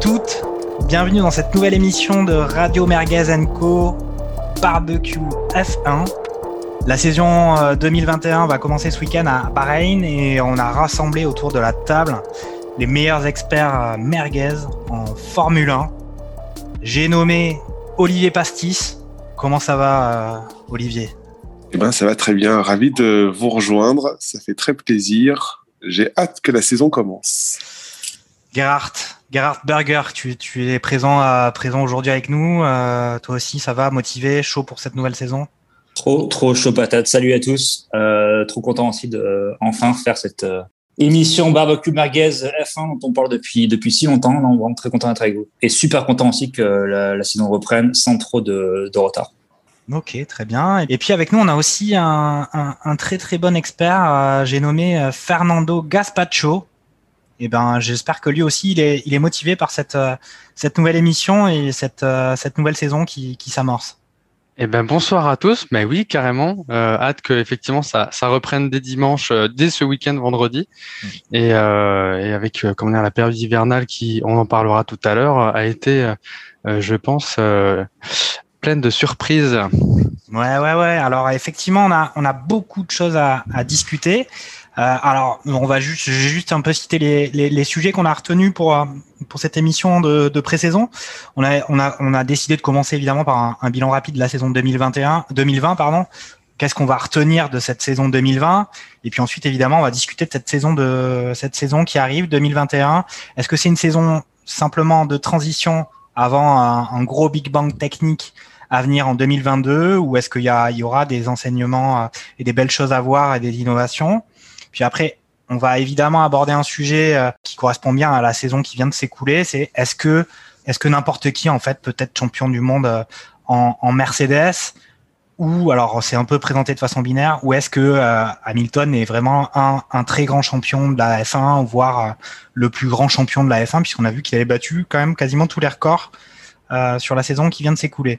toutes. Bienvenue dans cette nouvelle émission de Radio Merguez Co. Barbecue F1. La saison euh, 2021 va commencer ce week-end à Bahreïn et on a rassemblé autour de la table les meilleurs experts euh, merguez en Formule 1. J'ai nommé Olivier Pastis. Comment ça va, euh, Olivier? Eh ben, ça va très bien. Ravi de vous rejoindre. Ça fait très plaisir. J'ai hâte que la saison commence. Gerhard, Gerhard Berger, tu, tu es présent, à, présent aujourd'hui avec nous. Euh, toi aussi, ça va, motivé, chaud pour cette nouvelle saison? Trop, trop chaud patate. Salut à tous. Euh, trop content aussi de euh, enfin faire cette émission barbecue merguez F1 dont on parle depuis depuis si longtemps. Non, vraiment très content d'être avec vous et super content aussi que la, la saison reprenne sans trop de, de retard. Ok, très bien. Et puis avec nous, on a aussi un, un, un très très bon expert. J'ai nommé Fernando Gaspacho. Et ben, j'espère que lui aussi, il est, il est motivé par cette, euh, cette nouvelle émission et cette, euh, cette nouvelle saison qui, qui s'amorce. Eh ben bonsoir à tous. Mais oui, carrément. Euh, hâte que effectivement ça, ça reprenne dès dimanche, euh, dès ce week-end vendredi, et, euh, et avec comment dire la période hivernale qui, on en parlera tout à l'heure, a été, je pense, pleine de surprises. Ouais, ouais, ouais. Alors effectivement, on a, on a beaucoup de choses à, à discuter. Euh, alors, on va juste, juste un peu citer les, les, les sujets qu'on a retenus pour euh, pour cette émission de, de pré-saison. On a, on a, on a décidé de commencer évidemment par un, un bilan rapide de la saison 2021, 2020, pardon. Qu'est-ce qu'on va retenir de cette saison 2020 Et puis ensuite, évidemment, on va discuter de cette saison de cette saison qui arrive 2021. Est-ce que c'est une saison simplement de transition avant un, un gros Big Bang technique à venir en 2022 ou est-ce qu'il y, a, il y aura des enseignements euh, et des belles choses à voir et des innovations? Puis après, on va évidemment aborder un sujet euh, qui correspond bien à la saison qui vient de s'écouler. C'est est-ce que est-ce que n'importe qui en fait peut être champion du monde euh, en, en Mercedes? Ou alors c'est un peu présenté de façon binaire ou est-ce que euh, Hamilton est vraiment un, un très grand champion de la F1 voire euh, le plus grand champion de la F1 puisqu'on a vu qu'il avait battu quand même quasiment tous les records euh, sur la saison qui vient de s'écouler.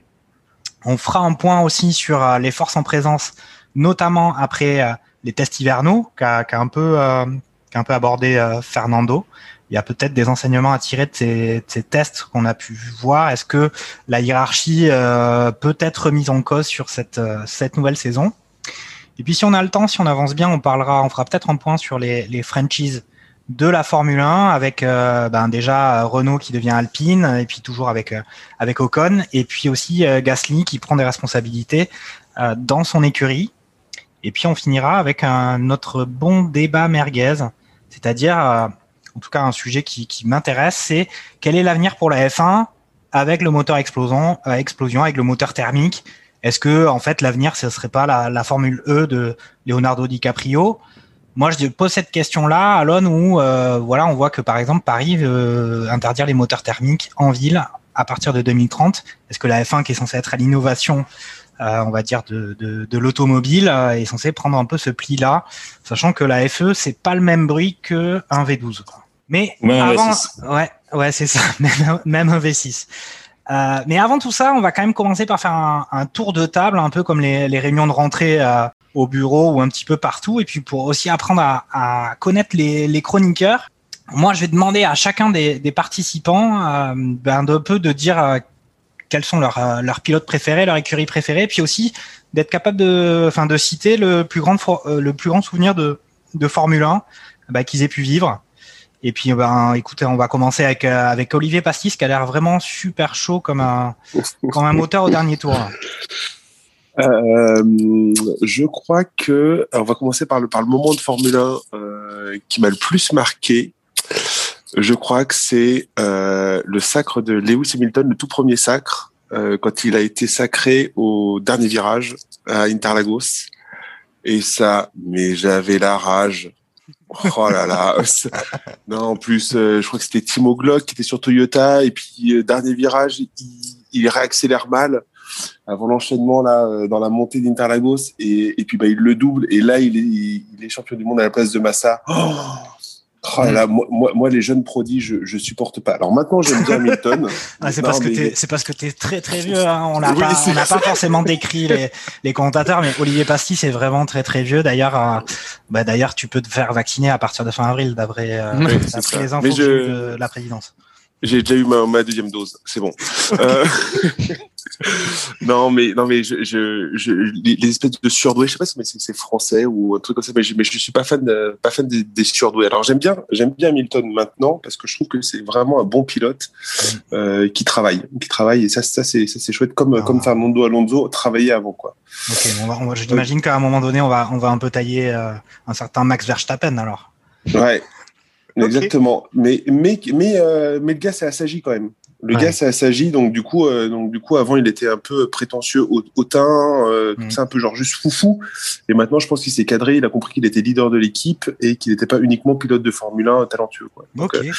On fera un point aussi sur les forces en présence, notamment après les tests hivernaux qu'a un peu euh, peu abordé euh, Fernando. Il y a peut-être des enseignements à tirer de ces, tests qu'on a pu voir. Est-ce que la hiérarchie euh, peut être remise en cause sur cette cette nouvelle saison? Et puis si on a le temps, si on avance bien, on parlera, on fera peut-être un point sur les les franchises de la Formule 1 avec ben déjà Renault qui devient Alpine et puis toujours avec avec Ocon et puis aussi Gasly qui prend des responsabilités dans son écurie et puis on finira avec un autre bon débat merguez. C'est-à-dire euh, en tout cas un sujet qui, m'intéresse c'est quel est l'avenir pour la F1 avec le moteur explosion euh, explosion avec le moteur thermique? Est-ce que en fait l'avenir ce serait pas la, Formule E de Leonardo DiCaprio? Moi, je pose cette question-là, Alon, où euh, voilà, on voit que par exemple Paris veut interdire les moteurs thermiques en ville à partir de 2030. Est-ce que la F1, qui est censée être à l'innovation, on va dire de, de, de l'automobile, euh, est censée prendre un peu ce pli-là, sachant que la FE c'est pas le même bruit que un V12. Quoi. Mais avant, V6. ouais, ouais, c'est ça, même, même un V6. Euh, mais avant tout ça, on va quand même commencer par faire un, un tour de table, un peu comme les, les réunions de rentrée euh, au bureau ou un petit peu partout, et puis pour aussi apprendre à, à connaître les, les chroniqueurs. Moi, je vais demander à chacun des, des participants euh, ben, de peu de dire euh, quels sont leurs, euh, pilotes préférés, leur écurie préférée, puis aussi d'être capable de, enfin, de citer le plus grand, euh, souvenir de, Formule 1 bah, qu'ils aient pu vivre. Et puis, ben, écoutez, on va commencer avec, euh, avec Olivier Pastis, qui a l'air vraiment super chaud comme un, comme un moteur au dernier tour. Je crois que on va commencer par le par le moment de Formule 1 euh, qui m'a le plus marqué. Je crois que c'est euh, le sacre de Lewis Hamilton, le tout premier sacre, euh, quand il a été sacré au dernier virage à Interlagos. Et ça, mais j'avais la rage. Oh là là. non, en plus, euh, je crois que c'était Timo Glock qui était sur Toyota et puis dernier virage, il, réaccélère mal. avant l'enchaînement là dans la montée d'Interlagos et, puis bah il le double et là il est il est champion du monde à la place de Massa. Oh Oh là, moi, moi, moi, les jeunes prodiges, je, je supporte pas. Alors maintenant, j'aime bien Milton. ah, c'est parce, que t'es, c'est parce que tu es très très vieux. Hein. On n'a oui, pas, on pas forcément décrit les, les commentateurs, mais Olivier Pastis c'est vraiment très très vieux. D'ailleurs, euh, bah, d'ailleurs, tu peux te faire vacciner à partir de fin avril, d'après, euh, oui, les infos je... de la présidence. J'ai déjà eu ma, ma, deuxième dose, c'est bon. euh... non, mais non, mais je, je, je, les, espèces de surdoués, je sais pas si c'est français ou un truc comme ça, mais je, mais je suis pas fan, de, pas fan des, des surdoués. Alors j'aime bien, j'aime bien Milton maintenant parce que je trouve que c'est vraiment un bon pilote euh, qui travaille, qui travaille et ça, ça c'est, ça c'est chouette comme ah. comme Fernando Alonso travaillait avant quoi. Ok, on va, on va, j'imagine qu'à un moment donné, on va, on va un peu tailler euh, un certain Max Verstappen alors. Ouais. Exactement. Mais, mais, mais, euh, mais le gars, c'est Assagi quand même. Le ouais. gars, c'est Assagi, donc du coup, euh, donc du coup, avant, il était un peu prétentieux, hautain, euh, tout mm. ça, un peu genre juste foufou. Et maintenant, je pense qu'il s'est cadré, il a compris qu'il était leader de l'équipe et qu'il n'était pas uniquement pilote de Formule 1 talentueux. Quoi. Donc, ok, très bien.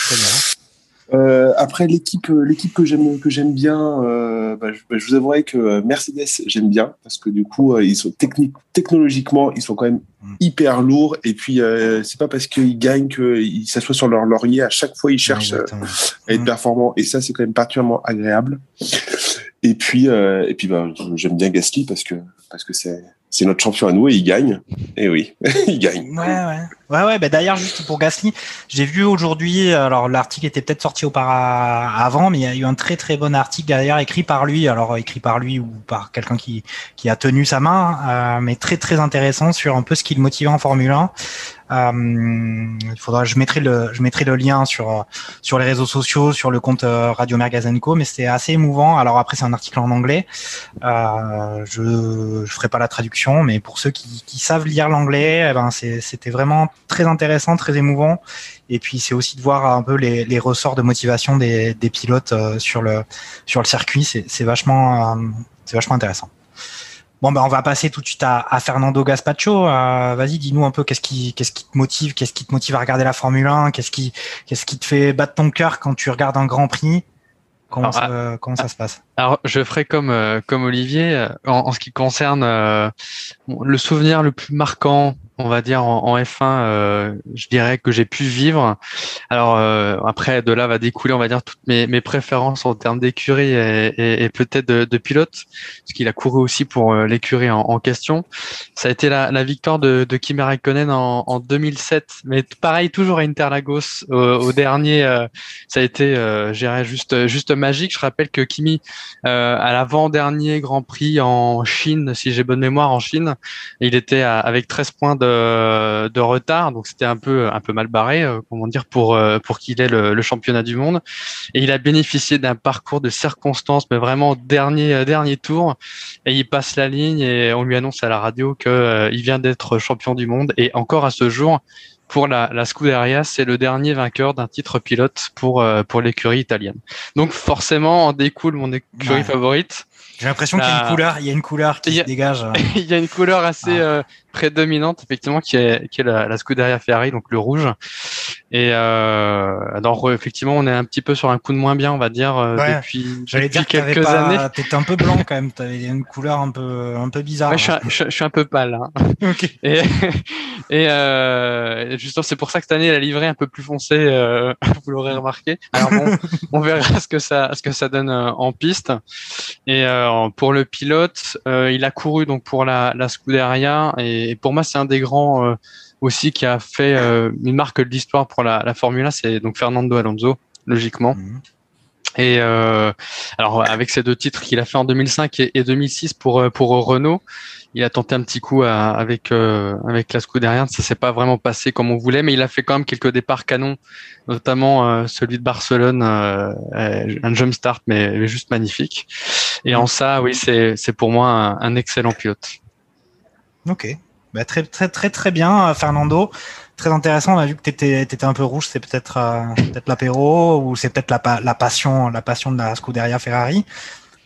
Euh, après l'équipe, l'équipe que j'aime que j'aime bien, euh, bah, je, bah, je, vous avouerai que Mercedes j'aime bien parce que du coup ils sont techniques, technologiquement ils sont quand même mm. hyper lourds et puis euh, c'est pas parce qu'ils gagnent qu'ils s'assoient sur leur laurier à chaque fois ils cherchent à être mm. performants et ça c'est quand même particulièrement agréable. Et puis et puis bah, j'aime bien Gasly parce que parce que c'est c'est notre champion à nous et il gagne. Et oui, il gagne. Ouais, ouais. Ouais, ouais. Bah, D'ailleurs, juste pour Gasly, j'ai vu aujourd'hui, alors l'article était peut-être sorti auparavant, mais il y a eu un très très bon article derrière écrit par lui, alors écrit par lui ou par quelqu'un qui, qui a tenu sa main, euh, mais très très intéressant sur un peu ce qui le motivait en Formule 1. Euh, il faudra, je mettrai le, je mettrai le lien sur sur les réseaux sociaux, sur le compte euh, Radio Mergazenco, mais c'était assez émouvant. Alors après, c'est un article en anglais. Euh, je je ferai pas la traduction, mais pour ceux qui, qui savent lire l'anglais, eh ben c'était vraiment très intéressant, très émouvant. Et puis c'est aussi de voir un peu les, les ressorts de motivation des, des pilotes euh, sur le sur le circuit. C'est vachement euh, c'est vachement intéressant. Bon, ben, on va passer tout de suite à, à Fernando Gaspacho. Euh, Vas-y, dis-nous un peu qu'est-ce qui, qu'est-ce qui te motive, qu'est-ce qui te motive à regarder la Formule 1, qu'est-ce qui, qu'est-ce qui te fait battre ton cœur quand tu regardes un Grand Prix? Comment, alors, ça, comment ça se passe? Alors, je ferai comme euh, comme Olivier en, en, ce qui concerne euh, le souvenir le plus marquant on va dire en, en F1, euh, je dirais que j'ai pu vivre. Alors euh, après, de là va découler, on va dire toutes mes, mes préférences en termes d'écurie et, et, et peut-être de, de, pilote, parce qu'il a couru aussi pour euh, l'écurie en, en, question. Ça a été la, la victoire de, de Kimi Raikkonen en, en, 2007, mais pareil toujours à Interlagos au, au dernier. Euh, ça a été, euh, je juste juste magique. Je rappelle que Kimi à l'avant-dernier Grand Prix en Chine, si j'ai bonne mémoire, en Chine, il était avec 13 points de de, retard, donc c'était un peu un peu mal barré, euh, comment dire, pour euh, pour qu'il ait le, le, championnat du monde. Et il a bénéficié d'un parcours de circonstances, mais vraiment dernier euh, dernier tour. Et il passe la ligne et on lui annonce à la radio que il vient d'être champion du monde. Et encore à ce jour, pour la, la Scuderia, c'est le dernier vainqueur d'un titre pilote pour pour l'écurie italienne. Donc forcément, en découle mon écurie ouais. favorite. J'ai l'impression qu'il y a une couleur, il y a une couleur qui se dégage. il y a une couleur assez ah. euh, prédominante, effectivement, qui est, qui est la, la Scuderia Ferrari, donc le rouge. Et euh, alors, effectivement, on est un petit peu sur un coup de moins bien, on va dire, euh, ouais, depuis, depuis dire quelques pas, années. T'étais un peu blanc quand même, t'avais une couleur un peu, un peu bizarre. Ouais, je, suis, je, je, suis un peu pâle. Hein. okay. Et, et euh, justement, c'est pour ça que cette année, la livrée un peu plus foncée, euh, vous l'aurez remarqué. Alors bon, on verra ce que ça, ce que ça donne euh, en piste. Et euh, pour le pilote, euh, il a couru donc pour la, la Scuderia et, pour moi, c'est un des grands euh, aussi qui a fait euh, une marque de l'histoire pour la, la Formule 1, c'est donc Fernando Alonso, logiquement. Mmh. Et euh, alors avec ces deux titres qu'il a fait en 2005 et, et 2006 pour pour Renault, il a tenté un petit coup à, avec euh, avec la Scuderia, ça s'est pas vraiment passé comme on voulait, mais il a fait quand même quelques départs canons, notamment euh, celui de Barcelone, euh, un jump start mais, juste magnifique. Et en ça, oui, c'est c'est pour moi un, excellent pilote. Ok, bah, très très très très bien, Fernando très intéressant. On a vu que tu étais, un peu rouge. C'est peut-être euh, l'apéro ou c'est peut-être la, passion la passion de la Scuderia Ferrari.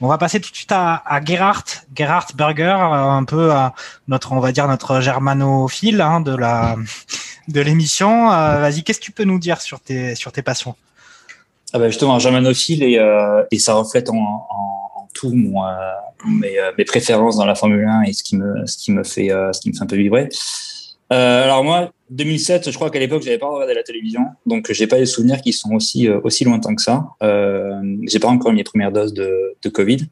On va passer tout de suite à, à Gerhard, Gerhard Berger, euh, un peu notre, on va dire notre germanophile hein, de la de l'émission. Euh, Vas-y, qu'est-ce que tu peux nous dire sur tes sur tes passions? Ah bah justement, germanophile et, ça reflète en, tout mes, mes, préférences dans la Formule 1 et ce qui me, ce qui me fait, ce qui me fait un peu vibrer. Euh, alors moi, 2007, je crois qu'à l'époque, j'avais pas regardé la télévision, donc j'ai pas des souvenirs qui sont aussi euh, aussi lointains que ça. Euh, j'ai pas encore eu mes premières doses de, de Covid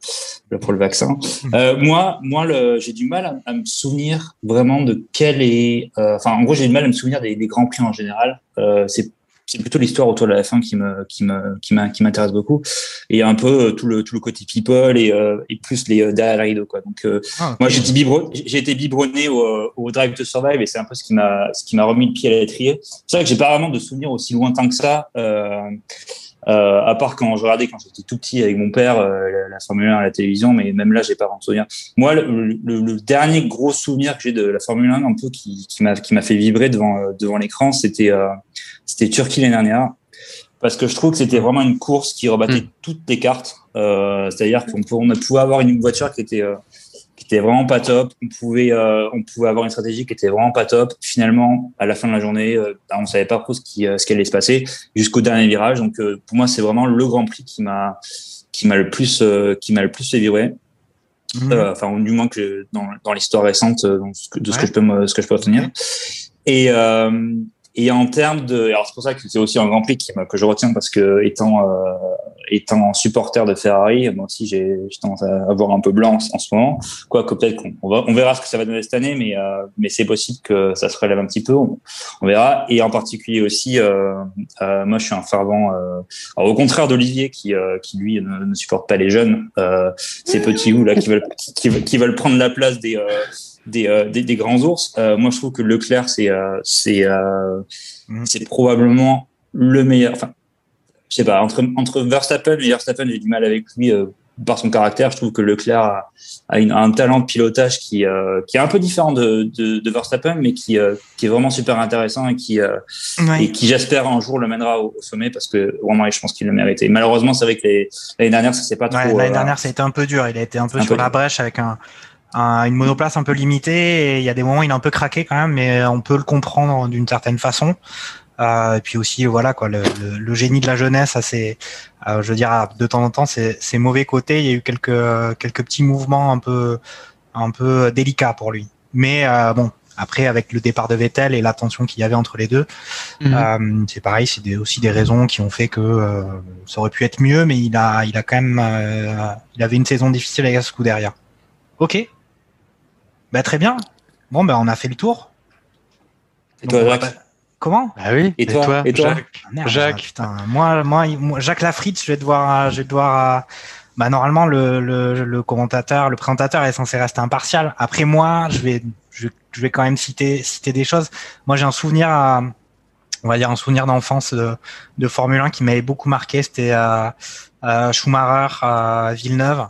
pour le vaccin. Euh, moi, moi, j'ai du mal à, me souvenir vraiment de quel est. Enfin, en gros, j'ai du mal à me souvenir des, des grands prix en général. c'est c'est plutôt l'histoire autour de la F1 qui me qui me qui m'intéresse beaucoup. Et un peu euh, tout le tout le côté people et, euh, et plus les euh, derrière rideau quoi. Donc ah, moi j'ai été j'ai été biberonné au, au, Drive to Survive et c'est un peu ce qui m'a ce qui m'a remis le pied à l'étrier. C'est vrai que j'ai pas vraiment de souvenirs aussi lointains que ça euh, euh, à part quand je regardais quand j'étais tout petit avec mon père euh, la, Formule 1 à la télévision, mais même là j'ai pas vraiment de souvenir. Moi, le, le, le, dernier gros souvenir que j'ai de la Formule 1 un peu qui, qui m'a qui m'a fait vibrer devant euh, devant l'écran, c'était euh, c'était Turquie l'année dernière parce que je trouve que c'était vraiment une course qui rebattait hmm. toutes les cartes. C'est-à-dire qu'on pouvait avoir une voiture qui était qui était vraiment pas top. On pouvait, euh, on pouvait avoir une stratégie qui était vraiment pas top. Finalement, à la fin de la journée, euh, bah, on savait pas trop ce qui, euh, ce qui allait se passer jusqu'au dernier virage. Donc, pour moi, c'est vraiment le Grand Prix qui m'a, qui m'a le plus, qui m'a le plus fait vibrer. Mmh. enfin, du moins que dans, dans l'histoire récente, de ce que je peux, ce que je peux obtenir. Et et en termes de, alors c'est pour ça que c'est aussi un Grand Prix qui, que je retiens parce que étant euh, étant supporter de Ferrari, moi aussi j'ai tendance à avoir un peu blanc en, ce moment. Quoique peut-être qu'on on, on verra ce que ça va donner cette année, mais euh, mais c'est possible que ça se relève un petit peu. On, verra. Et en particulier aussi, euh, euh, moi je suis un fervent. Euh, alors, au contraire d'Olivier qui euh, qui lui ne, ne, supporte pas les jeunes, ces petits ou là qui veulent qui, qui, veulent prendre la place des des, des, des, grands ours. moi, je trouve que Leclerc, c'est c'est mmh. c'est probablement le meilleur. Enfin, je sais pas, entre, entre Verstappen et Verstappen, j'ai du mal avec lui euh, par son caractère. Je trouve que Leclerc a, a une, un talent de pilotage qui, euh, qui est un peu différent de, de, de Verstappen, mais qui, euh, qui est vraiment super intéressant et qui, ouais. et qui j'espère un jour le mènera au, au sommet parce que vraiment, je pense qu'il le méritait. Malheureusement, c'est vrai que l'année dernière, ça s'est pas ouais, trop. L'année dernière, ça a été un peu dur. Il a été un peu un sur peu la brèche avec un, un, une monoplace un peu limitée et il y a des moments où il a un peu craqué quand même, mais on peut le comprendre d'une certaine façon. Euh, et puis aussi, voilà quoi, le, le, le, génie de la jeunesse, c'est, euh, je veux dire, de temps en temps, c'est mauvais côtés. Il y a eu quelques quelques petits mouvements un peu un peu délicats pour lui. Mais euh, bon, après, avec le départ de Vettel et la tension qu'il y avait entre les deux, mmh. euh, c'est pareil, c'est aussi des raisons qui ont fait que euh, ça aurait pu être mieux, mais il a, il a quand même, euh, il avait une saison difficile avec ce coup derrière. Ok, bah très bien. Bon, ben bah, on a fait le tour. Et toi, Comment? Ah oui. Et, toi, et toi, Jacques. Ah, merde, Jacques. Putain, moi, moi, moi, Jacques Lafritte, je vais devoir, je vais devoir. Bah normalement le, le, le commentateur, le présentateur est censé rester impartial. Après moi, je vais, je, je vais quand même citer, citer des choses. Moi, j'ai un souvenir, à, on va dire un souvenir d'enfance de, de Formule 1 qui m'avait beaucoup marqué. C'était à, à Schumacher à Villeneuve.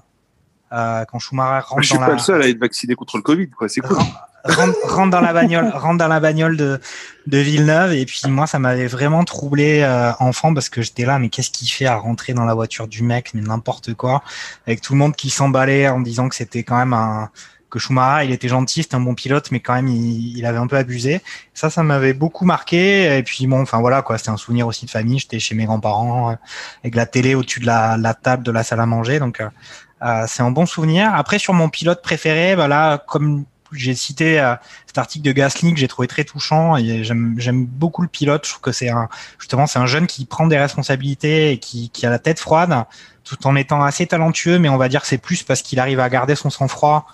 Euh, quand Schumacher rentre je suis dans pas la... le seul à être vacciné contre le Covid, quoi. C'est cool rentre, rentre, dans la bagnole, rentre dans la bagnole de, de Villeneuve. Et puis moi, ça m'avait vraiment troublé euh, enfant parce que j'étais là, mais qu'est-ce qu'il fait à rentrer dans la voiture du mec, mais n'importe quoi, avec tout le monde qui s'emballait en disant que c'était quand même un que Schumacher, il était gentil, c'était un bon pilote, mais quand même, il, il avait un peu abusé. Ça, ça m'avait beaucoup marqué. Et puis bon, enfin voilà quoi, c'était un souvenir aussi de famille. J'étais chez mes grands-parents euh, avec la télé au-dessus de la, la, table de la salle à manger, donc. Euh, euh c'est un bon souvenir. Après, sur mon pilote préféré, bah là, comme j'ai cité euh, cet article de Gasly que j'ai trouvé très touchant et j'aime beaucoup le pilote. Je trouve que c'est un justement c'est un jeune qui prend des responsabilités et qui, qui a la tête froide tout en étant assez talentueux, mais on va dire que c'est plus parce qu'il arrive à garder son sang-froid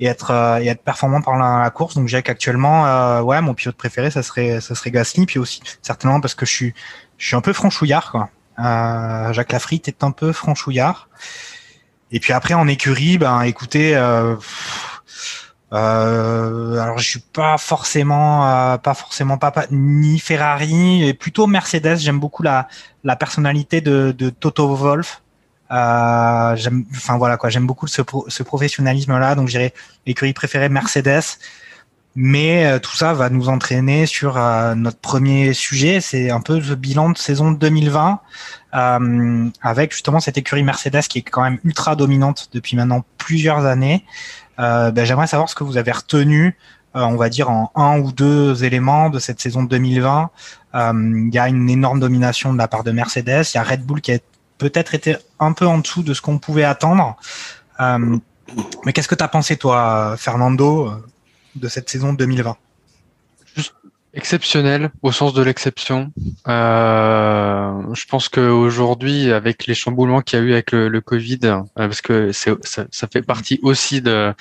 et être euh, et être performant pendant la, course. Donc j'ai qu'actuellement, euh, ouais, mon pilote préféré, ça serait ça serait Gasly, puis aussi certainement parce que je suis je suis un peu franchouillard quoi. Euh, Jacques Lafritte est un peu franchouillard. Et puis après en écurie, ben écoutez. Euh, euh, alors je suis pas forcément euh, pas forcément papa ni Ferrari et plutôt Mercedes. J'aime beaucoup la la personnalité de, de Toto Wolff. Euh, j'aime enfin voilà quoi. J'aime beaucoup ce, ce professionnalisme là donc j'irai l'écurie préférée Mercedes. Mais euh, tout ça va nous entraîner sur euh, notre premier sujet. C'est un peu le bilan de saison 2020 euh, avec justement cette écurie Mercedes qui est quand même ultra dominante depuis maintenant plusieurs années ben, j'aimerais savoir ce que vous avez retenu, euh, on va dire en un ou deux éléments de cette saison 2020. Euh, il y a une énorme domination de la part de Mercedes. Il y a Red Bull qui a peut-être été un peu en dessous de ce qu'on pouvait attendre. mais qu'est-ce que tu as pensé, toi, Fernando, de cette saison 2020 Exceptionnel au sens de l'exception. Euh, je pense qu'aujourd'hui, avec les chamboulements qu'il y a eu avec le, Covid, euh, parce que ça, fait partie aussi de,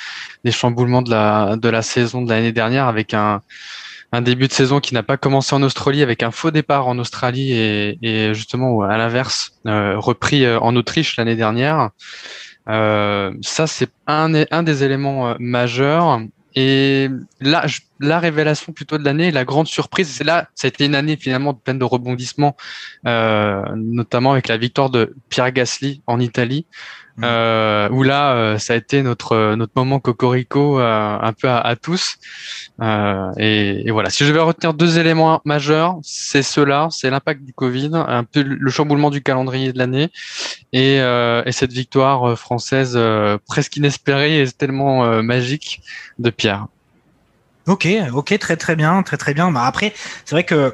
des chamboulements de la, de la saison de l'année dernière, avec un, début de saison qui n'a pas commencé en Australie, avec un faux départ en Australie et, justement à l'inverse, euh, repris en Autriche l'année dernière. Ça, c'est un, un des éléments majeurs. Et là, la révélation plutôt de l'année, la grande surprise, c'est là, ça a été une année finalement pleine de rebondissements, euh, notamment avec la victoire de Pierre Gasly en Italie, mmh. euh, où là, euh, ça a été notre notre moment cocorico euh, un peu à, à tous. Euh, et, et, voilà, si je vais retenir deux éléments majeurs, c'est cela, c'est l'impact du Covid, un peu le chamboulement du calendrier de l'année, et, et, cette victoire française presque inespérée et tellement magique de Pierre. Ok, ok, très très bien, très très bien. Bah après, c'est vrai que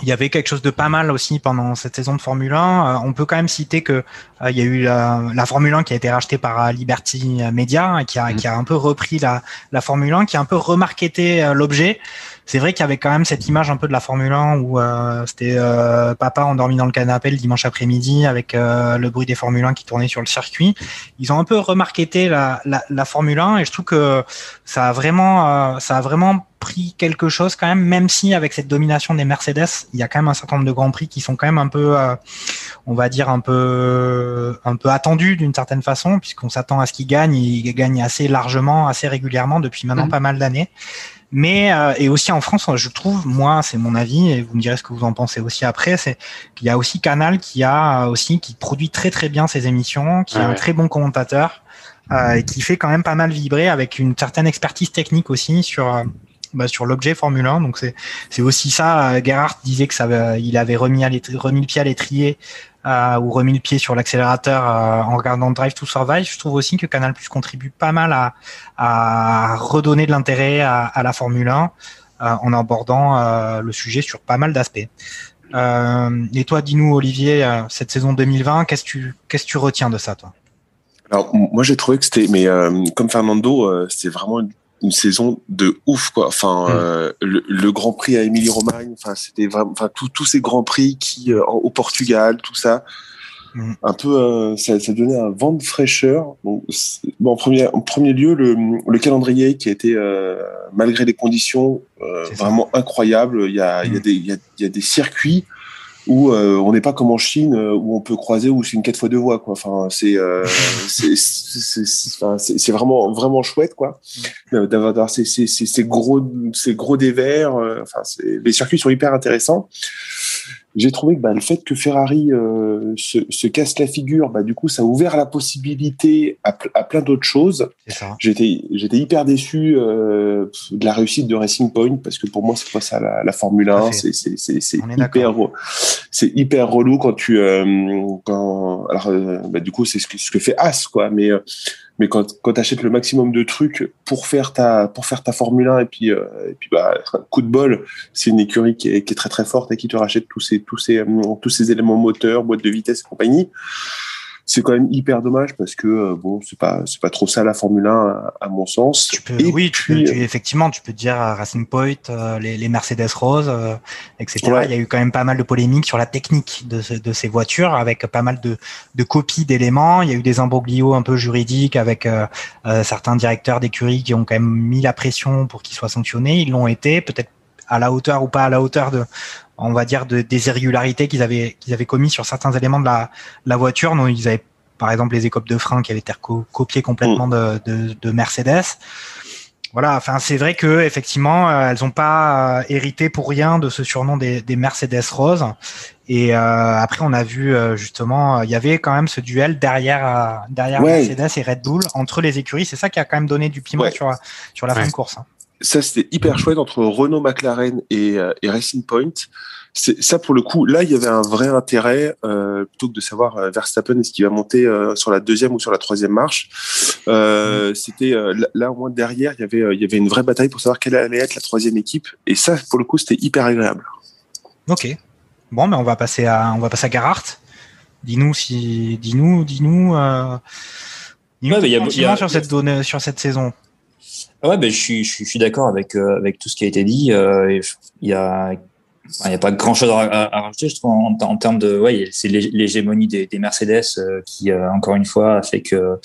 il y avait quelque chose de pas mal aussi pendant cette saison de Formule 1. Euh, on peut quand même citer que euh, il y a eu la, Formule 1 qui a été rachetée par euh, Liberty Media et qui a, qui a un peu repris la, la Formule 1, qui a un peu remarketé l'objet c'est vrai qu'il y avait quand même cette image un peu de la Formule 1 où euh, c'était euh, papa endormi dans le canapé le dimanche après-midi avec euh, le bruit des Formule 1 qui tournait sur le circuit. Ils ont un peu remarqué la, la, la Formule 1 et je trouve que ça a vraiment, ça a vraiment pris quelque chose quand même, même si avec cette domination des Mercedes, il y a quand même un certain nombre de grands prix qui sont quand même un peu, on va dire un peu, un peu attendus d'une certaine façon, puisqu'on s'attend à ce qu'ils gagnent, ils gagnent assez largement, assez régulièrement depuis maintenant mmh. pas mal d'années. Mais euh, et aussi en France, je trouve, moi, c'est mon avis, et vous me direz ce que vous en pensez aussi après, c'est qu'il y a aussi Canal qui a aussi qui produit très très bien ses émissions, qui a un très bon commentateur euh, et qui fait quand même pas mal vibrer avec une certaine expertise technique aussi sur euh, bah, sur l'objet Formule 1. Donc c'est c'est aussi ça. Euh, Gerhardt disait que ça, il avait remis à remis le pied à l'étrier euh, ou remis le pied sur l'accélérateur euh, en regardant Drive to Survive, je trouve aussi que Canal Plus contribue pas mal à, à redonner de l'intérêt à, à, la Formule 1 euh, en abordant le sujet sur pas mal d'aspects. et toi, dis-nous, Olivier, cette saison 2020, qu'est-ce que tu, qu'est-ce que tu retiens de ça, toi? Alors moi j'ai trouvé que c'était mais comme Fernando euh, c'était vraiment une saison de ouf quoi. Enfin, mm. euh, le, Grand Prix à Émilie Romagne, enfin c'était vraiment, enfin tous ces grands prix qui euh, au Portugal, tout ça, mm. un peu, euh, ça, ça, donnait un vent de fraîcheur. bon, en premier, en premier lieu, le, le calendrier qui a été malgré les conditions vraiment incroyable. Il y a, il y a mm. des, il y a, il y a des circuits où euh, on n'est pas comme en Chine euh, où on peut croiser où c'est une quatre fois deux voies quoi. Enfin c'est euh, c'est vraiment vraiment chouette quoi mm. d'avoir ces, ces, ces gros ces gros dévers. Enfin les circuits sont hyper intéressants j'ai trouvé que bah, le fait que Ferrari euh, se, se, casse la figure, bah, du coup, ça a ouvert la possibilité à, à plein d'autres choses. J'étais, j'étais hyper déçu euh, de la réussite de Racing Point parce que pour moi, c'est pas ça la, la Formule 1. C'est, c'est, c'est, c'est hyper, c'est hyper relou quand tu, euh, quand, alors, euh, bah, du coup, c'est ce que, ce que fait As, quoi. Mais euh, mais quand, quand tu achètes le maximum de trucs pour faire ta, pour faire ta Formule 1 et puis, euh, et puis bah, coup de bol, c'est une écurie qui est, qui est, très très forte et qui te rachète tous ces, tous ces, tous ces éléments moteurs, boîte de vitesse et compagnie c'est quand même hyper dommage parce que euh, bon c'est pas c'est pas trop ça la Formule 1 à, mon sens. Tu peux, oui tu peux, tu, effectivement tu peux dire euh, Racing Point euh, les, les, Mercedes Rose etc il y a eu quand même pas mal de polémiques sur la technique de, de ces voitures avec pas mal de, de copies d'éléments. Il y a eu des imbroglios un peu juridiques avec certains directeurs d'écurie qui ont quand même mis la pression pour qu'ils soient sanctionnés. Ils l'ont été. Peut-être à la hauteur ou pas à la hauteur de, on va dire, de, des irrégularités qu'ils avaient, qu'ils avaient commis sur certains éléments de la, la voiture. Donc, ils avaient, par exemple, les écopes de frein qui avaient été copiées complètement de, de, de, Mercedes. Voilà, enfin, c'est vrai que effectivement, euh, elles n'ont pas euh, hérité pour rien de ce surnom des, des Mercedes roses. Et euh, après, on a vu justement, il y avait quand même ce duel derrière, derrière Mercedes et Red Bull entre les écuries. C'est ça qui a quand même donné du piment sur, sur la fin de course. Ça c'était hyper chouette entre Renault McLaren et, euh, et Racing Point. C'est ça pour le coup. Là, il y avait un vrai intérêt euh, plutôt que de savoir euh, Verstappen est-ce qu'il va monter euh, sur la deuxième ou sur la troisième marche. Euh, c'était là au moins derrière, il y avait il y avait une vraie bataille pour savoir quelle allait être la troisième équipe. Et ça, pour le coup, c'était hyper agréable. Ok. Bon, mais on va passer à on va passer à Gerhardt. Dis-nous si dis-nous dis-nous Ouais, il y a- y a- sur cette donnée, sur cette saison. Ah Ouais, ben, je suis, je suis, suis d'accord avec, euh, avec tout ce qui a été dit. Euh, il y a, a pas grand chose à, rajouter, je trouve, en, termes de, ouais, c'est l'hé- l'hégémonie des, des Mercedes euh, qui, euh, encore une fois, fait que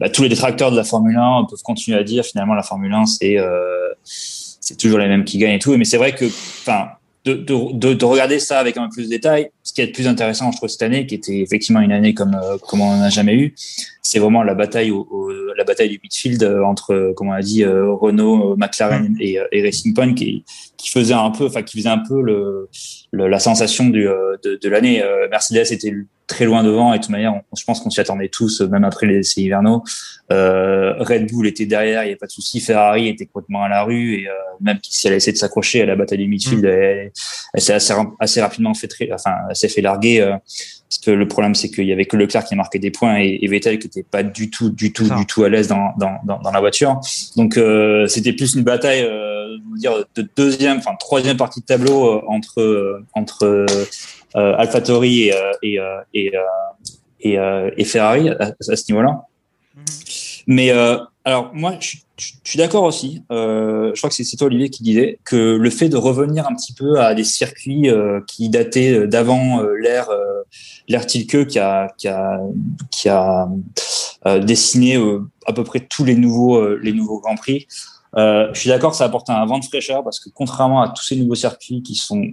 bah, tous les détracteurs de la Formule 1 peuvent continuer à dire finalement la Formule 1 c'est euh, c'est toujours les mêmes qui gagnent et tout. Mais c'est vrai que, enfin, de, de, de, de regarder ça avec un peu plus de détails, ce qui est le plus intéressant, je trouve, cette année, qui était effectivement une année comme, euh, comme on n'en a jamais eu, c'est vraiment la bataille au, au- la bataille du midfield euh, entre, euh, comme on a dit, euh, Renault, euh, McLaren et, euh, et Racing Point, qui, qui faisait un peu, enfin, qui faisait un peu le, le- la sensation du, euh, de, de l'année. Euh, Mercedes était très loin devant et de toute manière, on- je pense qu'on s'y attendait tous, euh, même après les essais hivernaux. Euh, Red Bull était derrière, il n'y a pas de souci. Ferrari était complètement à la rue et euh, même si elle a essayé de s'accrocher à la bataille du midfield, elle, elle s'est assez, assez rapidement fait, très, enfin, elle s'est fait larguer. euh, parce que le problème, c'est qu'il y avait que Leclerc qui marquait des points et, et Vettel qui était pas du tout, du tout, du tout à l'aise dans, dans, dans, dans la voiture. Donc c'était plus une bataille, euh, on va dire de deuxième, enfin troisième partie de tableau euh, entre euh, entre euh, AlphaTauri et et et, et, et Ferrari à, à ce niveau-là. Mais euh, alors moi, je, suis- je suis d'accord aussi. Je crois que c'est toi Olivier qui disait que le fait de revenir un petit peu à des circuits qui dataient d'avant l'ère l'ère Tilke qui a qui a qui a dessiné à peu près tous les nouveaux les nouveaux grands prix. Euh, je suis d'accord, ça apporte un vent de fraîcheur parce que contrairement à tous ces nouveaux circuits qui sont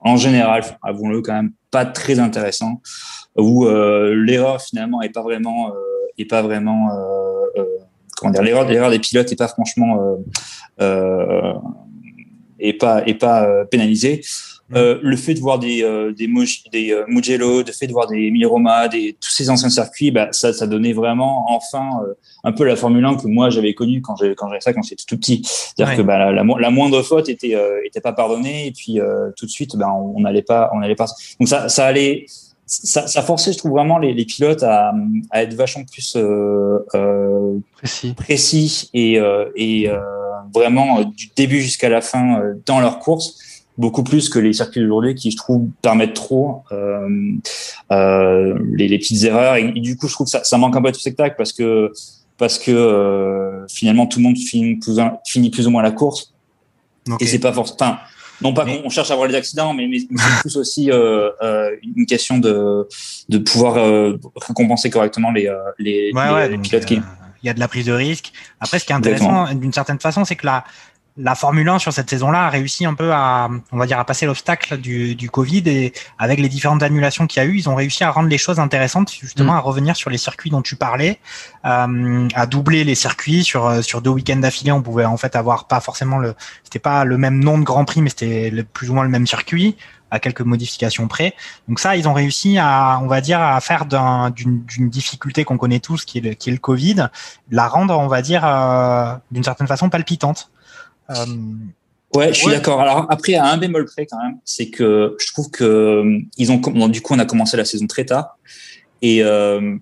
en général, avouons-le quand même, pas très intéressants, où euh, l'erreur finalement est pas vraiment euh, est pas vraiment euh, euh, comment dire l'erreur l'erreur des pilotes est pas franchement euh, est pas est pas euh, Euh, le fait de voir des euh, des, des euh, Mugello, le fait de voir des Emilia Roma, des tous ces anciens circuits, bah, ça ça donnait vraiment enfin euh, un peu la Formule 1 que moi j'avais connue quand j'ai quand j'avais ça quand j'étais tout petit. C'est-à-dire Ouais. que bah, la, la, mo- la moindre faute était euh, était pas pardonnée et puis euh, tout de suite bah, on n'allait pas on n'allait pas donc ça ça allait ça, ça forçait je trouve vraiment les, les pilotes à, à être vachement plus euh, euh, Précis. précis et, euh, et euh, vraiment du début jusqu'à la fin euh, dans leur course beaucoup plus que les circuits d'aujourd'hui qui je trouve permettent trop euh, euh, les, les petites erreurs et, et du coup je trouve que ça, ça manque un peu de spectacle parce que parce que euh, finalement tout le monde finit plus, ou- finit plus ou moins la course Ok. et c'est pas forcément non pas Mais- qu'on cherche à avoir des accidents mais, c'est plus aussi euh, euh, une question de de pouvoir récompenser correctement les les, Ouais, les, ouais, les donc, pilotes qui il y a de la prise de risque. Après, ce qui est intéressant, d'une certaine façon, c'est que la, la Formule 1 sur cette saison-là a réussi un peu à, on va dire, à passer l'obstacle du, du Covid et avec les différentes annulations qu'il y a eu, ils ont réussi à rendre les choses intéressantes, justement, Mm. à revenir sur les circuits dont tu parlais, euh, à doubler les circuits sur euh, sur deux week-ends d'affilée. On pouvait en fait avoir pas forcément le, c'était pas le même nom de Grand Prix, mais c'était le- plus ou moins le même circuit à quelques modifications près. Donc ça, ils ont réussi à, on va dire, à faire d'un- d'une difficulté qu'on connaît tous, qui est le, qui est le Covid, la rendre, on va dire, euh, d'une certaine façon palpitante. Euh, Ouais, je suis Ouais. d'accord. Alors après, à un bémol près quand même, c'est que je trouve que euh, ils ont bon, du coup on a commencé la saison très tard et euh,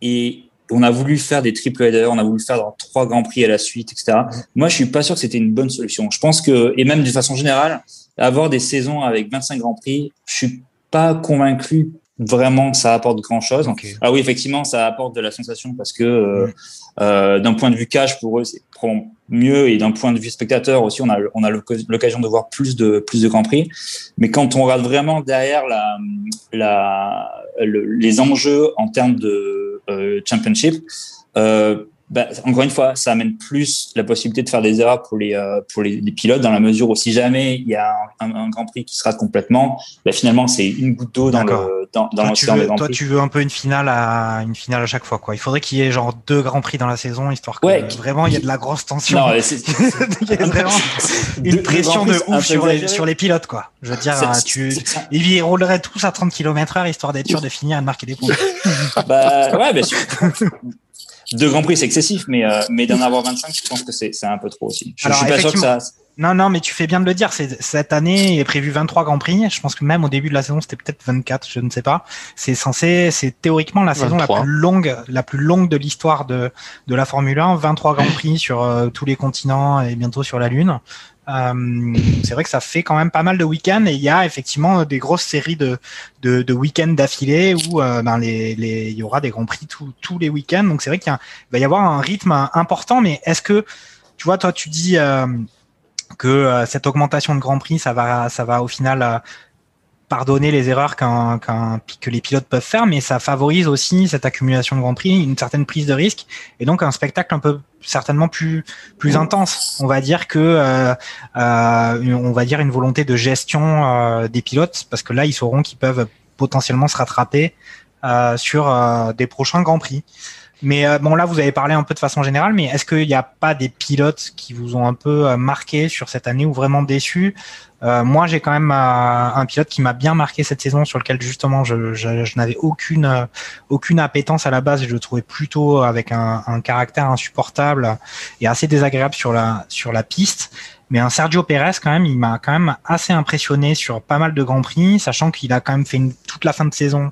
et on a voulu faire des triple headers, on a voulu faire dans trois grands prix à la suite, etc. Moi, je suis pas sûr que c'était une bonne solution. Je pense que et même de façon générale, avoir des saisons avec 25 grands prix, je suis pas convaincu vraiment que ça apporte grand chose. Ok. Ah oui, effectivement, ça apporte de la sensation parce que euh, euh, d'un point de vue cash pour eux, c'est mieux et d'un point de vue spectateur aussi, on a on a l'occ- l'occasion de voir plus de plus de grands prix. Mais quand on regarde vraiment derrière la la le- les enjeux en termes de euh, championship, euh, bah, encore une fois, ça amène plus la possibilité de faire des erreurs pour les euh, pour les, les pilotes dans la mesure où si jamais il y a un, un Grand Prix qui se rate complètement, bah, finalement c'est une goutte d'eau dans le dans, dans toi, tu veux, toi, Prix. tu veux un peu une finale à une finale à chaque fois, quoi. Il faudrait qu'il y ait genre deux grands prix dans la saison, histoire que Ouais, vraiment il y ait de la grosse tension. Non, c'est- il y a vraiment une pression de ouf sur les, sur les pilotes, quoi. Je veux dire, euh, tu, ils rouleraient tous à 30 km heure, histoire d'être sûr de finir et de marquer des points. Bah ouais, bien sûr. Deux Grands Prix, c'est excessif, mais, euh, mais d'en avoir 25, je pense que c'est c'est un peu trop aussi. Je, Alors, je suis pas sûr que ça. Non, non, mais tu fais bien de le dire. Cette année il est prévu 23 grands prix. Je pense que même au début de la saison, c'était peut-être 24, je ne sais pas. C'est censé, c'est théoriquement la saison la 23. plus longue, la plus longue de l'histoire de de la Formule 1. 23 grands prix sur euh, tous les continents et bientôt sur la Lune. Euh, c'est vrai que ça fait quand même pas mal de week-ends et il y a effectivement des grosses séries de, de, week-ends d'affilée où euh, ben les, les, il y aura des grands prix tous les week-ends. Donc c'est vrai qu'il va y avoir un rythme important. Mais est-ce que, tu vois, toi tu dis euh, que cette augmentation de grands prix, ça va, ça va au final pardonner les erreurs qu'un, qu'un, que les pilotes peuvent faire, mais ça favorise aussi cette accumulation de grands prix, une certaine prise de risque et donc un spectacle un peu certainement plus plus intense. On va dire que euh, euh, on va dire une volonté de gestion euh, des pilotes parce que là ils sauront qu'ils peuvent potentiellement se rattraper euh, sur euh, des prochains grands prix. Mais euh, bon là vous avez parlé un peu de façon générale, mais est-ce qu'il n'y a pas des pilotes qui vous ont un peu euh, marqué sur cette année ou vraiment déçus euh, moi, j'ai quand même un pilote qui m'a bien marqué cette saison, sur lequel justement je, n'avais aucune aucune appétence à la base. Je le trouvais plutôt avec un, caractère insupportable et assez désagréable sur la sur la piste. Mais un Sergio Pérez, quand même, il m'a quand même assez impressionné sur pas mal de grands prix, sachant qu'il a quand même fait toute la fin de saison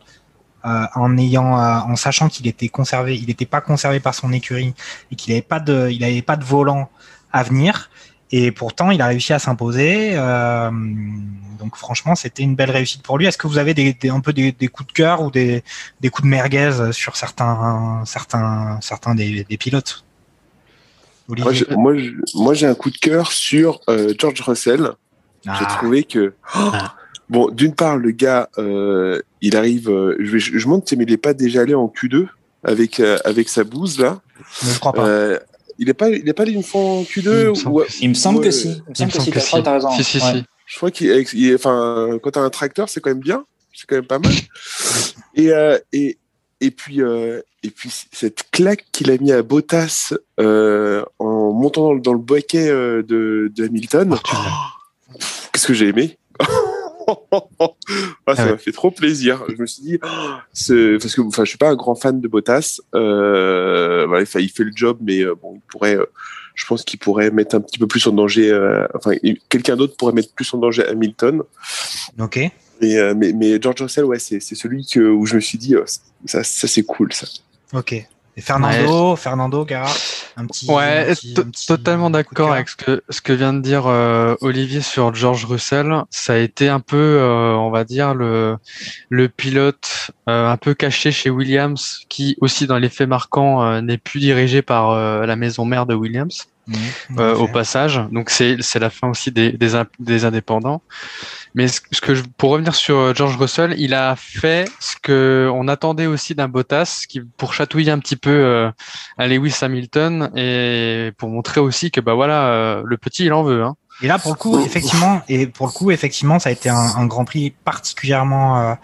euh, en ayant, euh, en sachant qu'il était conservé, il n'était pas conservé par son écurie et qu'il n'avait pas de, il avait pas de volant à venir. Et pourtant, il a réussi à s'imposer. Euh, donc, franchement, c'était une belle réussite pour lui. Est-ce que vous avez des, des un peu des, des, coups de cœur ou des, des coups de merguez sur certains, certains, certains des, pilotes? Olivier? Moi, moi, j'ai un coup de cœur sur George Russell. Ah. J'ai trouvé que oh, ah. Bon, d'une part, le gars, euh, il arrive. je, vais, je, je montre, mais il n'est pas déjà allé en Q2 avec avec sa bouse là. Je crois pas il n'est pas, il est pas allé une fois en Q2 Il me semble, ou... il me semble ouais, que si. Il me semble, que, que si. T'as raison. Si, si, ouais. si. Je crois qu'il est, enfin, quand t'as un tracteur, c'est quand même bien. C'est quand même pas mal. Et, euh, et, et puis, euh, et puis, cette claque qu'il a mis à Bottas euh, en montant dans le, dans le boquet euh, de, de Hamilton. Oh, Qu'est-ce que j'ai aimé ah, ça ah ouais. m'a fait trop plaisir. Je me suis dit, oh, parce que enfin, je suis pas un grand fan de Bottas. Euh, voilà, il fait le job, mais euh, bon, il pourrait, euh, je pense qu'il pourrait mettre un petit peu plus en danger. Euh, enfin, quelqu'un d'autre pourrait mettre plus en danger Hamilton. Ok. Mais, mais, mais George Russell, ouais, c'est celui que, où je me suis dit, oh, ça, ça c'est cool, ça. Ok. Et Fernando, ouais. Fernando, Gara, un petit. Ouais, un petit, un petit totalement d'accord avec ce que ce que vient de dire euh, Olivier sur George Russell. Ça a été un peu, euh, on va dire le le pilote euh, un peu caché chez Williams, qui aussi dans les faits marquants euh, n'est plus dirigé par euh, la maison mère de Williams. Mmh, au passage, donc c'est c'est la fin aussi des des, des indépendants. Mais ce que je, pour revenir sur George Russell, il a fait ce que on attendait aussi d'un Bottas, qui pour chatouiller un petit peu euh, à Lewis Hamilton et pour montrer aussi que bah voilà, euh, le petit il en veut. Hein. Et là pour le coup, effectivement, et pour le coup, effectivement, ça a été un, un Grand Prix particulièrement, euh,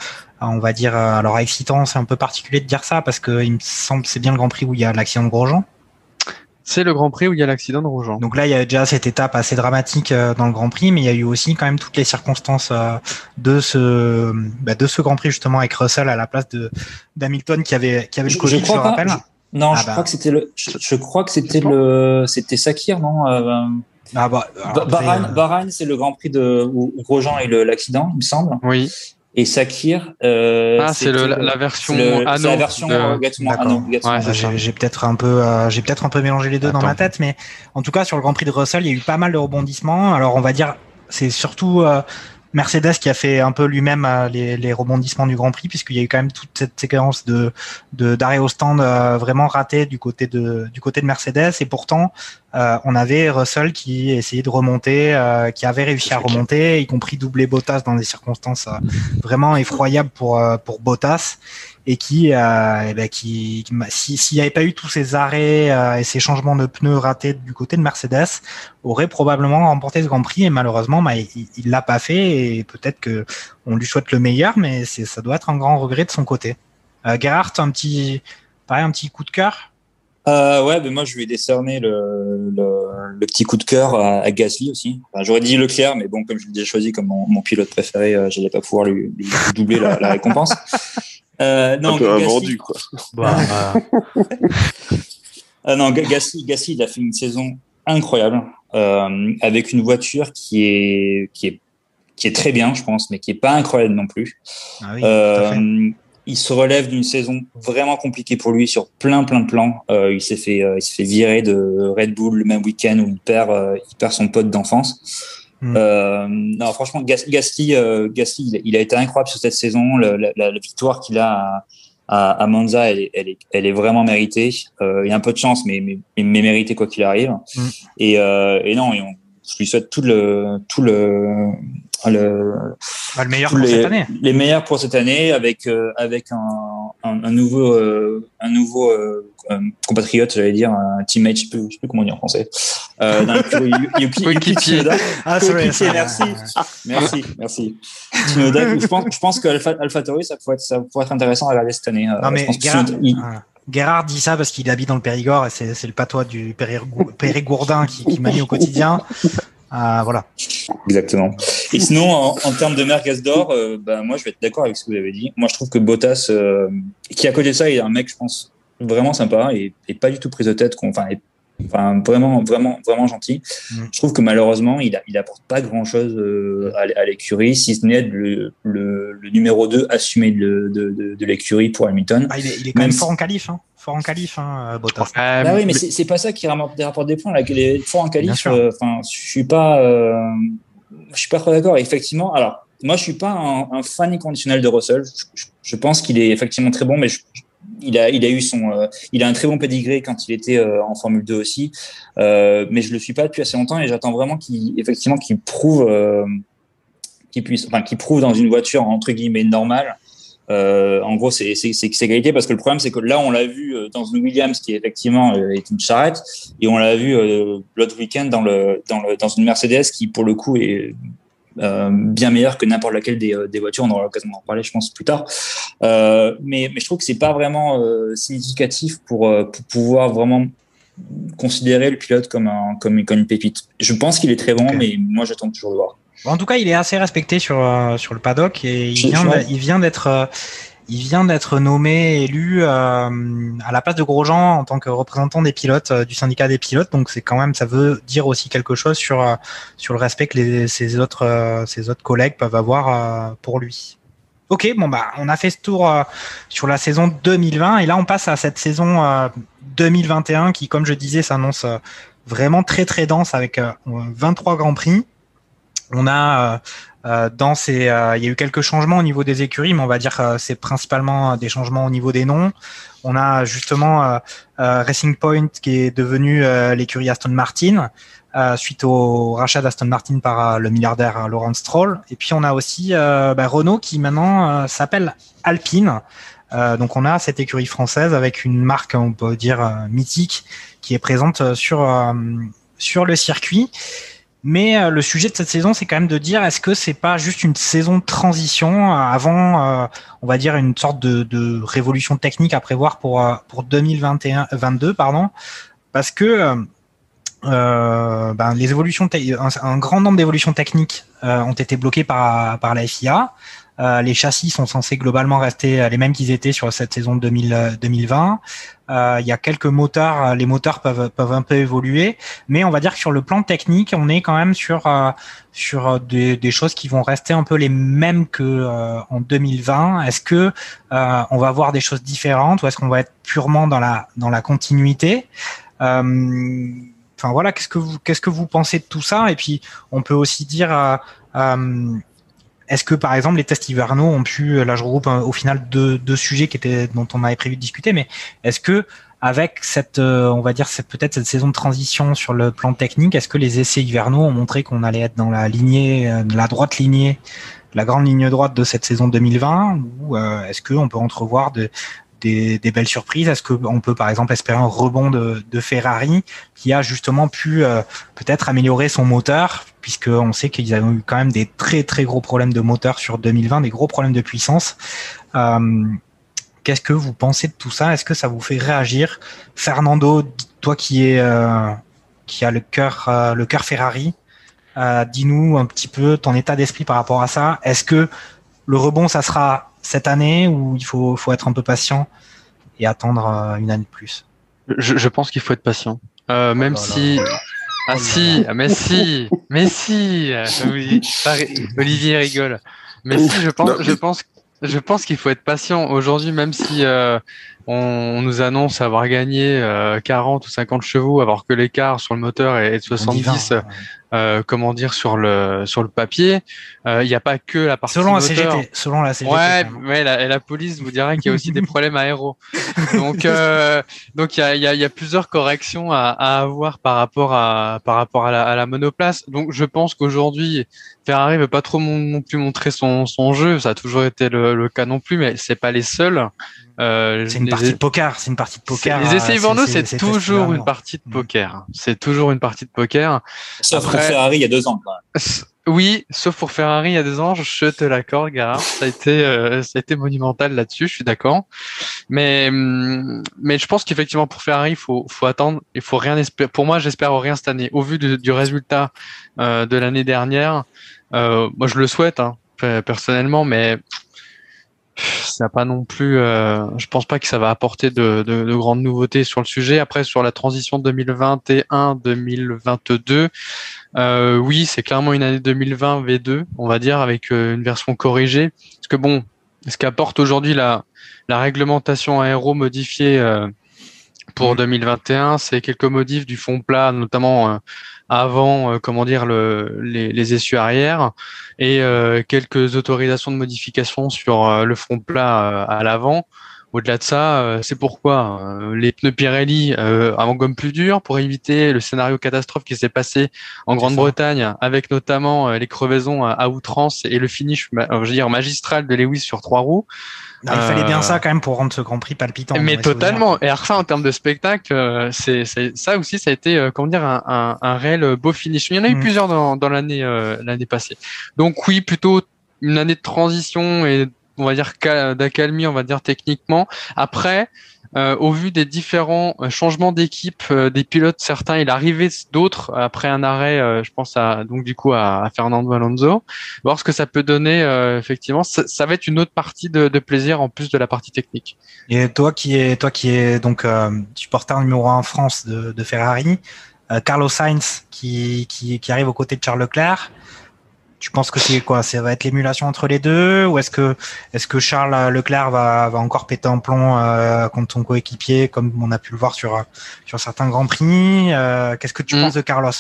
on va dire, alors excitant. C'est un peu particulier de dire ça parce que il me semble c'est bien le Grand Prix où il y a l'accident de Grosjean. C'est le Grand Prix où il y a l'accident de Grosjean. Donc là, il y a déjà cette étape assez dramatique dans le Grand Prix, mais il y a eu aussi quand même toutes les circonstances de ce bah, de ce Grand Prix justement avec Russell à la place de d'Hamilton qui avait qui avait le Covid, je, je, je rappelle. Je, non, ah je bah. crois que c'était le. Je, crois que c'était le. C'était Sakir, non euh, ah bah, Bahreïn, Bahreïn c'est le Grand Prix de où Grosjean a eu l'accident, il me semble. Oui. Et Sakir, euh, ah, c'est la, la, version le, Anno. La version de... Anno, ouais, j'ai peut-être un peu, euh, j'ai peut-être un peu mélangé les deux Attends. dans ma tête, mais en tout cas sur le Grand Prix de Russell, il y a eu pas mal de rebondissements. Alors on va dire, c'est surtout euh, Mercedes qui a fait un peu lui-même euh, les, les, rebondissements du Grand Prix, puisqu'il y a eu quand même toute cette séquence de d'arrêt au stand euh, vraiment raté du côté de du côté de Mercedes, et pourtant euh, on avait Russell qui essayait de remonter, euh, qui avait réussi à remonter, y compris doubler Bottas dans des circonstances euh, vraiment effroyables pour pour Bottas et qui, euh, et ben qui, s'il n'y avait pas eu tous ces arrêts euh, et ces changements de pneus ratés du côté de Mercedes, aurait probablement remporté ce Grand Prix et malheureusement, bah, il, l'a pas fait et peut-être que on lui souhaite le meilleur, mais ça doit être un grand regret de son côté. Euh, Gerhardt, un petit, pareil, un petit coup de cœur? Euh, ouais, ben moi je lui ai décerné le, le, le petit coup de cœur à, à Gasly aussi. Enfin, J'aurais dit Leclerc, mais bon, comme je l'ai déjà choisi comme mon, mon pilote préféré, euh, j'allais pas pouvoir lui, lui doubler la, la récompense. Euh, non, un peu invendu, quoi. Bah, euh, non, Gasly, Gasly, il a fait une saison incroyable euh, avec une voiture qui est qui est qui est très bien, je pense, mais qui est pas incroyable non plus. Ah oui, euh, il se relève d'une saison vraiment compliquée pour lui sur plein plein de plans. Euh, il s'est fait, euh, il fait virer de Red Bull le même week-end où il perd, euh, il perd son pote d'enfance. Mm. Euh, non, franchement, Gas- Gasly, euh, Gasly, il a- il a été incroyable sur cette saison. La, la- la victoire qu'il a à, à, Monza, elle est, elle est, elle est vraiment méritée. Euh, il y a un peu de chance, mais, mais, mais méritée quoi qu'il arrive. Mm. Et, euh, et non, et on, je lui souhaite tout le, tout le, le, Bah, le meilleur pour les, cette année. les meilleurs pour cette année avec euh, avec un, un, un nouveau euh, un nouveau euh, euh, compatriote j'allais dire un teammate je sais plus je sais plus comment on dit en français euh, Yuki Yuki Coéquipier. Tsunoda Ah, vrai, ça. merci merci merci Tsunoda je pense je pense que Alpha AlphaTauri ça pourrait être ça pourrait être intéressant à regarder cette année Non, mais je pense que Gerhard, Tsunoda- il- ah, Gerhard dit ça parce qu'il habite dans le Périgord et c'est c'est le patois du Périgou- Périgourdin qui, qui manie au quotidien. Ah, voilà. Exactement. Et sinon, en, en termes de Merguez d'or, euh, bah, moi, je vais être d'accord avec ce que vous avez dit. Moi, je trouve que Bottas, euh, qui à côté de ça, il est un mec, je pense, vraiment sympa et, et pas du tout prise de tête, enfin, enfin, vraiment, vraiment, vraiment gentil. Mm. Je trouve que malheureusement, il, a, il apporte pas grand chose à, l- à l'écurie, si ce n'est le, le, le numéro 2 assumé de, de, de, de l'écurie pour Hamilton. Ah, il, est, il est quand Même fort en qualif. Hein. Fort en qualif, hein, euh, Bottas. Euh, Bah oui, mais c'est c'est pas ça qui rapporte des, rapporte des points. Là, les fois en qualif, euh, enfin, je suis pas, euh, je suis pas trop d'accord. Effectivement, alors moi, je suis pas un, un fan inconditionnel de Russell. Je, je- je pense qu'il est effectivement très bon, mais je- il a, il a eu son, euh, il a un très bon pedigree quand il était euh, en Formule 2 aussi. Euh, mais je le suis pas depuis assez longtemps et j'attends vraiment qu'il, qu'il prouve, qu'il puisse, enfin, qu'il prouve dans une voiture entre guillemets normale. En gros, c'est c'est c'est c'est qualité parce que le problème, c'est que là, on l'a vu dans une Williams qui effectivement est une charrette, et on l'a vu l'autre week-end dans le dans le dans une Mercedes qui pour le coup est euh, bien meilleure que n'importe laquelle des, euh, des voitures. On aura l'occasion d'en parler, je pense, plus tard. Euh, mais mais je trouve que c'est pas vraiment significatif pour pour pouvoir vraiment considérer le pilote comme un comme, comme une pépite. Je pense qu'il est très bon, mais moi j'attends toujours de voir. En tout cas, il est assez respecté sur, sur le paddock et il vient, il d'être il vient d'être nommé élu euh, à la place de Grosjean en tant que représentant des pilotes euh, du syndicat des pilotes. Donc c'est quand même ça veut dire aussi quelque chose sur euh, sur le respect que les, ses autres euh, ses autres collègues peuvent avoir pour lui. Ok, bon bah on a fait ce tour sur la saison 2020 et là on passe à cette saison euh, 2021 qui, comme je disais, s'annonce vraiment très très dense avec euh, 23 grands prix. On a dans ces, euh, il y a eu quelques changements au niveau des écuries, mais on va dire que c'est principalement des changements au niveau des noms. On a justement euh, euh, Racing Point qui est devenu euh, l'écurie Aston Martin euh, suite au rachat d'Aston Martin par euh, le milliardaire euh, Lawrence Stroll. Et puis on a aussi euh, bah, Renault qui maintenant euh, s'appelle Alpine. Euh, donc on a cette écurie française avec une marque, on peut dire euh, mythique, qui est présente euh, sur euh, sur le circuit. Mais euh, le sujet de cette saison, c'est quand même de dire est-ce que c'est pas juste une saison de transition euh, avant, euh, on va dire une sorte de, de révolution technique à prévoir pour euh, pour 2021 22 pardon, parce que euh, ben, les évolutions, un, un grand nombre d'évolutions techniques euh, ont été bloquées par par la FIA. Euh, les châssis sont censés globalement rester euh, les mêmes qu'ils étaient sur cette saison 2000, euh, 2020. Euh, Il y a quelques moteurs, euh, les moteurs peuvent peuvent un peu évoluer, mais on va dire que sur le plan technique, on est quand même sur euh, sur euh, des, des choses qui vont rester un peu les mêmes que euh, en 2020. Est-ce que euh, on va voir des choses différentes ou est-ce qu'on va être purement dans la dans la continuité? Euh, Enfin voilà, qu'est-ce que vous qu'est-ce que vous pensez de tout ça? Et puis on peut aussi dire euh, euh, est-ce que par exemple les tests hivernaux ont pu, là je regroupe euh, au final deux, deux sujets qui étaient dont on avait prévu de discuter, mais est-ce que avec cette, euh, on va dire cette peut-être cette saison de transition sur le plan technique, est-ce que les essais hivernaux ont montré qu'on allait être dans la lignée, euh, la droite lignée, la grande ligne droite de cette saison 2020, ou euh, est-ce qu'on peut entrevoir de, des, des belles surprises? Est-ce qu'on peut par exemple espérer un rebond de, Ferrari qui a justement pu euh, peut-être améliorer son moteur, puisqu'on sait qu'ils avaient eu quand même des très très gros problèmes de moteur sur 2020, des gros problèmes de puissance. Euh, Qu'est-ce que vous pensez de tout ça? Est-ce que ça vous fait réagir? Fernando, toi qui est euh, qui a le cœur euh, le cœur Ferrari, euh, dis-nous un petit peu ton état d'esprit par rapport à ça. Est-ce que le rebond ça sera cette année ou il faut faut être un peu patient et attendre une année de plus? Je, je pense qu'il faut être patient. Euh, même là si. Ah si, ah, mais si, mais si. euh, Olivier rigole. Mais si, je pense, je pense, Je pense qu'il faut être patient. Aujourd'hui, même si euh, on, nous annonce avoir gagné 40 euh, ou 50 chevaux, alors que l'écart sur le moteur est de 70, euh, comment dire, sur le sur le papier, il n'y a pas que la partie selon moteur. La CGT, selon la CGT. Ouais, ouais la, et la police vous dirait qu'il y a aussi des problèmes aéro. Donc donc il y a, y, a, y a plusieurs corrections à, à, avoir par rapport à par rapport à la, à la monoplace. Donc je pense qu'aujourd'hui Ferrari veut pas trop non plus montrer son, son jeu, ça a toujours été le, le cas non plus, mais c'est pas les seuls. Euh, c'est une partie de poker, c'est une partie de poker. Les essais nous c'est toujours une partie de poker. C'est toujours une partie de poker. Sauf pour Ferrari il y a deux ans. Oui, sauf pour Ferrari il y a deux ans, je te l'accorde, Gara. Ça a été, euh, ça a été monumental là-dessus, je suis d'accord. Mais, hum, mais je pense qu'effectivement pour Ferrari, il faut, faut attendre. Il faut rien espérer. Pour moi, j'espère rien cette année. Au vu du résultat euh, de l'année dernière, euh, moi je le souhaite hein, personnellement, mais ça n'a pas non plus. Euh, je pense pas que ça va apporter de, de, de, grandes nouveautés sur le sujet. Après, sur la transition 2021-2022, euh, oui, c'est clairement une année 2020 V2, on va dire, avec euh, une version corrigée. Parce que bon, ce qu'apporte aujourd'hui la, la réglementation aéro modifiée euh, pour 2021, mmh. c'est quelques modifs du fond plat, notamment euh, avant, euh, comment dire, le, les, les essieux arrière et euh, quelques autorisations de modification sur euh, le front plat à l'avant. Au-delà de ça, c'est pourquoi les pneus Pirelli avant gomme plus dure pour éviter le scénario catastrophe qui s'est passé en Grande-Bretagne avec notamment les crevaisons à outrance et le finish, je veux dire, magistral de Lewis sur trois roues il fallait bien ça quand même pour rendre ce Grand Prix palpitant. Mais totalement. Et alors ça, en termes de spectacle, euh, c'est ça aussi, ça a été euh, comment dire un, un, un, réel beau finish. Il y en a eu mm. plusieurs dans, dans l'année euh, l'année passée. Donc oui, plutôt une année de transition et on va dire d'accalmie, on va dire techniquement. Après, euh, au vu des différents euh, changements d'équipe euh, des pilotes, certains, il arrivait d'autres après un arrêt, je pense à donc du coup à, Fernando Alonso, voir ce que ça peut donner. effectivement, ça, va être une autre partie de, plaisir en plus de la partie technique. Et toi qui es toi qui est donc supporter numéro un en France de, de Ferrari, Carlos Sainz qui, qui, qui arrive aux côtés de Charles Leclerc. Tu penses que c'est quoi? Ça va être l'émulation entre les deux? Ou est-ce que est-ce que Charles Leclerc va, va encore péter en plomb euh, contre son coéquipier comme on a pu le voir sur sur certains grands prix? Euh, Qu'est-ce que tu mm. penses de Carlos?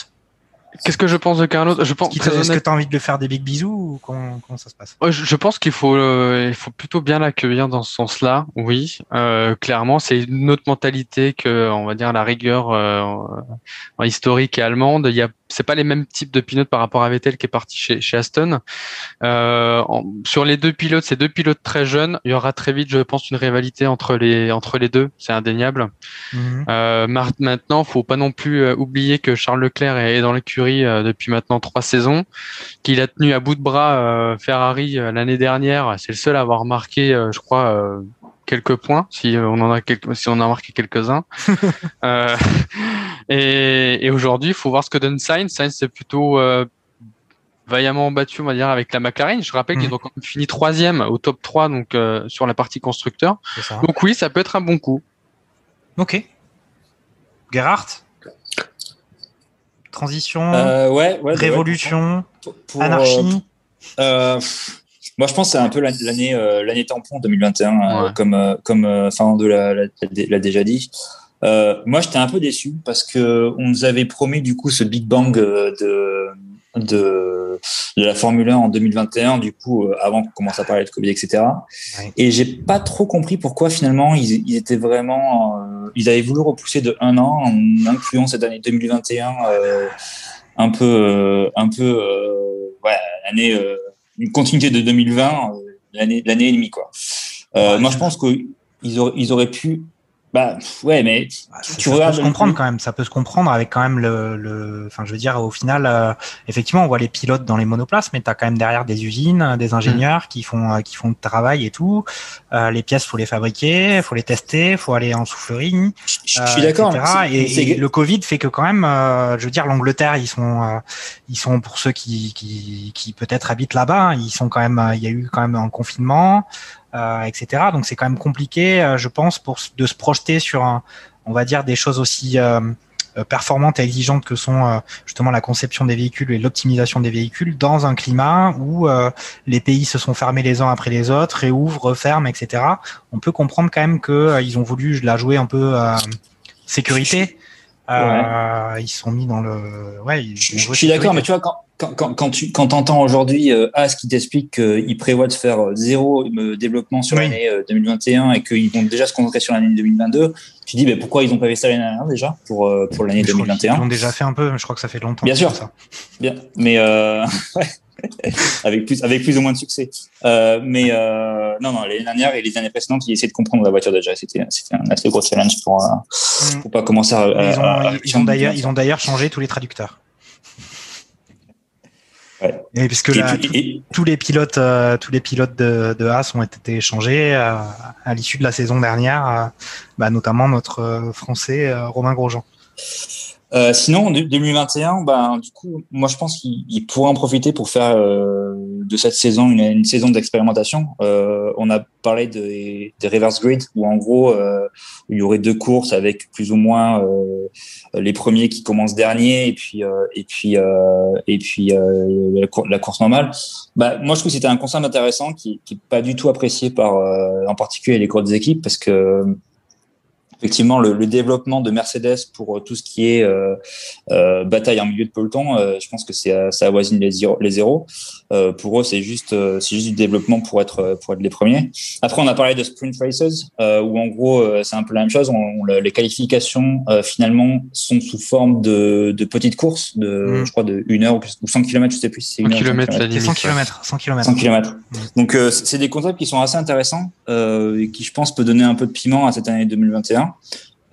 Qu'est-ce que je pense de Carlos? Je pense. Est-ce que tu as envie de le faire des big bisous ou comment, comment ça se passe? Je, pense qu'il faut euh, il faut plutôt bien l'accueillir dans ce sens-là. Oui, euh, clairement, c'est une autre mentalité que on va dire la rigueur euh, historique et allemande. Il y a c'est pas les mêmes types de pilotes par rapport à Vettel qui est parti chez, chez Aston. Euh, sur les deux pilotes, ces deux pilotes très jeunes, il y aura très vite, je pense, une rivalité entre les entre les deux. C'est indéniable. Mhm. Euh, maintenant, faut pas non plus euh, oublier que Charles Leclerc est dans l'écurie euh, depuis maintenant trois saisons, qu'il a tenu à bout de bras euh, Ferrari l'année dernière. C'est le seul à avoir marqué, je crois, quelques points, si on en a quelques, si on a marqué quelques-uns. euh, et, et aujourd'hui, il faut voir ce que donne Sainz. Sainz, c'est plutôt euh, vaillamment battu, on va dire, avec la McLaren. Je rappelle qu'ils mm. ont fini troisième au top 3 donc euh, sur la partie constructeur. Donc oui, ça peut être un bon coup. Ok. Gerhardt? Transition euh, ouais, ouais, Révolution pour, Anarchie? Moi, je pense que c'est un peu l'année euh, l'année tampon 2021, euh, comme euh, comme enfin de l'a déjà dit. Euh, moi, j'étais un peu déçu parce que on nous avait promis du coup ce Big Bang de de, de la Formule 1 en 2021, du coup, avant qu'on commence à parler de Covid, etc. Et j'ai pas trop compris pourquoi finalement ils, ils étaient vraiment, euh, ils avaient voulu repousser de un an en incluant cette année 2021 euh, un peu, un peu, ouais, année une continuité de 2020, euh, l'année l'année et demie quoi. Euh, moi je pense qu'ils auraient, ils auraient pu bah ouais, mais bah, tu ça, peut se comprendre quand même. Ça peut se comprendre avec quand même le, le enfin je veux dire au final, euh, effectivement on voit les pilotes dans les monoplaces, mais tu as quand même derrière des usines, des ingénieurs mm. qui font euh, qui font le travail et tout. Euh, les pièces faut les fabriquer, faut les tester, faut aller en soufflerie. Je, suis d'accord. Et, et, le Covid fait que quand même, je veux dire l'Angleterre ils sont ils sont pour ceux qui qui, qui peut-être habitent là-bas, ils sont quand même il y a eu quand même un confinement. Euh, etc. Donc c'est quand même compliqué, euh, je pense, pour de se projeter sur, un, on va dire, des choses aussi euh, performantes et exigeantes que sont justement la conception des véhicules et l'optimisation des véhicules dans un climat où les pays se sont fermés les uns après les autres, réouvrent, referment, etc. On peut comprendre quand même que ils ont voulu la jouer un peu sécurité. Euh, Ils sont mis dans le. Ouais, je, je suis d'accord, mais tu vois, quand, quand, quand, quand tu quand entends aujourd'hui euh, As qui t'explique qu'il prévoit de faire euh, zéro euh, développement sur l'année 2021 et qu'ils vont déjà se concentrer sur l'année 2022, tu dis mais pourquoi ils ont pas fait ça l'année dernière déjà pour pour l'année 2021 Ils l'ont déjà fait un peu, mais je crois que ça fait longtemps. Bien sûr, ça. bien, mais euh, avec plus avec plus ou moins de succès. Euh, mais euh, non non l'année dernière et les années précédentes, ils essaient de comprendre la voiture déjà. C'était c'était un assez gros challenge pour euh, pour pas commencer à. Ils ont, ils ont d'ailleurs ils ont d'ailleurs changé tous les traducteurs. Ouais. Et puisque là, puis, et... tous les pilotes, euh, tous les pilotes de, de Haas ont été changés euh, à l'issue de la saison dernière, bah, notamment notre français Romain Grosjean. Euh, sinon, en 2021, ben, du coup, moi je pense qu'il pourrait en profiter pour faire euh, de cette saison une, une saison d'expérimentation. Euh, on a parlé des de reverse grid où en gros euh, il y aurait deux courses avec plus ou moins euh, les premiers qui commencent dernier et puis et puis et puis la, la, course normale. Bah, moi je trouve que c'était un concept intéressant qui, qui est pas du tout apprécié par en particulier les courses des équipes parce que effectivement le, le, développement de Mercedes pour euh, tout ce qui est euh, euh, bataille en milieu de peloton, euh, je pense que c'est euh, ça avoisine les zéros. Les zéros. Euh, pour eux, c'est juste c'est juste du développement pour être pour être les premiers. Après, on a parlé de sprint races où en gros c'est un peu la même chose. On, on, les qualifications finalement sont sous forme de, de petites courses de mm. je crois de une heure ou 100 km, je sais plus. C'est 100 km, 100 km, 100 km. 100 km. Donc c'est des concepts qui sont assez intéressants et qui je pense peut donner un peu de piment à cette année 2021.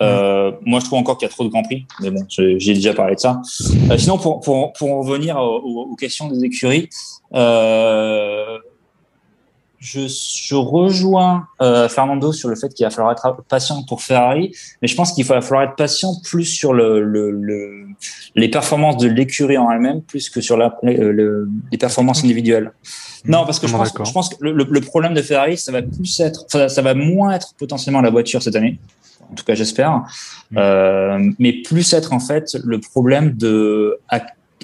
Euh, moi, je trouve encore qu'il y a trop de Grand Prix, mais bon, j'ai déjà parlé de ça. Euh, sinon, pour, pour, pour en revenir aux, aux, questions des écuries, euh, je, je, rejoins Fernando sur le fait qu'il va falloir être patient pour Ferrari, mais je pense qu'il va falloir être patient plus sur le, le, le les performances de l'écurie en elle-même, plus que sur la, le, les performances individuelles. Non, parce que je pense, je pense, que le, le, problème de Ferrari, ça va plus être, ça, ça va moins être potentiellement la voiture cette année en tout cas j'espère, euh, mais plus être en fait le problème de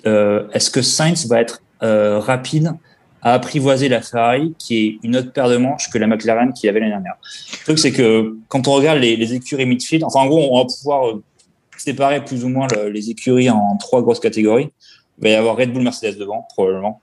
euh, est-ce que Sainz va être euh, rapide à apprivoiser la Ferrari qui est une autre paire de manches que la McLaren qui avait l'année dernière? Le truc c'est que quand on regarde les, les, écuries midfield, enfin en gros on va pouvoir séparer plus ou moins le, les écuries en trois grosses catégories. Il va y avoir Red Bull, Mercedes devant probablement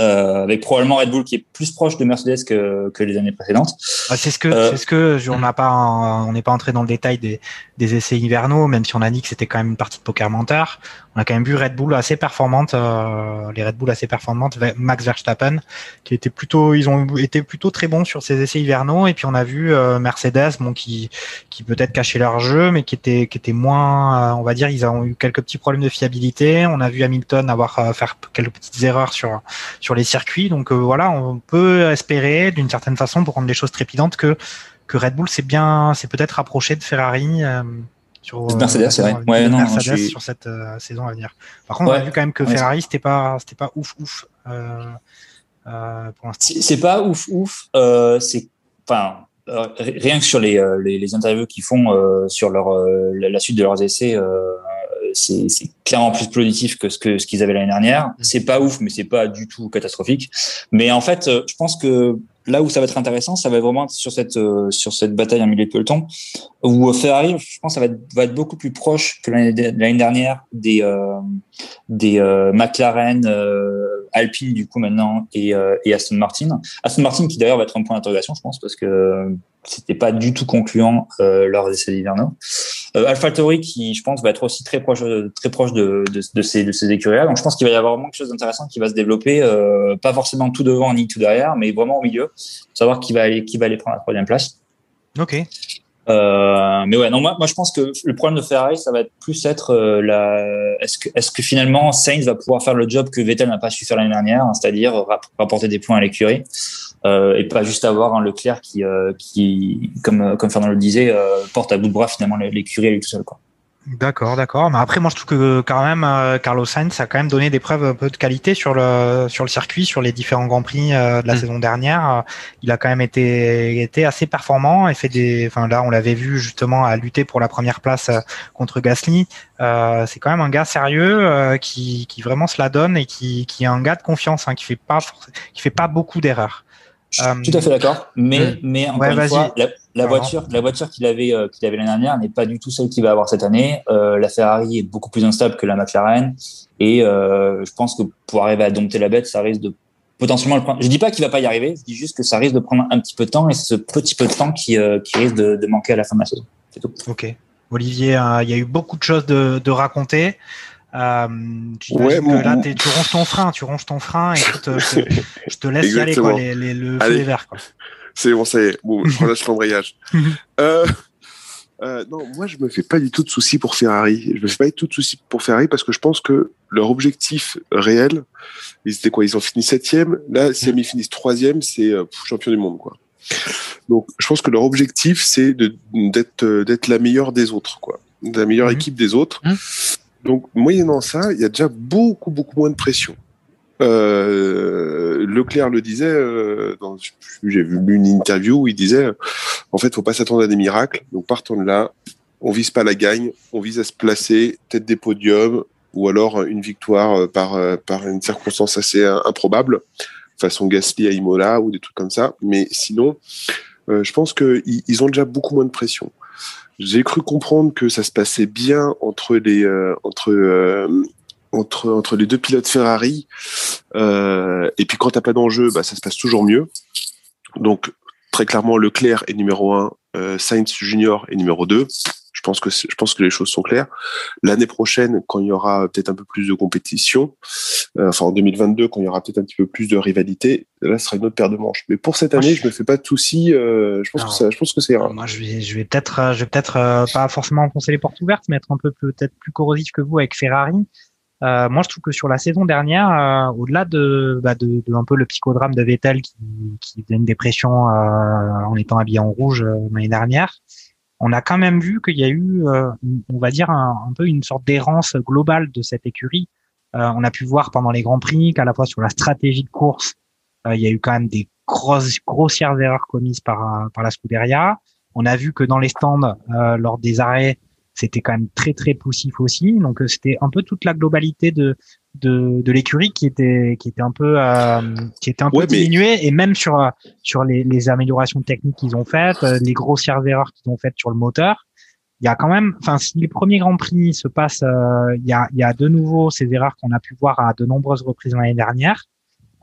euh, avec probablement Red Bull qui est plus proche de Mercedes que, que les années précédentes. Ah, c'est ce que euh, c'est ce que on n'a pas on n'est pas entré dans le détail des, des essais hivernaux, même si on a dit que c'était quand même une partie de poker menteur. On a quand même vu Red Bull assez performante, euh, les Red Bull assez performantes, Max Verstappen qui était plutôt ils ont été plutôt très bons sur ces essais hivernaux et puis on a vu euh, Mercedes qui peut-être cachait leur jeu mais qui était qui était moins on va dire ils ont eu quelques petits problèmes de fiabilité. On a vu Hamilton avoir faire quelques petites erreurs sur sur les circuits. Donc euh, voilà, on peut espérer d'une certaine façon pour rendre les choses trépidantes que que Red Bull s'est bien, c'est peut-être rapproché de Ferrari. Euh, sur, Mercedes, c'est vrai. Ouais, non, Mercedes suis... sur cette euh, saison à venir. Par contre, ouais. on a vu quand même que Ferrari, c'était pas, c'était pas ouf, ouf. c'est pas ouf, ouf. c'est, enfin, rien que sur les, les, les interviews qu'ils font sur leur, la suite de leurs essais, c'est clairement plus positif que ce que ce qu'ils avaient l'année dernière. Mm. C'est pas ouf, mais c'est pas du tout catastrophique. Mais en fait, je pense que là où ça va être intéressant, ça va être vraiment sur cette euh, sur cette bataille en milieu de peloton où Ferrari, je pense, ça va être, va être beaucoup plus proche que l'année dernière des euh, des euh, McLaren, euh, Alpine du coup maintenant et, euh, et Aston Martin. Aston Martin qui d'ailleurs va être un point d'interrogation, je pense, parce que c'était pas du tout concluant lors des essais hivernaux. AlphaTauri qui, je pense, va être aussi très proche, très proche de, ces, de écuries-là. Donc, je pense qu'il va y avoir vraiment quelque chose d'intéressant qui va se développer, pas forcément tout devant ni tout derrière, mais vraiment au milieu, savoir qui va aller, qui va aller prendre la troisième place. Ok. Euh, mais ouais, non, moi, moi, je pense que le problème de Ferrari, ça va être plus être euh, la. Est-ce que, est-ce que finalement Sainz va pouvoir faire le job que Vettel n'a pas su faire l'année dernière, hein, c'est-à-dire rapporter des points à l'écurie euh, et pas juste avoir un Leclerc qui, euh, qui, comme comme Fernand le disait, euh, porte à bout de bras finalement l'écurie à lui tout seul, quoi. D'accord, d'accord. Mais après, moi, je trouve que quand même, euh, Carlos Sainz a quand même donné des preuves un peu de qualité sur le sur le circuit, sur les différents grands prix euh, de la Mm. saison dernière. Euh, Il a quand même été été assez performant et fait des. Enfin, là, on l'avait vu justement à lutter pour la première place euh, contre Gasly. Euh, c'est quand même un gars sérieux euh, qui qui vraiment se la donne et qui qui est un gars de confiance, hein, qui fait pas qui fait pas beaucoup d'erreurs. Je suis Euh, tout à fait d'accord, mais, mais encore ouais, une fois, la, la Pardon. voiture, la voiture qu'il avait, euh, qu'il avait l'année dernière n'est pas du tout celle qu'il va avoir cette année. Euh, la Ferrari est beaucoup plus instable que la McLaren, et euh, je pense que pour arriver à dompter la bête, ça risque de potentiellement le prendre. Je dis pas qu'il va pas y arriver, je dis juste que ça risque de prendre un petit peu de temps, et c'est ce petit peu de temps qui, euh, qui risque de, de manquer à la fin de la saison. C'est tout. Ok. Olivier, euh, il y a eu beaucoup de choses de, de raconter. Euh, Ouais, que là, tu ronges ton frein, tu ronges ton frein. Euh, je, te, je te laisse y aller, quoi, les, les- le feu vert. Quoi. C'est bon, ça y est. Bon, je relâche l'embrayage. Mhm. euh, euh, non, moi, je me fais pas du tout de soucis pour Ferrari. Je me fais pas du tout de soucis pour Ferrari parce que je pense que leur objectif réel, ils étaient quoi? Ils ont fini septième. Là, si ils finissent troisième, c'est euh, champion du monde, quoi. Donc, je pense que leur objectif, c'est d'être d'être la meilleure des autres, quoi, la meilleure Mhm. équipe des autres. Mhm. Donc, moyennant ça, il y a déjà beaucoup, beaucoup moins de pression. Euh, Leclerc le disait, euh, j'ai vu une interview où il disait, en fait, faut pas s'attendre à des miracles. Donc partons de là, on vise pas la gagne, on vise à se placer, peut-être des podiums ou alors une victoire euh, par une circonstance assez improbable, façon Gasly à Imola ou des trucs comme ça. Mais sinon, je pense que ils, ils ont déjà beaucoup moins de pression. J'ai cru comprendre que ça se passait bien entre les entre entre entre les deux pilotes Ferrari. Euh, et puis quand t'as pas d'enjeu, bah ça se passe toujours mieux. Donc très clairement Leclerc est numéro un, euh, Sainz Junior est numéro 2 Je pense que je pense que les choses sont claires. L'année prochaine, quand il y aura peut-être un peu plus de compétition, euh, enfin en 2022, quand il y aura peut-être un petit peu plus de rivalité, là ce sera une autre paire de manches. Mais pour cette année, je- je me fais pas de soucis. euh, je pense que ça, je pense que c'est Moi, je vais, je vais peut-être, je vais peut-être euh, pas forcément enfoncer les portes ouvertes, mais être un peu peut-être plus corrosif que vous avec Ferrari. Euh, moi, je trouve que sur la saison dernière, euh, au-delà de, bah, de, de un peu le psychodrame de Vettel qui, qui faisait une dépression euh, en étant habillé en rouge euh, l'année dernière, on a quand même vu qu'il y a eu, euh, on va dire, un, peu une sorte d'errance globale de cette écurie. Euh, on a pu voir pendant les grands prix qu'à la fois sur la stratégie de course, il y a eu quand même des grosses, grossières erreurs commises par, par la Scuderia. On a vu que dans les stands, lors des arrêts, c'était quand même très très poussif aussi. Donc euh, c'était un peu toute la globalité de de, de l'écurie qui était qui était un peu euh, qui était un peu Ouais, mais- diminuée et même sur euh, sur les, les améliorations techniques qu'ils ont faites, euh, les grossières erreurs qu'ils ont faites sur le moteur. Il y a quand même, enfin, si les premiers grands prix se passent, euh, il y a il y a de nouveau ces erreurs qu'on a pu voir à de nombreuses reprises l'année dernière.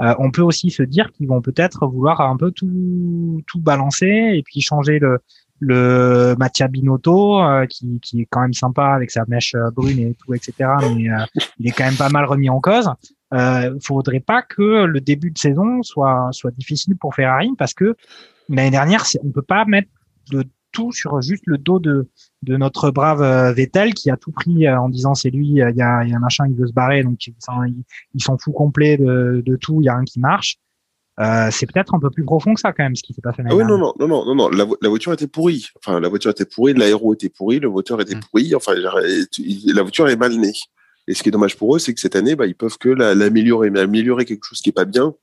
Euh, on peut aussi se dire qu'ils vont peut-être vouloir un peu tout tout balancer et puis changer le le Mattia Binotto euh, qui, qui est quand même sympa avec sa mèche euh, brune et tout etc mais euh, il est quand même pas mal remis en cause. Euh, faudrait pas que le début de saison soit soit difficile pour Ferrari parce que l'année dernière on peut pas mettre de tout sur juste le dos de de notre brave euh, Vettel qui a tout pris euh, en disant c'est lui il y a il y a un machin il veut se barrer donc il s'en fout complet de, de tout il y a rien qui marche euh, c'est peut-être un peu plus profond que ça quand même ce qui s'est passé Ah oui, non, non, non, non, non, non. La, vo- la voiture était pourrie. Enfin, la voiture était pourrie, l'aéro était pourri, le moteur était Mm. pourri. Enfin, la voiture est mal née. Et ce qui est dommage pour eux, c'est que cette année, bah, ils peuvent que la- l'améliorer. Mais améliorer quelque chose qui est pas bien,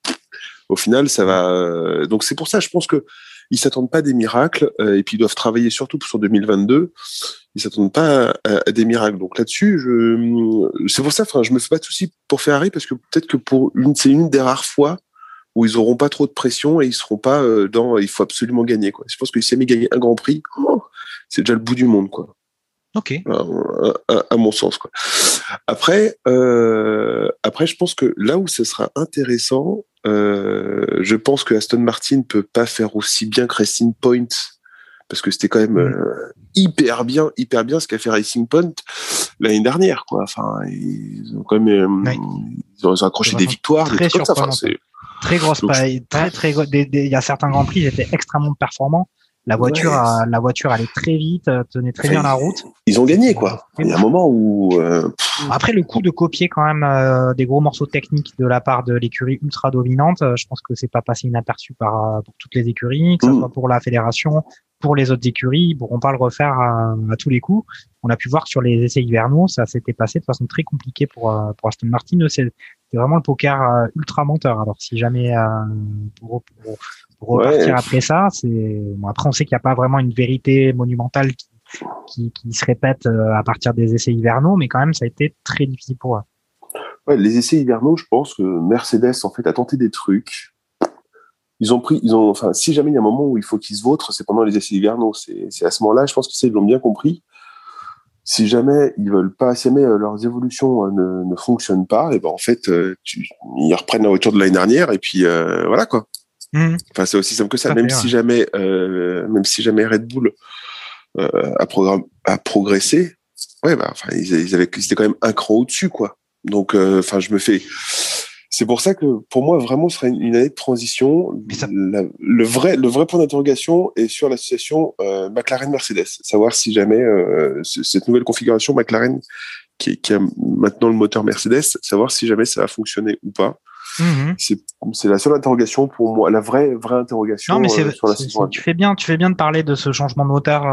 au final, ça va. euh, Donc c'est pour ça, je pense que ils s'attendent pas à des miracles. euh, et puis ils doivent travailler surtout sur 2022. Ils s'attendent pas à, à des miracles. Donc là-dessus, je, c'est pour ça. Enfin, je me fais pas de soucis pour Ferrari parce que peut-être que pour une, c'est une des rares fois où ils auront pas trop de pression et ils seront pas euh, dans il faut absolument gagner quoi. Je pense que si jamais gagner un Grand Prix, oh, c'est déjà le bout du monde quoi. ok À, à- à mon sens quoi. Après, euh, après je pense que là où ce sera intéressant, euh, je pense que Aston Martin peut pas faire aussi bien que Racing Point parce que c'était quand même euh, hyper bien, hyper bien ce qu'a fait Racing Point l'année dernière quoi. Enfin, ils ont quand même euh, Ouais. ils ont, accroché des victoires, des trucs comme ça. Enfin, très grosse Donc, paille, très très il y a certains grands prix ils étaient extrêmement performants la voiture Ouais. a- la voiture allait très vite euh, tenait très bien la route ils ont gagné quoi. Il y a un moment où euh, après le coup de copier quand même euh, des gros morceaux techniques de la part de l'écurie ultra dominante euh, je pense que c'est pas passé inaperçu par euh, pour toutes les écuries que ce Mm. soit pour la fédération pour les autres écuries, ils pourront pas le refaire à, à, tous les coups. On a pu voir que sur les essais hivernaux, ça s'était passé de façon très compliquée pour, pour Aston Martin. C'est vraiment le poker euh, ultra menteur. Alors si jamais euh, pour, pour, pour repartir Ouais. après ça, c'est bon, après on sait qu'il n'y a pas vraiment une vérité monumentale qui, qui, qui se répète euh, à partir des essais hivernaux, mais quand même ça a été très difficile pour eux. Ouais, les essais hivernaux, je pense que Mercedes en fait a tenté des trucs. Ils ont pris, ils ont, enfin, si jamais il y a un moment où il faut qu'ils se vautrent, c'est pendant les essais hivernaux. C'est, c'est à ce moment-là, je pense que ça ils l'ont bien compris. Si jamais ils veulent pas, si jamais euh, leurs évolutions euh, ne, ne fonctionnent pas, et ben en fait, euh, tu, ils reprennent la voiture de l'année dernière et puis euh, voilà quoi. Enfin, c'est aussi simple que ça. Même si jamais, euh, même si jamais Red Bull euh, a, a progressé, ouais, bah, enfin, ils, ils avaient, ils étaient quand même un cran au-dessus, quoi. Donc, euh, enfin, je me fais. C'est pour ça que, pour moi, vraiment, ce serait une, une année de transition. Mais ça- La- le vrai, le vrai point d'interrogation est sur l'association euh, McLaren-Mercedes. Savoir si jamais euh, ce- cette nouvelle configuration McLaren, qui, qui a maintenant le moteur Mercedes, savoir si jamais ça va fonctionner ou pas. Mhm. C'est la seule interrogation pour moi, la vraie vraie interrogation Non, mais euh, sur la saison. tu fais bien, tu fais bien de parler de ce changement de moteur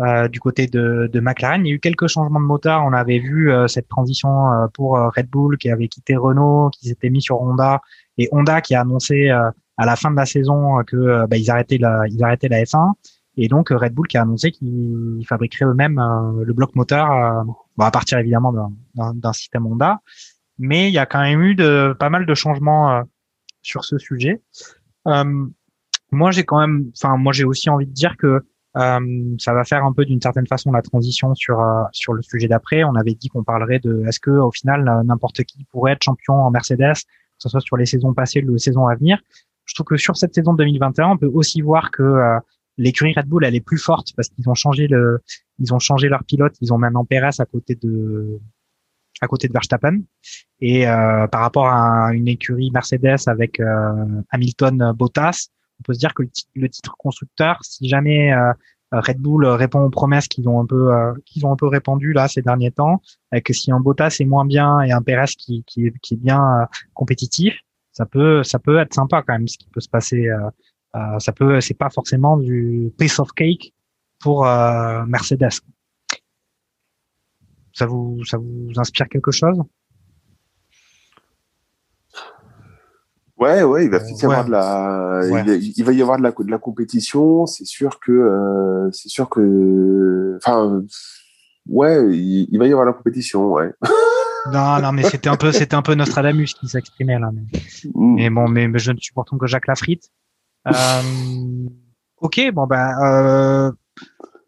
euh, du côté de, de McLaren. Il y a eu quelques changements de moteur. On avait vu euh, cette transition euh, pour euh, Red Bull qui avait quitté Renault, qui s'était mis sur Honda, et Honda qui a annoncé euh, à la fin de la saison que bah, ils arrêtaient la, ils arrêtaient la F1, et donc Red Bull qui a annoncé qu'ils fabriqueraient eux-mêmes le bloc moteur, bon, à partir évidemment d'un, système Honda. Mais il y a quand même eu de pas mal de changements sur ce sujet. Moi, j'ai quand même, enfin, moi, j'ai aussi envie de dire que euh, ça va faire un peu d'une certaine façon la transition sur euh, sur le sujet d'après. On avait dit qu'on parlerait de est-ce que au final euh, n'importe qui pourrait être champion en Mercedes, que ce soit sur les saisons passées ou les saisons à venir. Je trouve que sur cette saison 2021, on peut aussi voir que euh, l'écurie Red Bull elle est plus forte parce qu'ils ont changé le, ils ont changé leur pilote, ils ont maintenant Perez à côté de à côté de Verstappen et euh, par rapport à une écurie Mercedes avec euh, Hamilton Bottas on peut se dire que le, ti- le titre constructeur, si jamais euh, Red Bull répond aux promesses qu'ils ont un peu euh, qu'ils ont un peu répandues là ces derniers temps, et que si un Bottas est moins bien et un Perez qui, qui, est, qui est bien euh, compétitif, ça peut ça peut être sympa quand même ce qui peut se passer. euh, euh, ça peut c'est pas forcément du piece of cake pour euh, Mercedes. Ça vous ça vous inspire quelque chose? Ouais, ouais, il va peut-être y avoir de la, il, va, y avoir de la, de la compétition. C'est sûr que, euh, c'est sûr que, enfin, ouais, il, il va y avoir la compétition, ouais. Non non mais c'était un peu c'était un peu Nostradamus qui s'exprimait là. Mais... Mm. Mais bon, mais, mais je ne supporte que Jacques Lafritte. Euh, ok, bon ben, euh,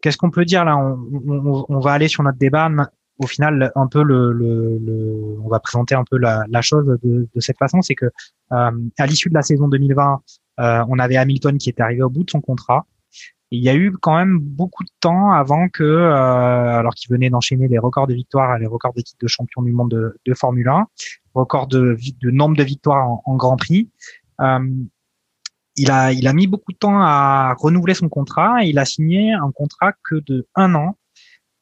qu'est-ce qu'on peut dire là? On, on, on va aller sur notre débat. Au final, un peu le, le, le on va présenter un peu la, la chose de, de cette façon, c'est que à l'issue de la saison 2020, euh, on avait Hamilton qui était arrivé au bout de son contrat. Il y a eu quand même beaucoup de temps avant que, euh, alors qu'il venait d'enchaîner les records de victoires, les records des de champion du monde de, Formule 1, record de, de nombre de victoires en, en Grand Prix. Euh, il a, il a mis beaucoup de temps à renouveler son contrat et il a signé un contrat que de un an.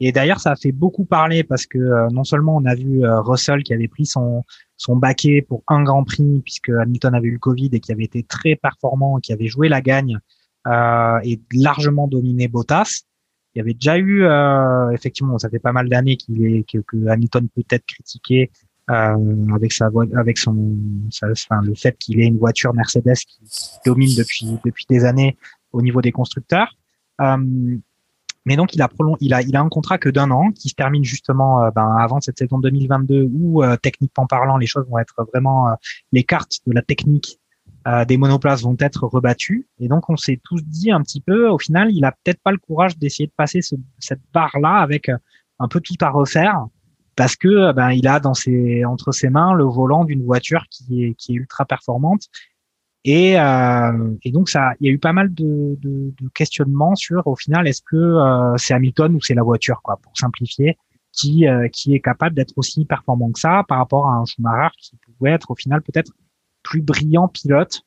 Et d'ailleurs, ça a fait beaucoup parler parce que euh, non seulement on a vu euh, Russell qui avait pris son, son baquet pour un Grand Prix puisque Hamilton avait eu le Covid et qui avait été très performant, qui avait joué la gagne euh, et largement dominé Bottas. Il y avait déjà eu, euh, effectivement, ça fait pas mal d'années qu'il est que, que Hamilton peut être critiqué avec sa avec son, enfin, le fait qu'il ait une voiture Mercedes qui domine depuis depuis des années au niveau des constructeurs. Mais donc il a prolong, il a il a un contrat que d'un an qui se termine justement euh, ben, avant cette saison 2022 où euh, techniquement parlant les choses vont être vraiment euh, les cartes de la technique euh, des monoplaces vont être rebattues. Et donc on s'est tous dit un petit peu au final il a peut-être pas le courage d'essayer de passer ce, cette barre là avec euh, un peu tout à refaire parce que ben il a dans ses entre ses mains le volant d'une voiture qui est qui est ultra performante et, euh, et donc ça il y a eu pas mal de, de, de questionnements sur au final est-ce que euh, c'est Hamilton ou c'est la voiture quoi pour simplifier qui euh, qui est capable d'être aussi performant que ça par rapport à un Schumacher qui pouvait être au final peut-être plus brillant pilote.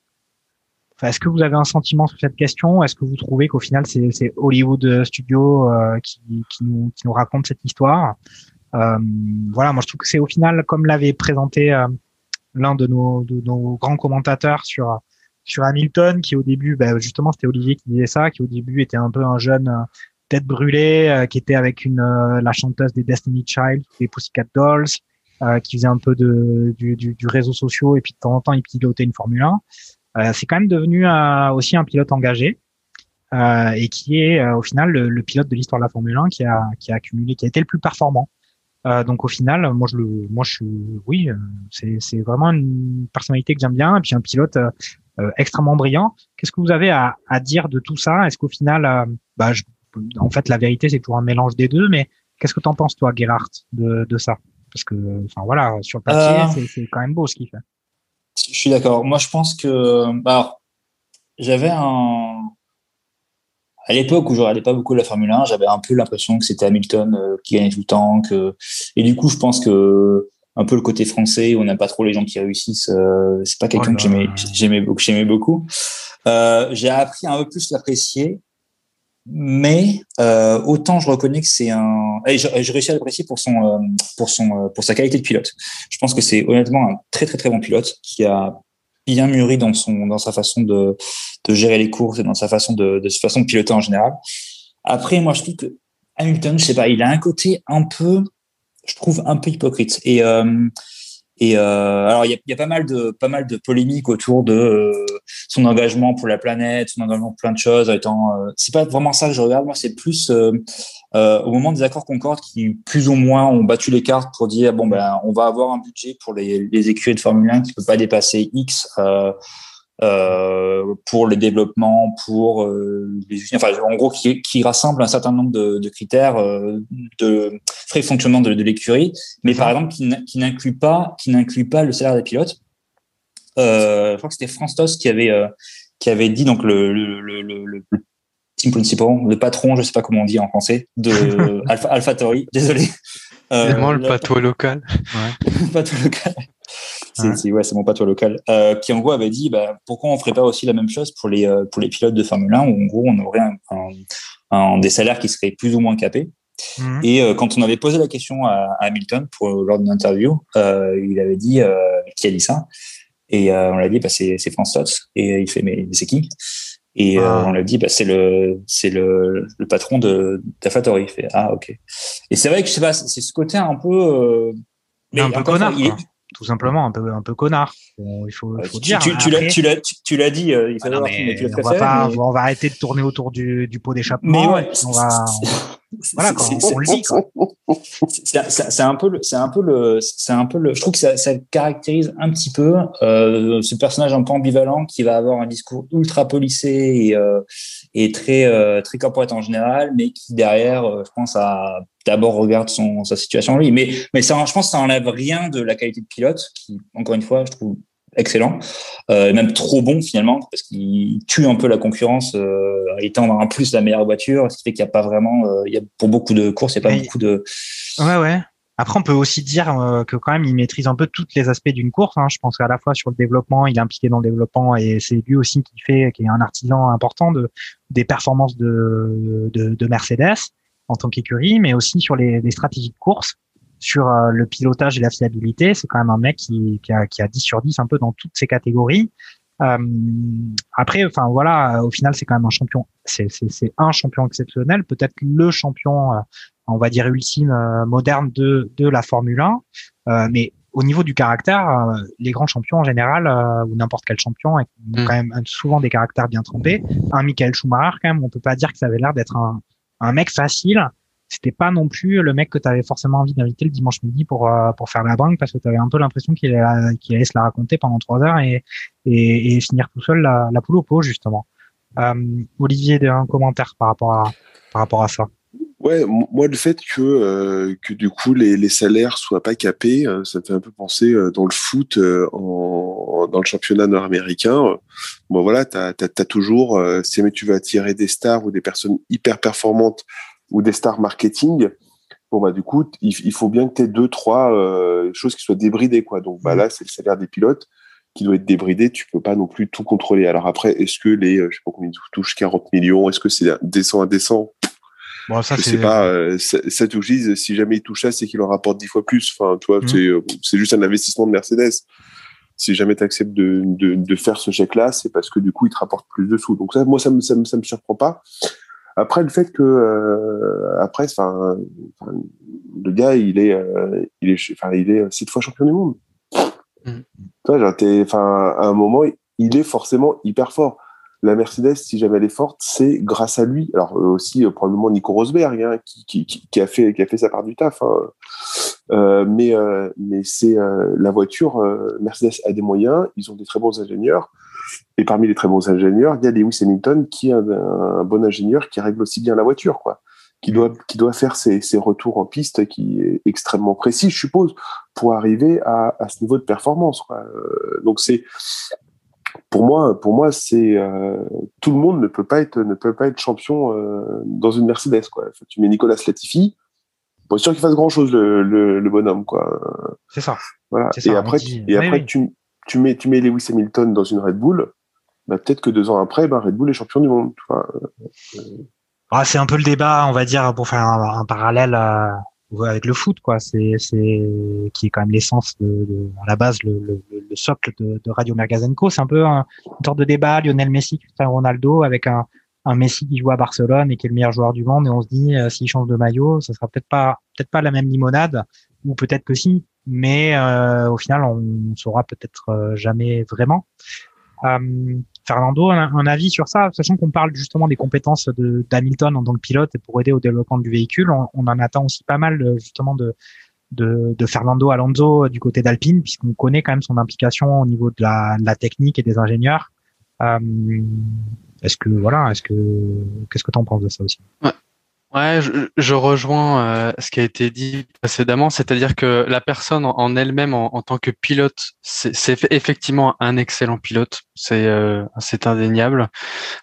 Enfin, est-ce que vous avez un sentiment sur cette question Est-ce que vous trouvez qu'au final c'est c'est Hollywood Studio euh, qui, qui, nous, qui nous raconte cette histoire? Euh, Voilà, moi je trouve que c'est au final comme l'avait présenté euh, l'un de nos, de nos grands commentateurs sur sur Hamilton, qui au début, bah, justement, c'était Olivier qui disait ça, qui au début était un peu un jeune euh, tête brûlée, euh, qui était avec une euh, la chanteuse des Destiny Child, des Pussycat Dolls, qui faisait un peu de du, du, du réseau social et puis de temps en temps il pilotait une Formule 1. c'est quand même devenu aussi un pilote engagé. et qui est au final le, le pilote de l'histoire de la Formule 1 qui a, qui a accumulé, qui a été le plus performant. Euh, donc au final, moi je le, moi je suis, oui, euh, c'est c'est vraiment une personnalité que j'aime bien et puis un pilote euh, extrêmement brillant. Qu'est-ce que vous avez à, à dire de tout ça? Est-ce qu'au final, bah, je, en fait, la vérité c'est toujours un mélange des deux, mais qu'est-ce que t'en penses toi, Gerhardt, de, de ça? Parce que, enfin voilà, sur le papier, c'est quand même beau ce qu'il fait. Je suis d'accord. Moi, je pense que, bah, j'avais un, à l'époque où je regardais pas beaucoup la Formule 1, j'avais un peu l'impression que c'était Hamilton euh, qui gagnait tout le temps. Que... Et du coup, je pense que un peu le côté français, où on n'aime pas trop les gens qui réussissent, euh, c'est pas quelqu'un que j'aimais, j'aimais beaucoup. J'aimais beaucoup. Euh, j'ai appris un peu plus l'apprécier, mais euh, autant je reconnais que c'est un. Et je, je réussis à l'apprécier pour son, euh, pour son, pour sa qualité de pilote. Je pense que c'est honnêtement un très très très bon pilote qui a bien mûri dans son dans sa façon de, de gérer les courses et dans sa façon de, de façon de piloter en général. Après, moi, je trouve que Hamilton, je sais pas, il a un côté un peu, je trouve un peu hypocrite. Et euh, et euh, alors, il y a, pas mal de polémiques autour de euh, son engagement pour la planète, son engagement pour plein de choses. Étant, euh, c'est pas vraiment ça que je regarde. Moi, c'est plus euh, au moment des accords Concorde qui plus ou moins ont battu les cartes pour dire bon ben on va avoir un budget pour les, écuries de Formule 1 qui peut pas dépasser X. Euh, pour les développements, pour euh, les enfin en gros qui, qui rassemble un certain nombre de, de critères euh, de frais de fonctionnement de, de l'écurie, mais par exemple qui n'inclut pas qui n'inclut pas le salaire des pilotes. je crois que c'était Franz qui avait qui avait dit donc le, le, le, le team principal, le patron, je sais pas comment on dit en français, de Alpha, AlphaTauri. Désolé. Euh, le patois local. Ouais. le patois local. C'est ouais. c'est mon patois local. Euh, qui en gros avait dit bah, pourquoi on ferait pas aussi la même chose pour les euh, pour les pilotes de Formule 1 où en gros on aurait un, un, un des salaires qui seraient plus ou moins capés. Mmh. Et euh, quand on avait posé la question à, à Hamilton pour lors d'une interview, euh, il avait dit qui a dit ça? Et on l'a dit bah, c'est c'est France Tots et il fait mais c'est qui? Et ah. on l'a dit bah, c'est le c'est le, le patron de d'Afatori. Il fait ah ok. Et c'est vrai que je sais pas c'est ce côté un peu mais un peu connard. il, tout simplement un peu un peu connard. Bon, il faut, il faut tu, dire. Tu, tu l'as tu l'as tu l'as dit. Euh, il faut ah mais on, va pas, mais... on va arrêter de tourner autour du, du pot d'échappement. Mais ouais, on va. voilà, quand on, on le dit. C'est un peu, c'est un peu le, c'est un peu le. Je trouve que ça, ça caractérise un petit peu euh, ce personnage un peu ambivalent qui va avoir un discours ultra policé et, euh, et très euh, très corporate en général, mais qui derrière, euh, je pense, a d'abord regarde son sa situation lui. Mais mais ça, je pense, que ça enlève rien de la qualité de pilote, qui encore une fois, je trouve excellent, euh, même trop bon finalement, parce qu'il tue un peu la concurrence, euh, étant en plus la meilleure voiture, ce qui fait qu'il n'y a pas vraiment, euh, il y a pour beaucoup de courses, il n'y a pas beaucoup de. Ouais ouais. Après, on peut aussi dire euh, que quand même, il maîtrise un peu tous les aspects d'une course. Hein. Je pense qu'à la fois sur le développement, il est impliqué dans le développement et c'est lui aussi qui fait, qui est un artisan important de des performances de, de, de Mercedes en tant qu'écurie, mais aussi sur les, les, stratégies de course, sur euh, le pilotage et la fiabilité. C'est quand même un mec qui, qui, a, qui a 10 sur 10 un peu dans toutes ces catégories. Euh, après, enfin voilà, au final, c'est quand même un champion. C'est un champion exceptionnel, peut-être le champion, euh, on va dire ultime, euh, moderne de de la Formule 1. Euh, mais au niveau du caractère, euh, les grands champions en général, ou n'importe quel champion, ont mm. quand même souvent des caractères bien trempés. Un Michael Schumacher, quand même, on peut pas dire que ça avait l'air d'être un, un mec facile c'était pas non plus le mec que tu avais forcément envie d'inviter le dimanche midi pour euh, pour faire la banque parce que tu avais un peu l'impression qu'il allait, qu'il allait se la raconter pendant trois heures et, et, et finir tout seul la, la poule au pot justement. Euh, Olivier, un commentaire par rapport à par rapport à ça? Ouais, moi le fait que euh, que du coup les, les salaires soient pas capés, euh, ça me fait un peu penser euh, dans le foot, euh, en, dans le championnat nord-américain. bon voilà, t'as as, toujours, si jamais tu veux attirer des stars ou des personnes hyper performantes ou des stars marketing, bon bah du coup il, il faut bien que tu aies deux trois euh, choses qui soient débridées quoi. Donc bah là c'est le salaire des pilotes qui doit être débridé. Tu peux pas non plus tout contrôler. Alors après est-ce que les je sais pas combien ils touchent 40 millions, est-ce que c'est décent indécent Bon, ça, je sais pas, euh, si jamais il touche ça, c'est qu'il en rapporte dix fois plus. Enfin, tu vois, mmh. c'est juste un investissement de Mercedes si jamais tu acceptes de, de, de, faire ce chèque-là, c'est parce que du coup, il te rapporte plus de sous. Donc ça, moi, ça me, ça me, ça me surprend pas. Après, le fait que euh, après, enfin, le gars, il est, euh, il est, enfin, il est sept fois champion du monde. Mm. Enfin, à un moment, il est forcément hyper fort. La Mercedes, si jamais elle est forte, c'est grâce à lui. Alors euh, aussi euh, probablement Nico Rosberg, hein, qui, a fait sa part du taf. Hein. Euh, mais c'est la voiture. Mercedes a des moyens, ils ont des très bons ingénieurs. Et parmi les très bons ingénieurs, il y a Lewis Hamilton qui est un, bon ingénieur qui règle aussi bien la voiture. Qui doit faire ses, retours en piste, qui est extrêmement précis, je suppose, pour arriver à, ce niveau de performance. Donc c'est pour moi, pour moi, c'est euh, tout le monde ne peut pas être ne peut pas être champion euh, dans une Mercedes quoi. tu mets Nicolas Latifi, pas sûr qu'il fasse grand chose le, le, le bonhomme quoi. C'est ça. Voilà. Ça, et après, tu, et après oui. tu tu mets tu mets Lewis Hamilton dans une Red Bull, bah, peut-être que deux ans après, bah, Red Bull est champion du monde. Enfin, euh, ah, c'est un peu le débat, on va dire, pour faire un, un parallèle à, avec le foot, quoi. C'est, c'est qui est quand même l'essence de, de, à la base le, le, le socle de, de Radio Mergazenco. C'est un peu un, une sorte de débat Lionel Messi, Cristiano Ronaldo, avec un, un Messi qui joue à Barcelone et qui est le meilleur joueur du monde. Et on se dit, euh, s'il change de maillot, ça sera peut-être pas, peut-être pas la même limonade, ou peut-être que si. Mais euh, au final, on saura peut-être euh, jamais vraiment. Euh, Fernando, un, avis sur ça, sachant qu'on parle justement des compétences de d'Hamilton en tant que pilote et pour aider au développement du véhicule, on, en attend aussi pas mal euh, justement de, de, Fernando Alonso du côté d'Alpine, puisqu'on connaît quand même son implication au niveau de la, technique et des ingénieurs. Euh, est-ce que voilà, est-ce que qu'est-ce que tu en penses de ça aussi? Ouais, je, je rejoins euh, ce qui a été dit précédemment, c'est-à-dire que la personne en, elle-même, en, en, tant que pilote, c'est effectivement un excellent pilote, c'est euh, indéniable.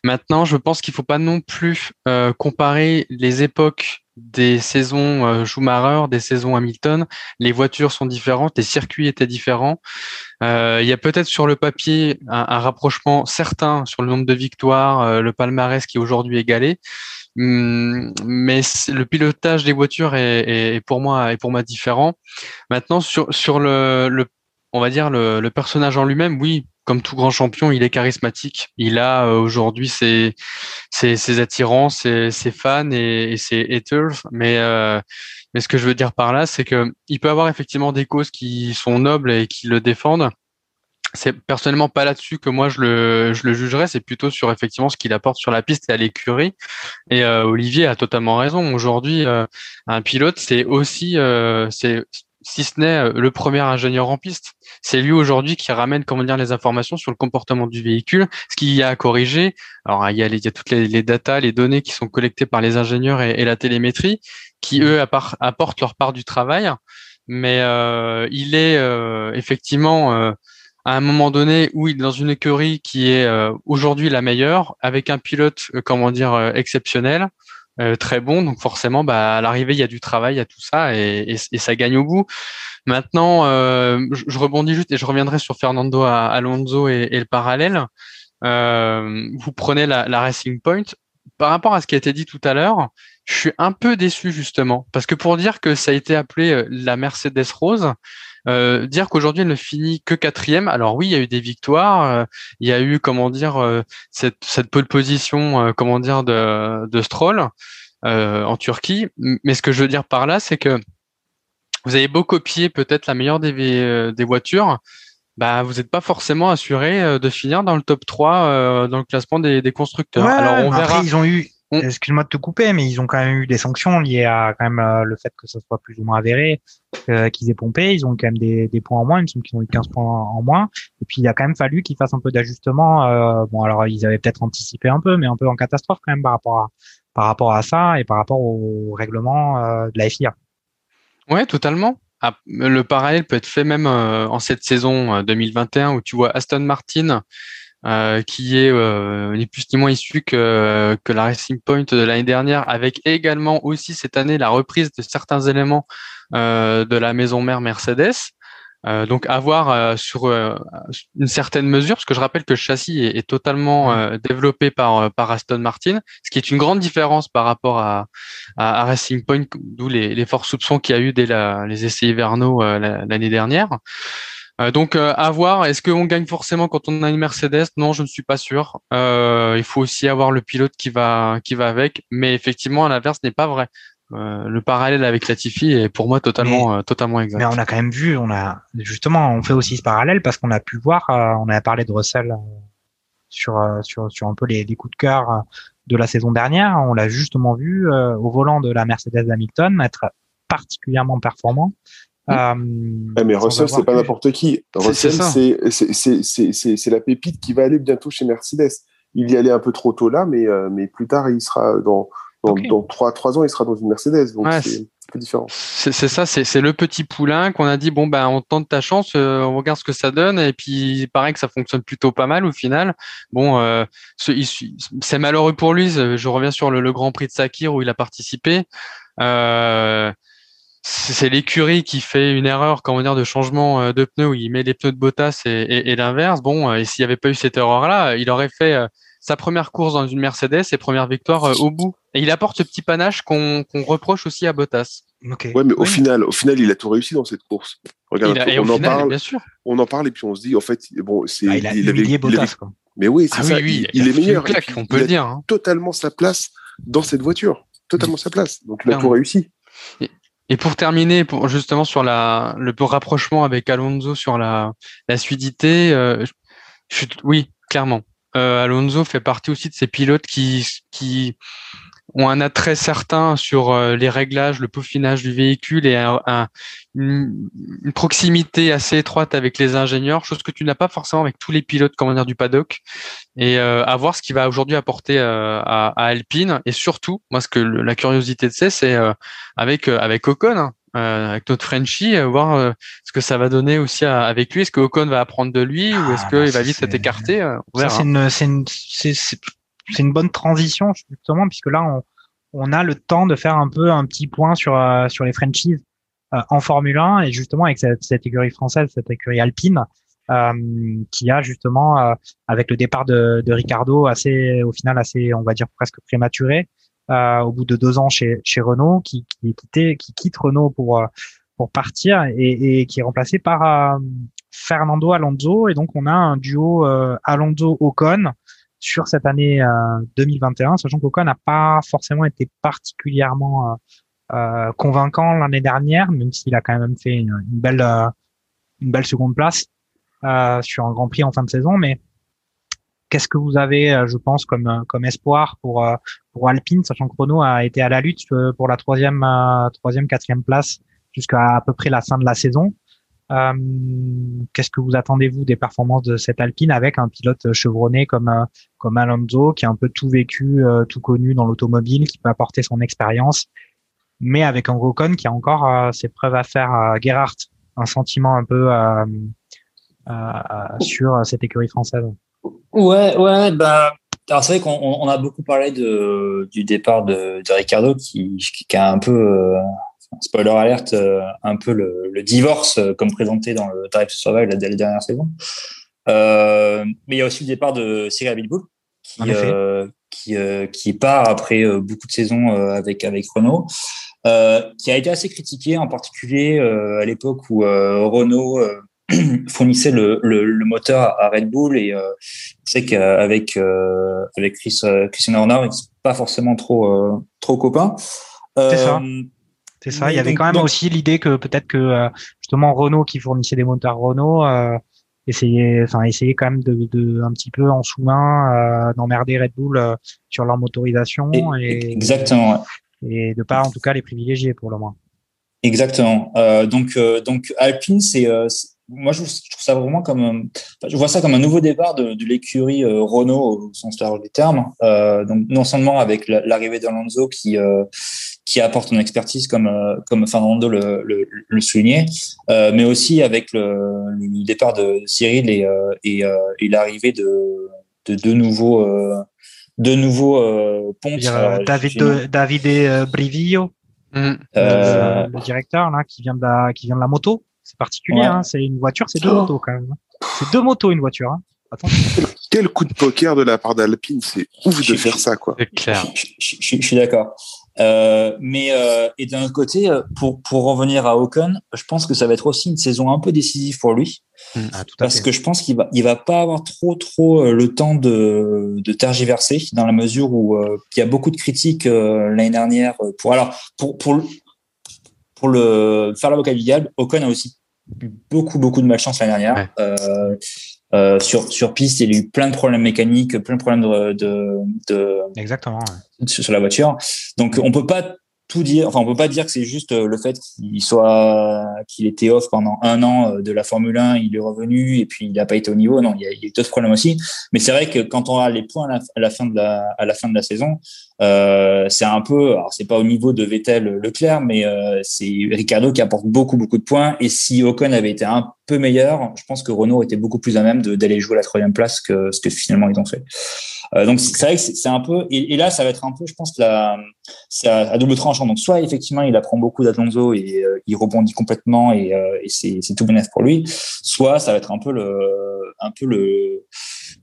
Maintenant, je pense qu'il faut pas non plus euh, comparer les époques des saisons euh, Schumacher, des saisons Hamilton. Les voitures sont différentes, les circuits étaient différents. Euh, il y a peut-être sur le papier un, un, rapprochement certain sur le nombre de victoires, euh, le palmarès qui est aujourd'hui égalé. Hum, mais le pilotage des voitures est, est, pour moi est pour moi différent. Maintenant sur sur le, le on va dire le, le personnage en lui-même, oui, comme tout grand champion, il est charismatique. Il a euh, aujourd'hui ses, ses, ses, attirants, ses, ses fans et, et, ses haters. Mais, euh, mais ce que je veux dire par là, c'est que il peut avoir effectivement des causes qui sont nobles et qui le défendent c'est personnellement pas là-dessus que moi je le, je le jugerais, c'est plutôt sur effectivement ce qu'il apporte sur la piste et à l'écurie. Et euh, Olivier a totalement raison. Aujourd'hui, euh, un pilote, c'est aussi, euh, c'est si ce n'est le premier ingénieur en piste. C'est lui aujourd'hui qui ramène comment dire les informations sur le comportement du véhicule, ce qu'il y a à corriger. Alors il y a, les, il y a toutes les, les datas, les données qui sont collectées par les ingénieurs et, et la télémétrie, qui eux apportent leur part du travail. Mais il est effectivement à un moment donné où il est dans une écurie qui est euh, aujourd'hui la meilleure, avec un pilote, euh, comment dire, euh, exceptionnel, très bon. Donc forcément, bah, à l'arrivée, il y a du travail, il y a tout ça, et, ça gagne au bout. Maintenant, je, rebondis juste et je reviendrai sur Fernando Alonso et, le parallèle. vous prenez la Racing Point. Par rapport à ce qui a été dit tout à l'heure, je suis un peu déçu justement, parce que pour dire que ça a été appelé la Mercedes Rose, euh, dire qu'aujourd'hui elle ne finit que quatrième, alors oui, il y a eu des victoires, euh, il y a eu comment dire euh, cette, cette pole position, comment dire de, de Stroll en Turquie. Mais ce que je veux dire par là, c'est que vous avez beau copier peut-être la meilleure des, des voitures, bah, vous n'êtes pas forcément assuré de finir dans le top 3 dans le classement des, des constructeurs. Ouais, alors on verra. Après, ils ont eu Excuse-moi de te couper, mais ils ont quand même eu des sanctions liées à quand même euh, le fait que ça soit plus ou moins avéré, euh, qu'ils aient pompé. Ils ont quand même des, des points en moins. Il me semble qu'ils ont eu 15 points en moins. Et puis il a quand même fallu qu'ils fassent un peu d'ajustement. Euh, bon, alors ils avaient peut-être anticipé un peu, mais un peu en catastrophe quand même par rapport à par rapport à ça et par rapport au règlement euh, de la FIA. Ouais, totalement. Ah, le parallèle peut être fait même euh, en cette saison 2021 où tu vois Aston Martin euh, qui est euh, ni plus ni moins issu que, que la Racing Point de l'année dernière, avec également aussi cette année la reprise de certains éléments euh, de la maison mère Mercedes. Euh, donc avoir euh, sur euh, une certaine mesure, parce que je rappelle que le châssis est, est totalement développé par, par Aston Martin, ce qui est une grande différence par rapport à, à, à Racing Point, d'où les, les forts soupçons qu'il y a eu dès la, les essais hivernaux l'année dernière. Euh, donc euh, à voir. Est-ce qu'on gagne forcément quand on a une Mercedes? Non, je ne suis pas sûr. Euh, il faut aussi avoir le pilote qui va qui va avec. Mais effectivement, à l'inverse, n'est pas vrai. Euh, le parallèle avec Latifi est pour moi totalement euh, totalement exact. Mais on a quand même vu, on a justement, on fait aussi ce parallèle parce qu'on a pu voir, euh, on a parlé de Russell sur euh, sur sur un peu les, les coups de cœur de la saison dernière. On l'a justement vu euh, au volant de la Mercedes d'Hamilton être particulièrement performant. Euh, Ouais, mais Russell, c'est pas n'importe qui. C'est- Russell, c'est ça. c'est c'est- c'est- c'est- c'est- c'est la pépite qui va aller bientôt chez Mercedes. Il y allait un peu trop tôt là, mais, euh, mais plus tard, il sera dans, dans, dans 3, ans, il sera dans une Mercedes. Donc Ouais, c'est un peu différent. C'est ça, c'est c'est le petit poulain qu'on a dit bon ben on tente ta chance, euh, on regarde ce que ça donne et puis il paraît que ça fonctionne plutôt pas mal au final. Bon, euh, c'est malheureux pour lui. Je reviens sur le, le Grand Prix de Sakir où il a participé. Euh, c'est l'écurie qui fait une erreur, comment dire, de changement euh, de pneus où il met les pneus de Bottas et, et, et l'inverse. Bon, euh, et s'il n'y avait pas eu cette erreur-là, il aurait fait euh, sa première course dans une Mercedes et première victoire au bout. Et il apporte ce petit panache qu'on reproche aussi à Bottas. Ok. Ouais, mais au Oui. final, au final, il a tout réussi dans cette course. Regarde, Il a- et au on en final, parle, bien sûr. on en parle et puis on se dit, en fait, bon, c'est, Ah, il a avait- il Bottas. avait- quoi. mais oui, c'est Ah ça. oui, oui, il, est meilleur. Claque, puis, on peut il le a dire. hein. totalement sa place dans cette voiture. Totalement sa place. Donc, il a tout réussi. Et pour terminer, pour justement sur la le rapprochement avec Alonso sur la la fluidité, euh, je- oui, clairement. Euh, Alonso fait partie aussi de ces pilotes qui qui ont un attrait certain sur euh, les réglages, le peaufinage du véhicule et un, un- une, une proximité assez étroite avec les ingénieurs, chose que tu n'as pas forcément avec tous les pilotes comment dire, du paddock. Et euh, à voir ce qu'il va aujourd'hui apporter euh, à, à Alpine. Et surtout, moi, ce que le- la curiosité de c'est, c'est euh, avec euh, avec Ocon, hein, euh, avec notre Frenchie, euh, voir euh, ce que ça va donner aussi à- avec lui. Est-ce que Ocon va apprendre de lui ou est-ce Ah, qu'il bah, va vite s'être écarté Ça, c'est une, c'est une, c'est, c'est, c'est une bonne transition, justement, puisque là, on, on a le temps de faire un peu un petit point sur, euh, sur les franchises euh, en Formule 1 et justement avec cette, cette écurie française, cette écurie alpine, euh, qui a justement, euh, avec le départ de, de Ricardo, assez, au final, assez, on va dire presque prématuré, euh, au bout de deux ans chez, chez Renault, qui, qui, est quitté, qui quitte Renault pour, pour partir et, et qui est remplacé par euh, Fernando Alonso. Et donc, on a un duo euh, Alonso-Ocon sur cette année euh, 2021, sachant qu'Ocon n'a pas forcément été particulièrement euh, euh, convaincant l'année dernière, même s'il a quand même fait une, belle, euh, une belle seconde place euh, sur un Grand Prix en fin de saison. Mais qu'est-ce que vous avez, euh, je pense, comme, euh, comme espoir pour, euh, pour Alpine, sachant que Renault a été à la lutte euh, pour la troisième, euh, troisième, quatrième place jusqu'à à peu près la fin de la saison? Euh, Qu'est-ce que vous attendez-vous des performances de cette Alpine avec un pilote chevronné comme euh, comme Alonso qui a un peu tout vécu, euh, tout connu dans l'automobile, qui peut apporter son expérience, mais avec un Ocon qui a encore ses preuves à faire à Gerhardt, un sentiment un peu sur cette écurie française. Ouais, ouais, bah. Alors c'est vrai qu'on on- on a beaucoup parlé de, du départ de, de Ricardo qui, qui a un peu, euh, spoiler alerte, euh, un peu le, le divorce euh, comme présenté dans le Drive to Survive la, la dernière saison. Euh, mais il y a aussi le départ de Cyril Abitboul qui, euh, qui, euh, qui part après euh, beaucoup de saisons euh, avec, avec Renault, euh, qui a été assez critiqué en particulier euh, à l'époque où euh, Renault euh, fournissait le, le, le moteur à Red Bull et euh, c'est qu'avec euh, avec Chris, euh, Christian Horner, ils sont pas forcément trop euh, trop copains. C'est ça. C'est ça. Mais Il y avait donc- quand même donc- aussi l'idée que peut-être que euh, justement Renault qui fournissait des moteurs Renault euh, essayait, enfin essayait quand même de, de un petit peu en sous-main euh, d'emmerder Red Bull euh, sur leur motorisation et- et, Exactement. et de pas en tout cas les privilégier pour le moins. Exactement. Euh, donc, euh, donc Alpine, c'est, euh, c'est- moi je, je trouve ça vraiment comme, un- enfin, je vois ça comme un nouveau départ de, de l'écurie euh, Renault au sens large du terme. Euh, donc non seulement avec la- l'arrivée d'Alonso qui euh, qui apporte son expertise comme euh, comme Fernando le, le, le soulignait, euh, mais aussi avec le, le départ de Cyril et euh, et, euh, et l'arrivée de de deux nouveaux euh, deux nouveaux euh, pontes. Alors, euh, David, de, David et, euh, Brivillo, Mm. euh, le, le directeur là, qui vient de la, qui vient de la moto. C'est particulier, Ouais. hein, c'est une voiture, c'est deux Oh. motos quand même. C'est deux motos une voiture. Hein. Quel coup de poker de la part d'Alpine, c'est ouf de Je- faire ça, quoi. C'est clair. Je, je- je- je suis d'accord. Euh, mais euh, et d'un autre côté, euh, pour pour revenir à Ocon, je pense que ça va être aussi une saison un peu décisive pour lui, Ah, tout à parce fait. que je pense qu'il va il va pas avoir trop trop le temps de de tergiverser dans la mesure où euh, il y a beaucoup de critiques euh, l'année dernière pour alors pour pour le- pour le faire l'avocat du diable, Ocon a aussi eu beaucoup beaucoup de malchance l'année dernière. Ouais. Euh, euh, sur sur piste, il y a eu plein de problèmes mécaniques, plein de problèmes de de, de Exactement. ouais. sur la voiture. Donc on peut pas tout dire, enfin on peut pas dire que c'est juste euh, le fait qu'il soit qu'il était off pendant un an de la Formule 1, il est revenu et puis il n'a pas été au niveau. Non, il y a, il y a eu d'autres problèmes aussi. Mais c'est vrai que quand on a les points à la, à la fin de la à la fin de la saison, euh, c'est un peu, alors c'est pas au niveau de Vettel Leclerc, mais euh, c'est Ricardo qui apporte beaucoup beaucoup de points. Et si Ocon avait été un peu meilleur, je pense que Renault était beaucoup plus à même d'aller jouer la troisième place que ce que finalement ils ont fait. Euh, donc c'est vrai que c'est un peu, et, là ça va être un peu, je pense, la, c'est à, double tranchant. Donc soit effectivement il apprend beaucoup d'Alonso et euh, il rebondit complètement et, euh, et c'est tout bénéf pour lui. Soit ça va être un peu le, un peu le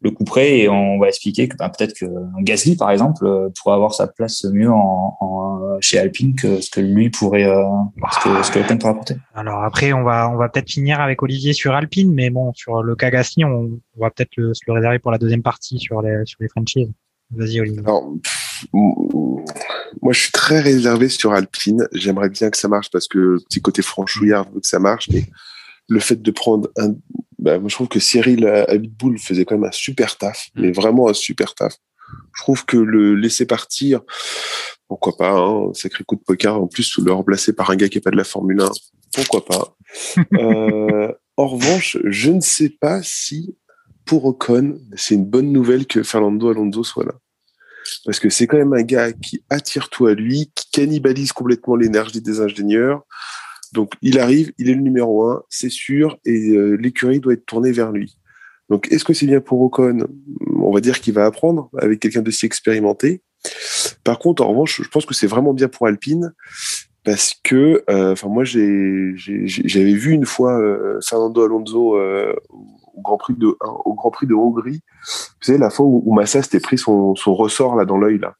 le coup près et on va expliquer que ben, peut-être que Gasly par exemple euh, pourrait avoir sa place mieux en, en chez Alpine que ce que lui pourrait euh, ce que ce que Ocon pourrait apporter. Alors après, on va, on va peut-être finir avec Olivier sur Alpine, mais bon, sur le cas Gasly, on, on va peut-être le, se le réserver pour la deuxième partie sur les, sur les franchises. Vas-y, Olivier. Alors, moi, je suis très réservé sur Alpine. J'aimerais bien que ça marche parce que le petit côté franchouillard veut que ça marche, mais le fait de prendre un, bah, moi, je trouve que Cyril Abitboul faisait quand même un super taf, mais vraiment un super taf. Je trouve que le laisser partir, pourquoi pas, hein, sacré coup de poker, en plus, le remplacer par un gars qui est pas de la Formule 1, pourquoi pas. euh, en revanche, je ne sais pas si, pour Ocon, c'est une bonne nouvelle que Fernando Alonso soit là parce que c'est quand même un gars qui attire tout à lui, qui cannibalise complètement l'énergie des ingénieurs. Donc il arrive, il est le numéro un, c'est sûr, et euh, l'écurie doit être tournée vers lui. Donc est-ce que c'est bien pour Ocon On va dire qu'il va apprendre avec quelqu'un de si expérimenté. Par contre, en revanche, je pense que c'est vraiment bien pour Alpine parce que, euh, enfin moi j'avais vu une fois euh, Fernando Alonso euh, au Grand Prix de Hongrie. Vous savez la fois où, où Massa pris son, ressort là dans l'œil là.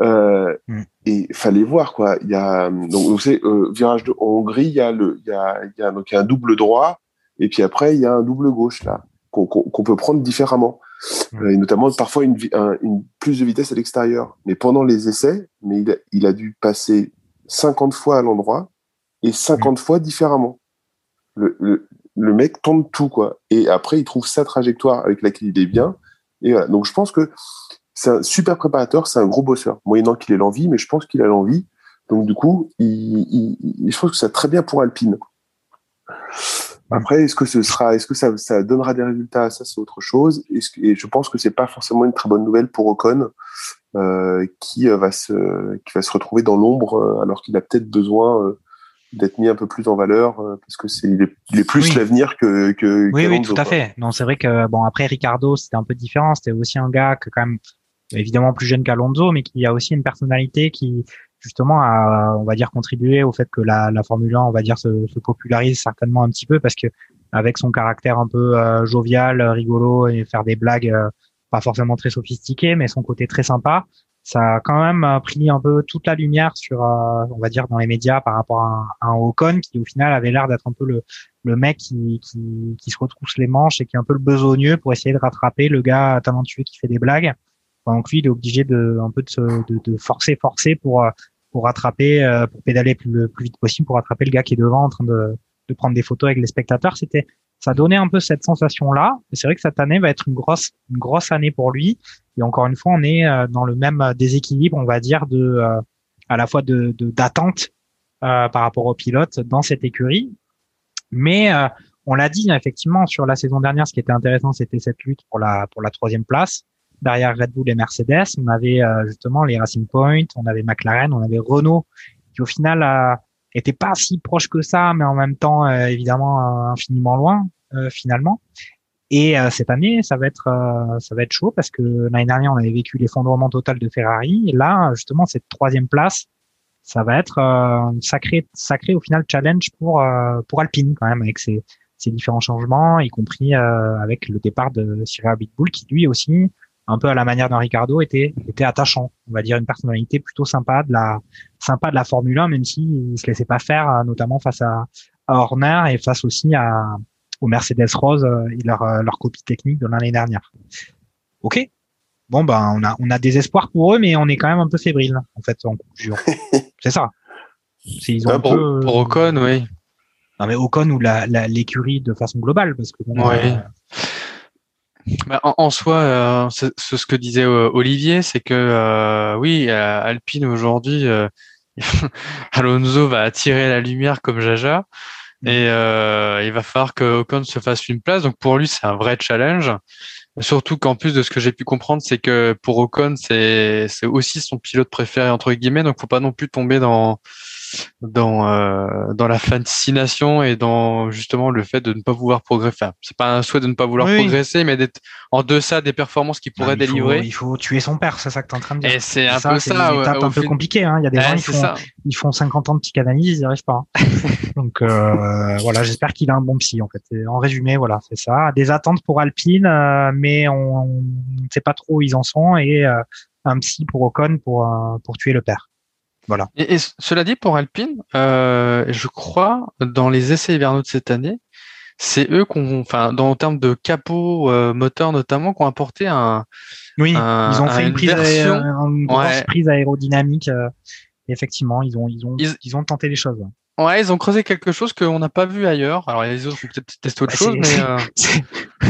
Euh, Mm. Et fallait voir quoi. Il y a donc vous savez euh, virage de en Hongrie, il y a le il y a, il y a donc il y a un double droit et puis après il y a un double gauche là qu'on peut prendre différemment. Mm. Euh, et notamment parfois une, vi- un- une plus de vitesse à l'extérieur. Mais pendant les essais, mais il a, il a dû passer 50 fois à l'endroit et 50 fois différemment. Le, le, le mec tente tout, quoi. Et après, il trouve sa trajectoire avec laquelle il est bien. Et voilà. Donc, je pense que c'est un super préparateur, c'est un gros bosseur. Moyennant qu'il ait l'envie, mais je pense qu'il a l'envie. Donc, du coup, il, il, il- je pense que c'est très bien pour Alpine. Après, est-ce que ce sera, est-ce que ça, ça donnera des résultats? Ça, c'est autre chose. Et je pense que c'est pas forcément une très bonne nouvelle pour Ocon, euh, qui euh, va se, qui va se retrouver dans l'ombre, euh, alors qu'il a peut-être besoin euh, d'être mis un peu plus en valeur, euh, parce que c'est, il est, il est plus Oui. l'avenir que, que. Oui, oui, tout à fait. Non, c'est vrai que bon après Ricardo, c'était un peu différent. C'était aussi un gars que quand même évidemment plus jeune qu'Alonso, mais qui a aussi une personnalité qui justement a, on va dire, contribué au fait que la, la Formule 1, on va dire, se, se popularise certainement un petit peu parce que avec son caractère un peu euh, jovial, rigolo et faire des blagues euh, pas forcément très sophistiquées, mais son côté très sympa, ça a quand même euh, pris un peu toute la lumière sur, euh, on va dire, dans les médias par rapport à à un Ocon qui au final avait l'air d'être un peu le le mec qui, qui, qui se retrousse les manches et qui est un peu le besogneux pour essayer de rattraper le gars talentueux qui fait des blagues. Donc lui, il est obligé de un peu de, se, de, de forcer, forcer pour euh, pour rattraper, euh, pour pédaler plus, le plus vite possible pour rattraper le gars qui est devant en train de, de prendre des photos avec les spectateurs. C'était, ça donnait un peu cette sensation-là. Et c'est vrai que cette année va être une grosse, une grosse année pour lui. Et encore une fois, on est euh, dans le même déséquilibre, on va dire, de à la fois de de- d'attente euh, par rapport aux pilotes dans cette écurie. Mais euh, on l'a dit effectivement sur la saison dernière, ce qui était intéressant, c'était cette lutte pour la pour la troisième place derrière Red Bull et Mercedes. On avait euh, justement les Racing Point, on avait McLaren, on avait Renault, qui au final euh, était pas si proche que ça, mais en même temps euh, évidemment euh, infiniment loin euh, finalement. Et euh, cette année, ça va être euh, ça va être chaud parce que l'année dernière, on avait vécu l'effondrement total de Ferrari. Et là, justement, cette troisième place, ça va être euh, un sacré sacré au final challenge pour euh, pour Alpine quand même avec ses différents changements, y compris euh, avec le départ de Cyril Abitboul qui lui aussi un peu à la manière d'un Ricardo, était, était attachant. On va dire une personnalité plutôt sympa de la, sympa de la Formule 1, même s'il ne se laissait pas faire, euh, notamment face à, à Horner et face aussi à, au Mercedes Rose euh, et leur, euh, leur copie technique de l'année dernière. Ok. Bon, ben, on a, on a des espoirs pour eux, mais on est quand même un peu fébrile, en fait, en conclusion. C'est ça. C'est, ils ont Ah un bon peu, Pour Ocon, oui. non, mais Ocon ou la, la, l'écurie de façon globale, parce que bon, Ouais. euh, Bah, en, en soi, euh, c'est ce que disait euh, Olivier, c'est que euh, oui, euh, Alpine aujourd'hui, euh, Alonso va attirer la lumière comme Jaja, et euh, il va falloir que Ocon se fasse une place. Donc pour lui, c'est un vrai challenge. Surtout qu'en plus de ce que j'ai pu comprendre, c'est que pour Ocon, c'est c'est aussi son pilote préféré entre guillemets. Donc faut pas non plus tomber dans dans euh, dans la fascination et dans justement le fait de ne pas vouloir progresser. Enfin, c'est pas un souhait de ne pas vouloir Oui. progresser, mais d'être en deçà des performances qu'il pourrait il faut- délivrer. il faut tuer son père, c'est ça que tu es en train de dire. Et c'est un ça, peu c'est ça. au un peu fin- compliquée. Hein. Il y a des Ouais, gens, ils c'est font, ça. ils font 50 ans de psychanalyse, ils n'y arrivent pas. hein. Donc euh, voilà, j'espère qu'il a un bon psy en fait. Et en résumé, voilà, c'est ça. Des attentes pour Alpine, euh, mais on ne sait pas trop où ils en sont et un psy pour Ocon pour pour tuer le père. Et, et cela dit, pour Alpine, euh, je crois, dans les essais hivernaux de cette année, c'est eux qu'on, enfin, dans en termes de capot euh, moteur notamment, qui ont apporté un, Oui, Un- ils ont fait un- une prise, version. une grosse Ouais. prise aérodynamique. euh, effectivement, ils ont ils ont Ils- ils ont tenté les choses. Ouais, ils ont creusé quelque chose qu'on n'a pas vu ailleurs. Alors les autres ont peut-être testé autre Bah, chose, mais euh, C'est-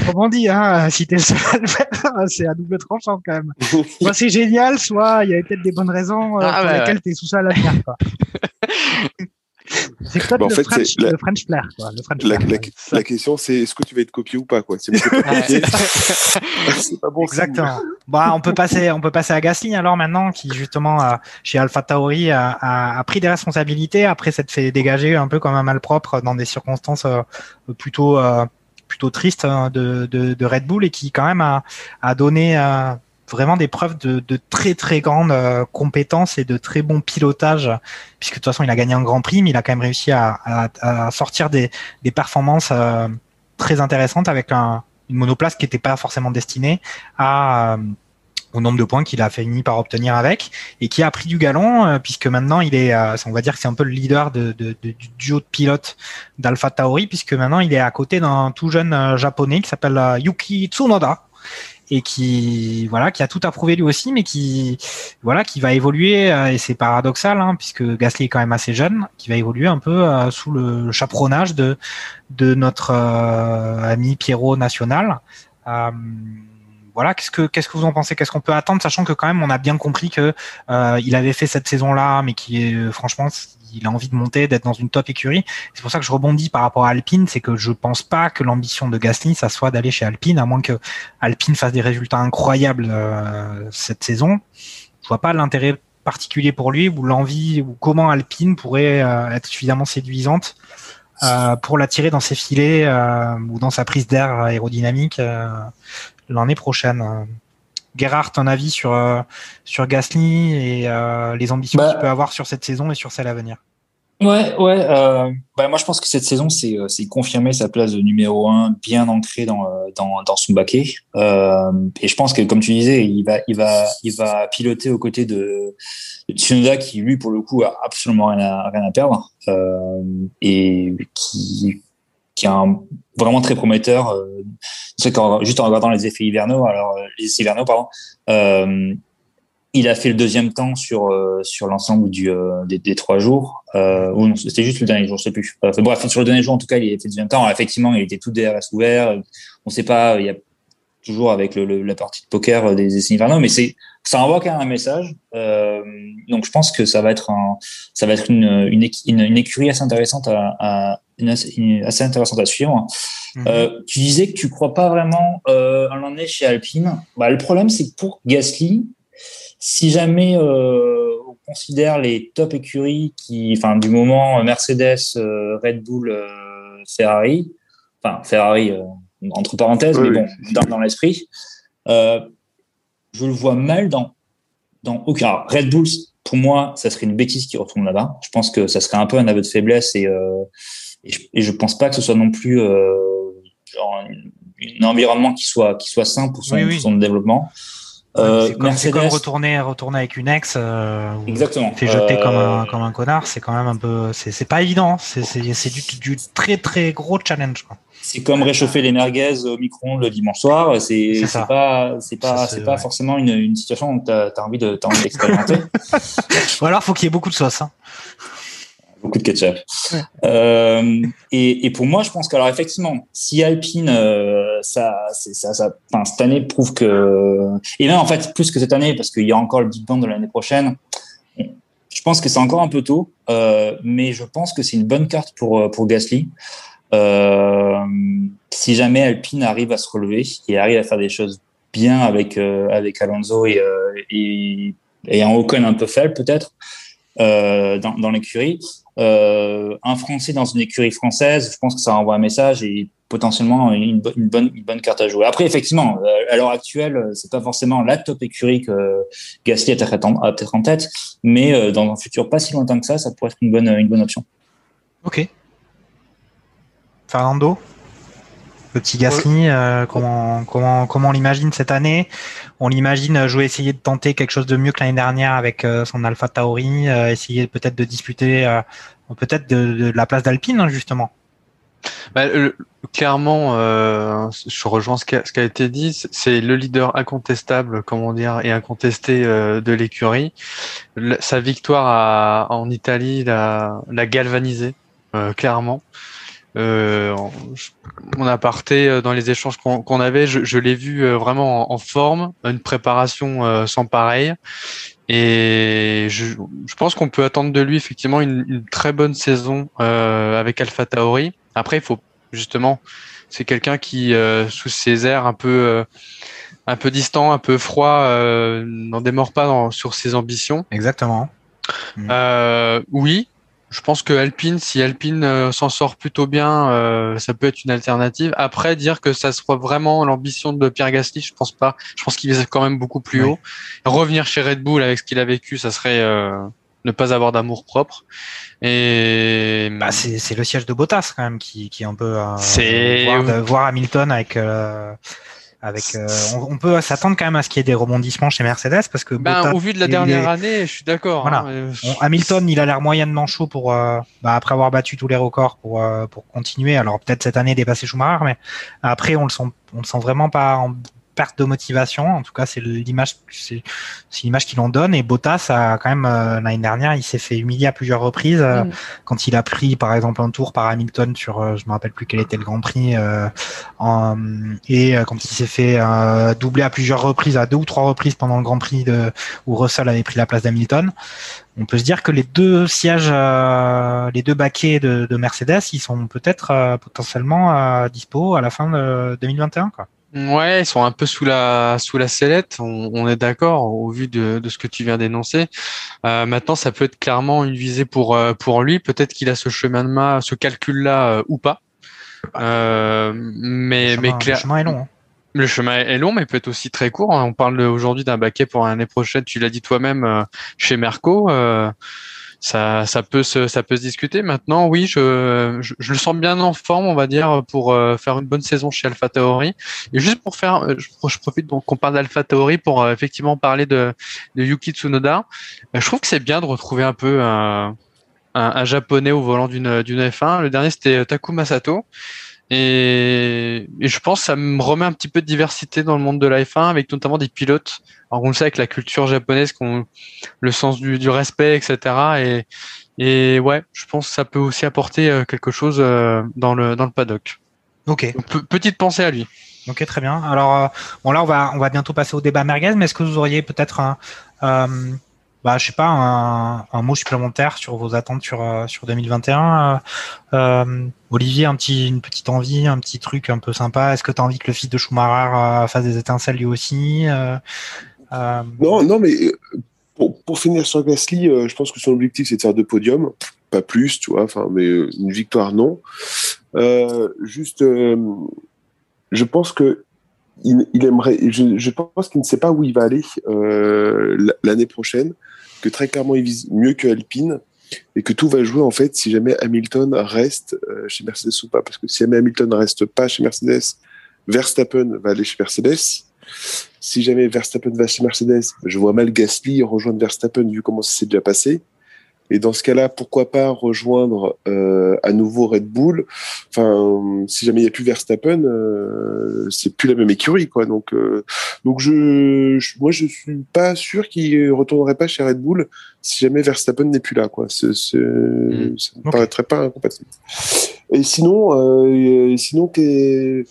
Comment dit, hein, si t'es le seul à le faire, c'est à double tranchant quand même. Soit c'est génial, soit il y avait peut-être des bonnes raisons euh, Ah, pour ouais, lesquelles t'es sous ça à l'avenir, quoi. C'est en le, fait, French, la- le French flair, quoi. Le French La, flair, la, ouais. la question, c'est est-ce que tu vas être copié ou pas, quoi? C'est pas bon. Exactement. Bah, on peut passer, on peut passer à Gasly alors maintenant, qui justement euh, chez Alpha Tauri a, a, a pris des responsabilités après s'être fait dégager un peu comme un malpropre dans des circonstances euh, plutôt euh, plutôt tristes hein, de, de, de Red Bull et qui quand même a, a donné euh, vraiment des preuves de, de très très grandes euh, et de très bon pilotage, puisque de toute façon il a gagné un Grand Prix, mais il a quand même réussi à, à, à sortir des, des performances euh, très intéressantes avec un, une monoplace qui n'était pas forcément destinée à euh, au nombre de points qu'il a fini par obtenir avec et qui a pris du galon euh, puisque maintenant il est euh, on va dire que c'est un peu le leader de, de- de- du duo de pilotes d'Alpha Tauri puisque maintenant il est à côté d'un tout jeune euh, japonais qui s'appelle Yuki Tsunoda et qui voilà qui a tout approuvé lui aussi mais qui voilà qui va évoluer euh, et c'est paradoxal hein, puisque Gasly est quand même assez jeune qui va évoluer un peu euh, sous le chaperonnage de de notre euh, ami Pierrot national euh, voilà, qu'est-ce que qu'est-ce que vous en pensez? Qu'est-ce qu'on peut attendre, sachant que quand même on a bien compris que euh, il avait fait cette saison-là, mais qui est euh, franchement, il a envie de monter, d'être dans une top écurie. C'est pour ça que je rebondis par rapport à Alpine, c'est que je pense pas que l'ambition de Gasly, ça soit d'aller chez Alpine, à moins que Alpine fasse des résultats incroyables euh, cette saison. Je vois pas l'intérêt particulier pour lui ou l'envie ou comment Alpine pourrait euh, être suffisamment séduisante euh, pour l'attirer dans ses filets euh, ou dans sa prise d'air aérodynamique euh, l'année prochaine. Gerhard, ton avis sur euh, sur Gasly et euh, les ambitions Bah, qu'il peut avoir sur cette saison et sur celle à venir? Ouais, ouais. Euh, bah, moi, je pense que cette saison, c'est euh, confirmer sa place de numéro un, bien ancrée dans euh, dans, dans son baquet. Euh, et je pense que, comme tu disais, il va il va il va piloter aux côtés de, de Tsunoda, qui lui, pour le coup, a absolument rien à rien à perdre euh, et qui qui est un, vraiment très prometteur. Euh, juste en regardant les effets hivernaux, alors euh, les hivernaux, pardon. Il a fait le deuxième temps sur euh, sur l'ensemble du euh, des, des trois jours. Euh, ou non, c'était juste le dernier jour, je sais plus. Bref, sur le dernier jour, en tout cas, il a fait le deuxième temps. Alors, effectivement, il était tout DRS ouvert. On sait pas, il y a toujours avec le, le- la partie de poker des essais hivernaux, mais c'est ça envoie quand même un message. Donc, je pense que ça va être un, ça va être une une, équ- une, une écurie assez intéressante à, à une assez, intéressante à suivre. Euh, tu disais que tu crois pas vraiment euh, à l'emmener chez Alpine. Bah, le problème, c'est que pour Gasly, si jamais euh, on considère les top écuries qui, enfin, du moment euh, Mercedes, euh, Red Bull, euh, Ferrari, enfin Ferrari euh, entre parenthèses, Oui, mais oui. bon, dans, dans l'esprit, euh, je le vois mal dans dans aucun. Alors, Red Bull, pour moi, ça serait une bêtise qui retourne là-bas. Je pense que ça serait un peu un aveu de faiblesse et euh, et, je, et je pense pas que ce soit non plus euh, genre un, un environnement qui soit qui soit sain pour son, Oui, oui. pour son développement. Euh, c'est comme, c'est Mercedes, comme retourner, retourner avec une ex. Euh, exactement. Euh, comme, un, comme un connard, c'est quand même un peu. C'est pas évident. C'est c'est- du, du très très gros challenge. C'est comme réchauffer les merguez au micro-ondes le dimanche soir. C'est pas, c'est pas, c'est pas ouais. forcément une, une situation où tu as, envie de, t'as envie d'expérimenter. Ou alors, faut qu'il y ait beaucoup de sauce. Hein. Beaucoup de ketchup. Ouais. Euh, et, et pour moi, je pense qu'alors effectivement, si Alpine, euh, ça, c'est- ça, ça, enfin, cette année prouve que, et même en fait plus que cette année, parce qu'il y a encore le Big Bang de l'année prochaine. Je pense que c'est encore un peu tôt, euh, mais je pense que c'est une bonne carte pour pour Gasly. Si jamais Alpine arrive à se relever et arrive à faire des choses bien avec avec Alonso et, et et un Ocon un peu faible peut-être euh, dans, l'écurie, euh, un Français dans une écurie française, je pense que ça envoie un message et potentiellement une, bo- une bonne carte à jouer. Après effectivement, euh, à l'heure actuelle, c'est pas forcément la top écurie que Gasly a peut-être en, tête, mais dans un futur pas si lointain que ça, ça pourrait être une bonne une bonne option. Ok. Fernando? Petit Gasly, euh, comment comment comment on l'imagine cette année? On l'imagine euh, jouer, essayer de tenter quelque chose de mieux que l'année dernière avec euh, son Alpha Tauri, euh, essayer peut-être de disputer peut-être de, de la place d'Alpine hein, justement. Bah, clairement, je rejoins ce qui a, ce qui a été dit. c'est- le leader incontestable, comment dire, et incontesté de l'écurie. Sa victoire à- en Italie l'a galvanisé, clairement. Euh, mon aparté euh, dans les échanges qu'on avait, je, je l'ai vu euh, vraiment en, en forme, une préparation euh, sans pareil. Et je, je pense qu'on peut attendre de lui effectivement une, une très bonne saison euh, avec Alpha Tauri. Après, il faut justement, c'est quelqu'un qui, euh, sous ses airs un peu, un peu distant, un peu froid, n'en démord pas dans- sur ses ambitions. Exactement. Oui, je pense que Alpine, si Alpine euh, s'en sort plutôt bien, euh, ça peut être une alternative. Après, dire que ça soit vraiment l'ambition de Pierre Gasly, je pense pas. Je pense qu'il vise quand même beaucoup plus Oui. haut. Revenir chez Red Bull avec ce qu'il a vécu, ça serait euh, ne pas avoir d'amour propre. Et Bah, c'est le siège de Bottas quand même qui qui est un peu euh, voir, de- voir Hamilton avec euh, avec euh, on, on peut s'attendre quand même à ce qu'il y ait des rebondissements chez Mercedes parce que ben, Bottas, au vu de la dernière est- année, je suis d'accord. Voilà. hein, Bon, Hamilton, il a l'air moyennement chaud pour, euh, bah, après avoir battu tous les records, pour, euh, pour continuer. Alors peut-être cette année dépasser Schumacher, mais après on le sent, on le sent vraiment pas en perte de motivation. En tout cas, c'est l'image, c'est c'est l'image qu'il en donne. Et Bottas a quand même euh, l'année dernière, il s'est fait humilier à plusieurs reprises euh, Mm. quand il a pris, par exemple, un tour par Hamilton sur, euh, je me rappelle plus quel était le Grand Prix, euh, en- et euh, quand il s'est fait euh, doubler à plusieurs reprises, à deux ou trois reprises pendant le Grand Prix de, où Russell avait pris la place d'Hamilton on peut se dire que les deux sièges, euh, les deux baquets de, de Mercedes, ils sont peut-être euh, potentiellement euh, dispo à la fin de 2021. Quoi. Ouais, ils sont un peu sous la sous la sellette. On, on est d'accord au vu de, de ce que tu viens d'énoncer. Euh, maintenant, ça peut être clairement une visée pour euh, pour lui. Peut-être qu'il a ce chemin de main, ce calcul-là euh, ou pas. Euh, mais mais clair, le chemin est long. hein. le chemin est long, mais peut être aussi très court. On parle aujourd'hui d'un baquet pour l'année prochaine. Tu l'as dit toi-même euh, chez Merco. Ça, peut se, discuter. Maintenant, oui, je, le sens bien en forme, on va dire, pour euh, faire une bonne saison chez Alpha Tauri. Et juste pour faire, euh, je, je profite qu'on parle d'Alpha Tauri pour euh, effectivement parler de, Yuki Tsunoda. Je trouve que c'est bien de retrouver un peu un, japonais au volant d'une d'une F1. Le dernier c'était Takuma Sato. Et, et je pense que ça me remet un petit peu de diversité dans le monde de la F1 avec notamment des pilotes. Alors on le sait avec la culture japonaise, qu'on le sens du, du respect, etc. Et, et ouais, je pense que ça peut aussi apporter euh, quelque chose euh, dans le dans le paddock. Ok, pe- petite pensée à lui. ok, très bien. Alors euh, bon là, on va on va bientôt passer au débat merguez, mais est-ce que vous auriez peut-être un, euh, bah je sais pas, un, un mot supplémentaire sur vos attentes sur euh, sur 2021 euh, euh, Olivier, un petit une petite envie, un petit truc un peu sympa? Est-ce que tu as envie que le fils de Schumacher fasse des étincelles lui aussi euh, euh, Non, non, mais euh, pour, finir sur Gasly, euh, je pense que son objectif c'est de faire deux podiums, pas plus, tu vois. Mais une victoire non. Juste, je pense que il, aimerait. Je, pense qu'il ne sait pas où il va aller l'année prochaine. Que très clairement il vise mieux que Alpine et que tout va jouer en fait si jamais Hamilton reste chez Mercedes ou pas. Parce que si jamais Hamilton ne reste pas chez Mercedes, Verstappen va aller chez Mercedes. Si jamais Verstappen va chez Mercedes, je vois mal Gasly rejoindre Verstappen vu comment ça s'est déjà passé. Et dans ce cas-là, pourquoi pas rejoindre euh, à nouveau Red Bull? Enfin, si jamais il n'y a plus Verstappen, euh, c'est plus la même écurie, quoi. Donc, euh, donc je, je, moi, je suis pas sûr qu'il retournerait pas chez Red Bull si jamais Verstappen n'est plus là, quoi. C'est, c'est, Mm. Ça me Ok. paraîtrait pas incompatible. Et sinon, euh, et sinon, que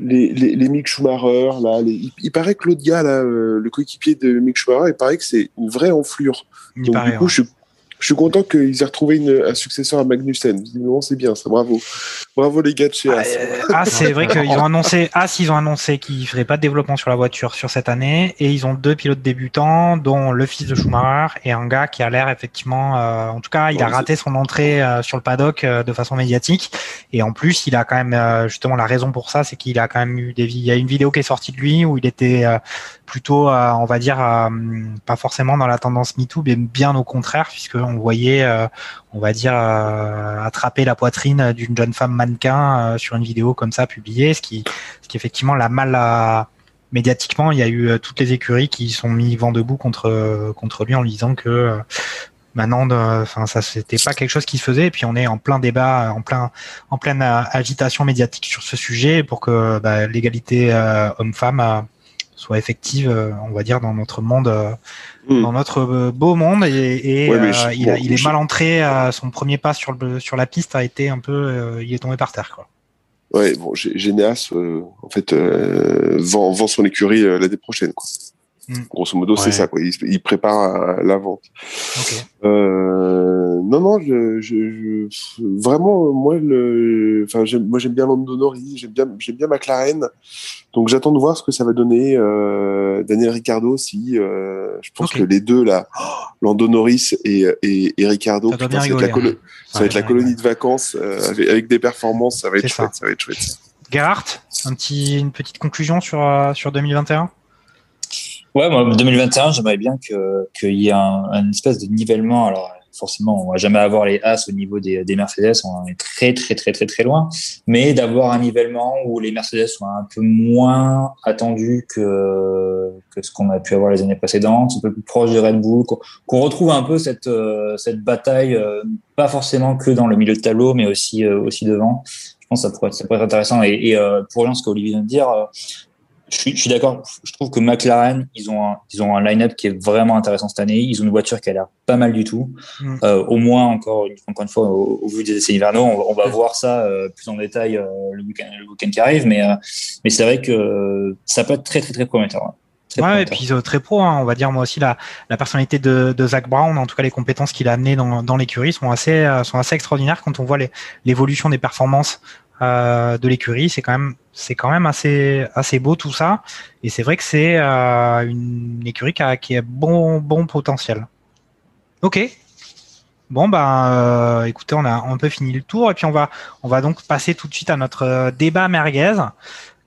les, les, les Mick Schumacher, là, les, il, il paraît que Claudia, là, euh, le coéquipier de Mick Schumacher, il paraît que c'est une vraie enflure. Il Donc, paraît, du coup, ouais. je, suis- je suis content qu'ils aient retrouvé une, un successeur à Magnussen. C'est bien, ça. Bravo. Bravo, les gars de chez Ah, As. euh, ah, c'est vrai qu'ils ont annoncé, ah, ils ont annoncé qu'ils feraient pas de développement sur la voiture sur cette année, et ils ont deux pilotes débutants, dont le fils de Schumacher et un gars qui a l'air effectivement, euh, en tout cas, il a raté son entrée euh, sur le paddock euh, de façon médiatique, et en plus, il a quand même euh, justement la raison pour ça, c'est qu'il a quand même eu des, il y a une vidéo qui est sortie de lui où il était euh, plutôt, euh, on va dire, euh, pas forcément dans la tendance MeToo, mais bien au contraire, puisque on voyait, euh, on va dire, euh, attraper la poitrine d'une jeune femme mannequin euh, sur une vidéo comme ça publiée, ce qui, ce qui effectivement l'a mal à médiatiquement. Il y a eu toutes les écuries qui sont mis vent debout contre contre lui en lui disant que maintenant, enfin ça c'était pas quelque chose qui se faisait. Et puis on est en plein débat, en plein en pleine agitation médiatique sur ce sujet pour que bah, l'égalité homme-femme soit effective, on va dire, dans notre monde, Hmm. dans notre euh, beau monde. Et, et, Ouais, euh, je- il, a- bon, il est je- mal entré. euh, son premier pas sur le sur la piste a été un peu, euh, il est tombé par terre, quoi. Ouais, bon, Généas, euh, en fait, euh, vend, vend son écurie l'année prochaine, quoi. Mm. Grosso modo, c'est ça, quoi. Il, il prépare à la vente. Euh, non, non, je, je, je- vraiment, euh, moi, le, enfin, moi, j'aime bien Lando Norris, j'aime bien, j'aime bien McLaren. Donc, j'attends de voir ce que ça va donner, euh, Daniel Ricciardo aussi. Euh, je pense que les deux, là, oh, Lando Norris et, et, et Ricciardo, Ça doit putain, bien ça va être la, rigoler, colo- ça va être la Ouais, colonie de vacances, euh, avec, avec des performances, ça va être ça. chouette, ça va être chouette. Gerhardt, un petit, une petite conclusion sur, euh, sur 2021 Ouais, moi, 2021, j'aimerais bien que- qu'il y ait un, un espèce de nivellement. Alors, forcément, on va jamais avoir les As au niveau des, des Mercedes, on est très, très, très, très, très loin. Mais d'avoir un nivellement où les Mercedes sont un peu moins attendus que, que ce qu'on a pu avoir les années précédentes, un peu plus proche de Red Bull, qu'on retrouve un peu cette, euh, cette bataille, euh, pas forcément que dans le milieu de tableau, mais aussi, euh, aussi devant. Je pense que ça pourrait être, ça pourrait être intéressant. Et, et pour rejoindre ce qu'Olivier vient de dire, je suis, d'accord. Je trouve que McLaren, ils ont un, ils ont un line-up qui est vraiment intéressant cette année. Ils ont une voiture qui a l'air pas mal du tout. Mm. Euh, au moins, encore, une- encore une fois, au, au vu des essais hivernaux, on, va- on va voir ça euh, plus en détail euh, le week-end qui arrive. Mais, mais c'est vrai que ça peut être très, très, très prometteur. ouais. Très Ouais, et puis euh, très pro, hein, on va dire moi aussi la, la personnalité de, de Zach Brown, en tout cas les compétences qu'il a amenées dans, dans l'écurie sont assez euh, sont assez extraordinaires quand on voit l'évolution des performances euh, de l'écurie, c'est quand même c'est quand même assez assez beau tout ça, et c'est vrai que c'est euh, une écurie qui a, qui a bon bon potentiel. Ok. Bon ben, euh, écoutez, on a un peu fini le tour et puis on va on va donc passer tout de suite à notre débat merguez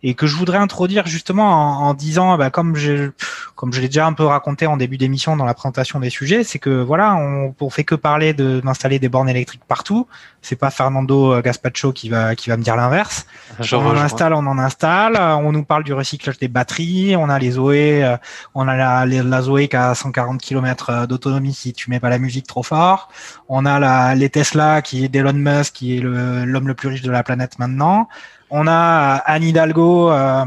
et que je voudrais introduire justement en, en disant, bah, comme je comme je l'ai déjà un peu raconté en début d'émission dans la présentation des sujets, c'est que voilà, on, on fait que parler de d'installer des bornes électriques partout. C'est pas Fernando euh, Gaspacho qui va qui va me dire l'inverse. On en installe, on en installe. Euh, On nous parle du recyclage des batteries. On a les Zoé, euh, on a la, la Zoé qui a 140 km d'autonomie si tu mets pas la musique trop fort. On a la, les Tesla qui est d'Elon Musk, qui est le- l'homme le, plus riche de la planète maintenant. On a euh, Anne Hidalgo, euh,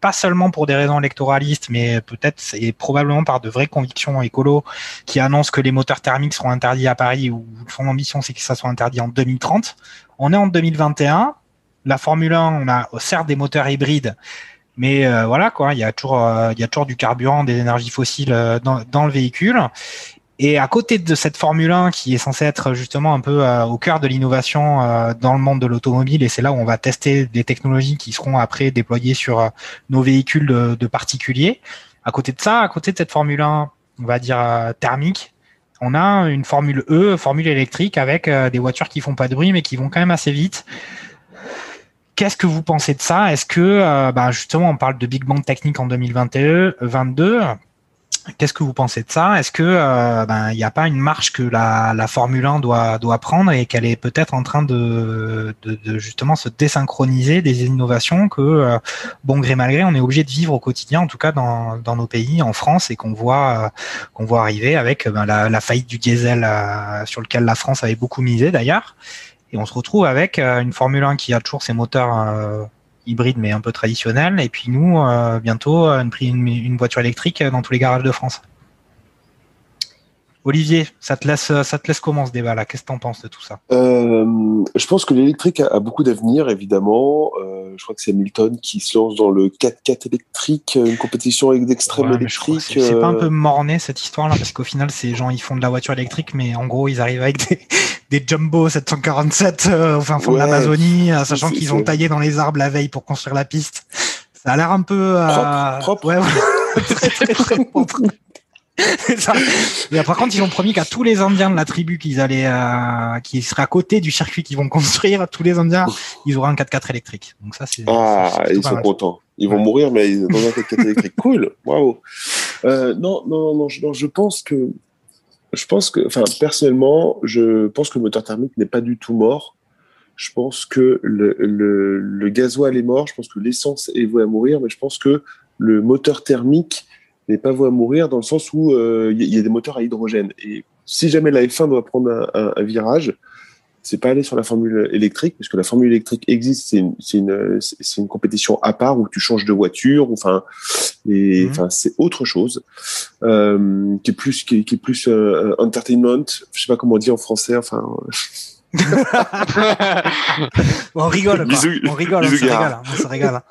pas seulement pour des raisons électoralistes, mais peut-être et probablement par de vraies convictions écolo, qui annonce que les moteurs thermiques seront interdits à Paris, ou son ambition c'est que ça soit interdit en 2030. On est en 2021 la Formule 1, on a certes des moteurs hybrides, mais euh, voilà quoi, il y a toujours, du carburant, des énergies fossiles dans le véhicule. Et à côté de cette Formule 1 qui est censée être justement un peu euh, au cœur de l'innovation euh, dans le monde de l'automobile, et c'est là où on va tester des technologies qui seront après déployées sur euh, nos véhicules de, particuliers. À côté de ça, à côté de cette Formule 1, on va dire thermique, on a une Formule E, Formule électrique avec des voitures qui font pas de bruit mais qui vont quand même assez vite. Qu'est-ce que vous pensez de ça? Est-ce que, bah, justement, on parle de Big Bang technique en 2021, 22. Qu'est-ce que vous pensez de ça? Est-ce que euh, ben il n'y a pas une marche que la, la Formule 1 doit doit prendre et qu'elle est peut-être en train de, de, de, justement se désynchroniser des innovations que euh, bon gré mal gré on est obligé de vivre au quotidien en tout cas dans, dans nos pays en France et qu'on voit euh, qu'on voit arriver avec ben, la, la, faillite du diesel sur lequel la France avait beaucoup misé d'ailleurs. Et on se retrouve avec une Formule 1 qui a toujours ses moteurs hybride mais un peu traditionnel. Et puis nous, euh, bientôt, une, une, une, voiture électrique dans tous les garages de France. Olivier, ça te laisse, ça te laisse comment ce débat-là? Qu'est-ce que tu en penses de tout ça? Euh, Je pense que l'électrique a, a, beaucoup d'avenir, évidemment. Euh, je crois que c'est Milton qui se lance dans le 4x4 électrique, une compétition d'extrême ouais, électrique. C'est pas un peu morné cette histoire-là, parce qu'au final, ces gens, ils font de la voiture électrique, mais en gros, ils arrivent avec des, des Jumbo 747 euh, au fin fond ouais, de l'Amazonie, sachant qu'ils ont taillé dans les arbres la veille pour construire la piste. Ça a l'air un peu... Propre, propre. Ouais, ouais. très, très, très propre. Ça. Et par contre, ils ont promis qu'à tous les Indiens de la tribu qu'ils allaient, euh, qui seraient à côté du circuit qu'ils vont construire, tous les Indiens, ils auront un 4x4 électrique. Donc ça, c'est. Ah, ils sont contents. Ils vont mourir, mais ils ont un 4x4 électrique. Cool, bravo. Euh, non, non, non, je, non, je pense que, je pense que, enfin, personnellement, je pense que le moteur thermique n'est pas du tout mort. Je pense que le, le, le gasoil est mort. Je pense que l'essence est vouée à mourir, mais je pense que le moteur thermique n'est pas voué à mourir dans le sens où il euh, y, y, a des moteurs à hydrogène. Et si jamais la F1 doit prendre un, un, un virage, c'est pas aller sur la formule électrique, parce que la formule électrique existe, c'est une, une, une, compétition à part où tu changes de voiture, enfin, et enfin, mmh. c'est autre chose, euh, qui est plus, qui est, qui est plus euh, entertainment, je sais pas comment on dit en français, enfin. on rigole, quoi. On rigole, on, se régale, on se régale.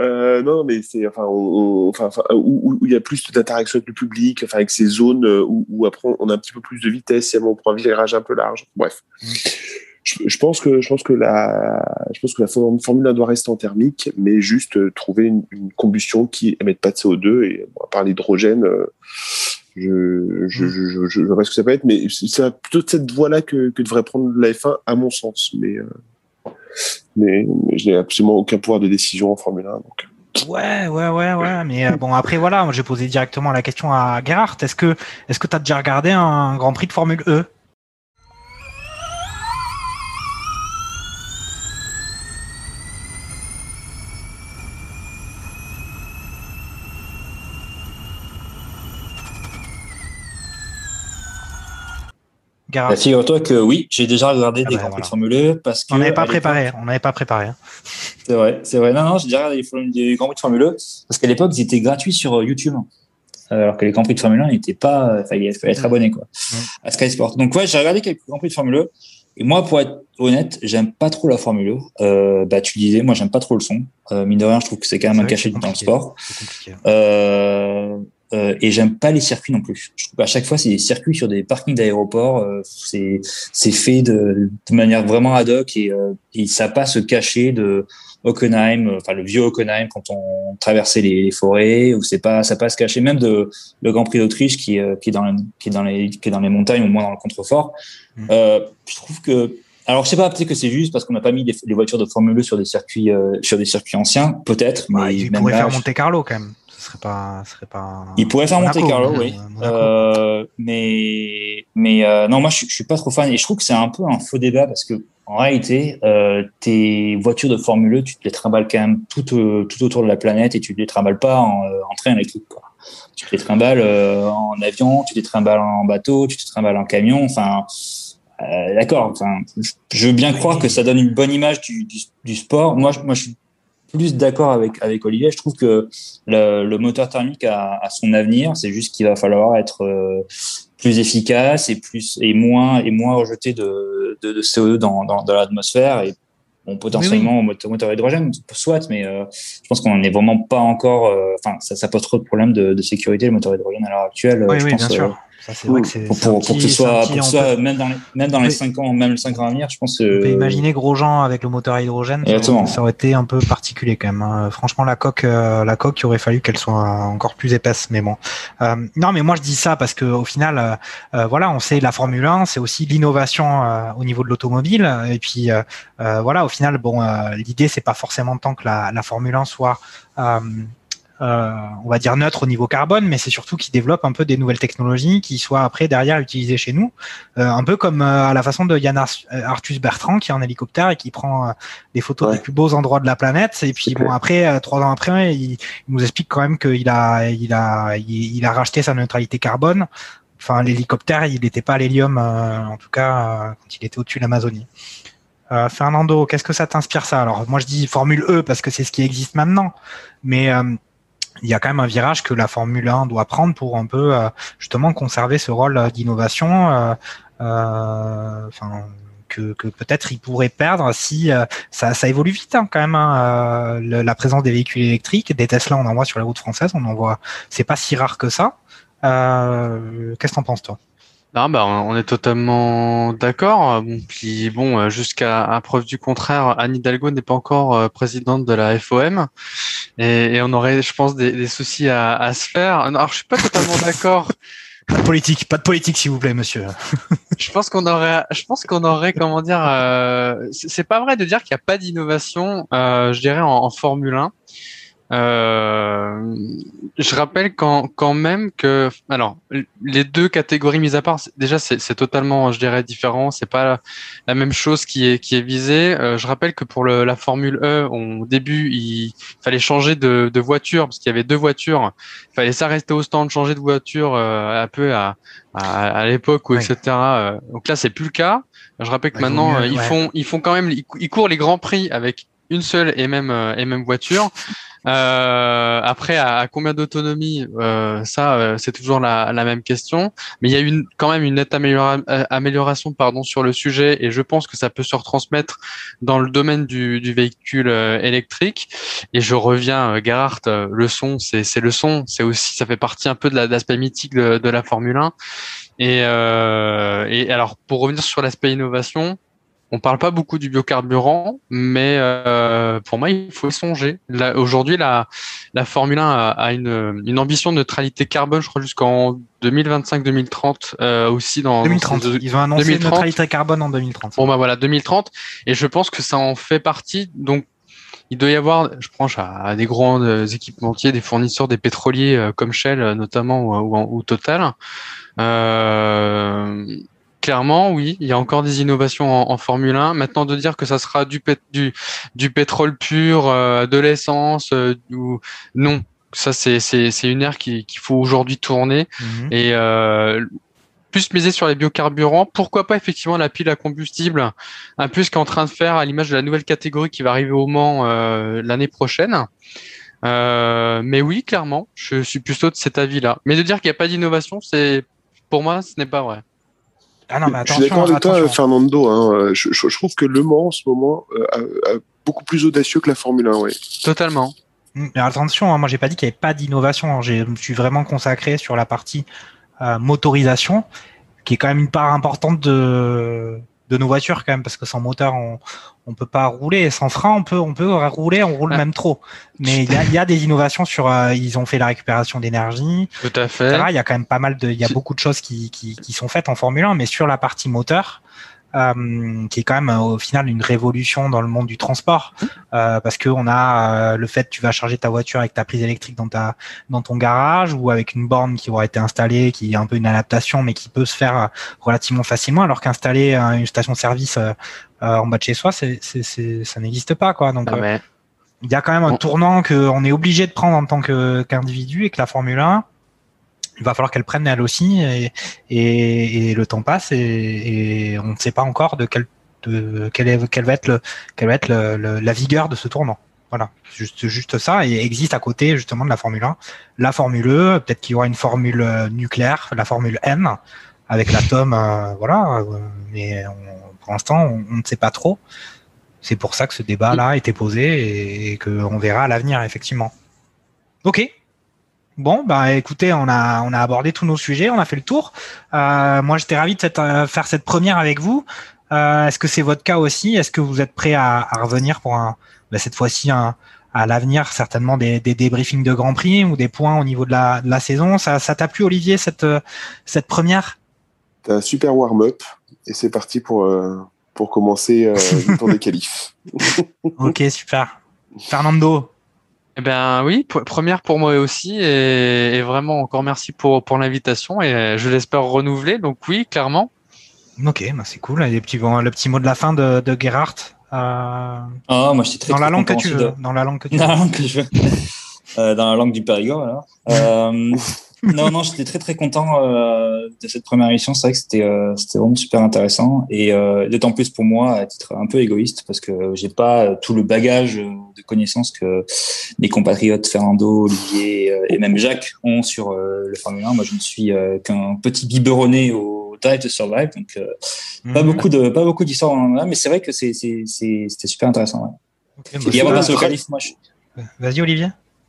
euh, non, mais c'est enfin, on, enfin, enfin, où, il y a plus d'interaction avec le public, enfin, avec ces zones où, où, après on a un petit peu plus de vitesse, si on prend un virage un peu large. Bref. Mm. Je, je, pense que je pense que la je pense que la Formule 1 doit rester en thermique, mais juste euh, trouver une, une combustion qui émette pas de CO2 et bon, à part l'hydrogène. Euh, je, je, je, je, vois pas ce que ça peut être, mais c'est plutôt de cette voie-là que, que devrait prendre la F1, à mon sens. Mais, euh, mais, mais je n'ai absolument aucun pouvoir de décision en Formule 1. Donc. Ouais, ouais, ouais, ouais. Mais euh, bon, après, voilà, j'ai posé directement la question à Gerhardt. Est-ce que est-ce que tu as déjà regardé un Grand Prix de Formule E? Bah, Figure-toi que oui, j'ai déjà regardé ah des bah, Grands Prix voilà. de Formule E parce que. On n'avait pas préparé, on n'avait pas préparé. Hein. C'est vrai, c'est vrai. Non, non, j'ai déjà regardé des Grands Prix de Formule E parce qu'à l'époque, ils étaient gratuits sur euh, YouTube. Alors que les Grands Prix de Formule 1 n'étaient pas, enfin, il fallait être abonné, quoi, mmh. à Sky Sport. Donc, ouais, j'ai regardé quelques Grands Prix de Formule E. Et moi, pour être honnête, j'aime pas trop la Formule 1. Euh, bah, tu disais, moi, j'aime pas trop le son. Euh, mine de rien, je trouve que c'est quand même un cachet dans le sport. Euh, euh, et j'aime pas les circuits non plus. Je trouve qu'à chaque fois, c'est des circuits sur des parkings d'aéroports. Euh, c'est c'est fait de, de, manière vraiment ad hoc et, euh, et ça passe caché de Hockenheim, enfin le vieux Hockenheim quand on traversait les, les forêts, ou c'est pas ça passe caché même de le Grand Prix d'Autriche qui qui est dans qui est dans les qui est dans les montagnes au moins dans le contrefort. Mmh. je trouve que alors, je sais pas, peut-être que c'est juste parce qu'on n'a pas mis les, les, voitures de Formule 2 sur des circuits, euh, sur des circuits anciens, peut-être. Bah, mais il pourrait faire Monte Carlo quand même. Ce serait pas, ce serait pas. Il pourrait faire Monte Carlo, oui. Euh, mais, mais euh, non, moi, je, je suis pas trop fan et je trouve que c'est un peu un faux débat parce que en réalité, euh, tes voitures de Formule 2, tu te les trimbales quand même tout, tout autour de la planète et tu te les trimbales pas en, en train électrique. Quoi. Tu te les trimbales en avion, tu te les trimbales en bateau, tu te trimbales en camion. Enfin, d'accord. Enfin, je veux bien croire que ça donne une bonne image du, du, du sport. Moi, moi, je suis plus d'accord avec avec Olivier. Je trouve que le, le moteur thermique a, a son avenir. C'est juste qu'il va falloir être euh, plus efficace et plus et moins et moins rejeter de, de, de CO2 dans, dans, dans l'atmosphère et bon potentiellement oui, oui. moteur hydrogène soit mais euh, je pense qu'on n'est vraiment pas encore euh, enfin ça, ça pose trop de problèmes de, de sécurité le moteur hydrogène à l'heure actuelle oui, je oui, pense, bien sûr. Ça, c'est vrai que c'est pour, pour, pour, que ce soit, pour que soit même dans les, même dans les 5 ans, même les 5 ans à venir, je pense que. On peut imaginer Grosjean avec le moteur à hydrogène. Exactement. Ça aurait été un peu particulier quand même. Hein. Franchement, la coque, euh, la coque, il aurait fallu qu'elle soit encore plus épaisse, mais bon. Euh, non, mais moi, je dis ça parce que au final, euh, euh voilà, on sait la Formule 1, c'est aussi l'innovation euh, au niveau de l'automobile. Et puis, euh, voilà, au final, bon, l'idée, c'est pas forcément tant que la, la Formule 1 soit euh, on va dire neutre au niveau carbone, mais c'est surtout qu'ils développent un peu des nouvelles technologies qui soient après derrière utilisées chez nous, euh, un peu comme euh, à la façon de Yann Arthus Bertrand qui est en hélicoptère et qui prend des photos des plus beaux endroits de la planète. Et puis bon après, trois ans après, il, nous explique quand même qu'il a, il a, il, a racheté sa neutralité carbone. Enfin, l'hélicoptère, il n'était pas à l'hélium, en tout cas quand il était au-dessus de l'Amazonie. Fernando, qu'est-ce que ça t'inspire ça? Alors moi je dis Formule E parce que c'est ce qui existe maintenant, mais il y a quand même un virage que la Formule 1 doit prendre pour un peu euh, justement conserver ce rôle euh, d'innovation. Euh, que, que peut-être il pourrait perdre si ça, ça, évolue vite hein, quand même. Hein, la présence des véhicules électriques, des Tesla, on en voit sur les routes françaises, on en voit. C'est pas si rare que ça. Qu'est-ce que t'en penses toi? Non, bah, on est totalement d'accord. Bon, puis bon, euh, jusqu'à preuve du contraire, Anne Hidalgo n'est pas encore euh, présidente de la FOM, et, et on aurait, je pense, des, des soucis à, à, se faire. Alors, je suis pas totalement d'accord. Pas de politique, pas de politique, s'il vous plaît, monsieur. je pense qu'on aurait, je pense qu'on aurait, comment dire, euh, c'est pas vrai de dire qu'il n'y a pas d'innovation, euh, je dirais, en, en Formule 1. Euh, je rappelle quand, quand même que, alors, les deux catégories mises à part, déjà c'est totalement, je dirais, différent. C'est pas la, même chose qui est qui est visée. Euh, je rappelle que pour le, la Formule E, au début, il fallait changer de, de voiture parce qu'il y avait deux voitures. Il fallait s'arrêter au stand, changer de voiture euh, un peu à à, à l'époque ou etc. Euh, donc là, c'est plus le cas. Je rappelle que maintenant, ils font ils font quand même ils courent les grands prix avec une seule et même et même voiture. Euh, après, à, combien d'autonomie euh, Ça, euh, c'est toujours la, la, même question. Mais il y a une, quand même une nette euh, amélioration pardon, sur le sujet et je pense que ça peut se retransmettre dans le domaine du, du véhicule électrique. Et je reviens, Gerhardt, le son, c'est le son. C'est aussi, ça fait partie un peu de l'aspect mythique de, de, la Formule 1. Et, et alors, pour revenir sur l'aspect innovation, on parle pas beaucoup du biocarburant, mais euh, pour moi, il faut y songer. Aujourd'hui, la, la Formule 1 a, une, une, ambition de neutralité carbone, je crois, jusqu'en 2025-2030 euh, aussi dans 2030. Ils ont annoncé une neutralité carbone en 2030. Bon bah voilà, 2030. Et je pense que ça en fait partie. Donc il doit y avoir, je pense à, des grands euh, équipementiers, des fournisseurs, des pétroliers euh, comme Shell notamment ou, ou, ou Total. Euh, clairement, oui, il y a encore des innovations en, Formule 1. Maintenant, de dire que ça sera du, du, du pétrole pur, euh, de l'essence, euh, non. Ça, c'est une ère qu'il faut aujourd'hui tourner. Mhm. Et euh, plus miser sur les biocarburants. Pourquoi pas effectivement la pile à combustible, un peu ce qu'est en train de faire à l'image de la nouvelle catégorie qui va arriver au Mans l'année prochaine. mais oui, clairement, je suis plutôt de cet avis-là. Mais de dire qu'il n'y a pas d'innovation, c'est pour moi, ce n'est pas vrai. Ah non, mais je suis d'accord avec toi, Fernando. Hein. Je, je, trouve que Le Mans, en ce moment, euh, beaucoup plus audacieux que la Formule 1. Ouais. Totalement. Mais attention, hein, moi, j'ai pas dit qu'il n'y avait pas d'innovation. Hein. Je me suis vraiment consacré sur la partie euh, motorisation, qui est quand même une part importante de, de nos voitures, quand même, parce que sans moteur, on, on peut pas rouler. Sans frein on peut on peut rouler on roule même trop. Mais il y a, y a, des innovations sur euh, ils ont fait la récupération d'énergie. Tout à fait. Il y a quand même pas mal de il y a beaucoup de choses qui, qui, qui sont faites en Formule 1 mais sur la partie moteur euh, qui est quand même euh, au final une révolution dans le monde du transport. Euh, parce que on a euh, le fait que tu vas charger ta voiture avec ta prise électrique dans ta dans ton garage ou avec une borne qui aura été installée qui est un peu une adaptation mais qui peut se faire relativement facilement alors qu'installer une station service en bas de chez soi c'est c'est ça n'existe pas quoi. Donc ah il y a quand même un tournant qu'on est obligé de prendre en tant qu'individu et que la Formule 1 il va falloir qu'elle prenne elle aussi et, et, le temps passe et, on ne sait pas encore de quel de quelle, est, quelle va être, le, quelle va être le, la vigueur de ce tournant. Voilà, juste, juste ça. Et existe à côté justement de la Formule 1, la Formule E, peut-être qu'il y aura une formule nucléaire, la Formule N, avec l'atome, euh, voilà. Mais pour l'instant, on, on, ne sait pas trop. C'est pour ça que ce débat-là a été posé et, et qu'on verra à l'avenir, effectivement. Ok, Bon, bah écoutez, on a on a abordé tous nos sujets, on a fait le tour. Euh, moi, j'étais ravi de euh, faire cette première avec vous. Euh, Est-ce que c'est votre cas aussi? Est-ce que vous êtes prêt à, à revenir pour un, bah, cette fois-ci à l'avenir certainement des, des débriefings de Grand Prix ou des points au niveau de la, de la saison? Ça ça t'a plu Olivier cette cette première? T'as un super warm-up et c'est parti pour pour commencer euh, le tour des qualifs. ok, super. Fernando, Eh ben oui, première pour moi aussi et, et vraiment encore merci pour pour l'invitation et je l'espère renouveler. Donc oui, clairement. Ok, bah c'est cool. Les petits, le petit mot de la fin de, de Gerhardt. euh, Ah, moi, j'étais très, dans la langue que tu veux. de- Dans la langue que tu Dans veux. la langue que je veux. Euh, dans la langue du Périgord, alors. Euh, non, non, j'étais très très content euh, de cette première émission. C'est vrai que c'était euh, c'était vraiment super intéressant et euh, d'autant plus pour moi à titre un peu égoïste parce que j'ai pas tout le bagage euh, de connaissances que mes compatriotes Fernando, Olivier euh, et même Jacques ont sur euh, le Formule 1. Moi, je ne suis euh, qu'un petit biberonné au Drive to Survive, donc euh, pas beaucoup de pas beaucoup d'histoires là, mais c'est vrai que c'est c'était super intéressant. Ouais. Ok, bah, Et avant de passer au qualif, moi, je, Vas-y, Olivier.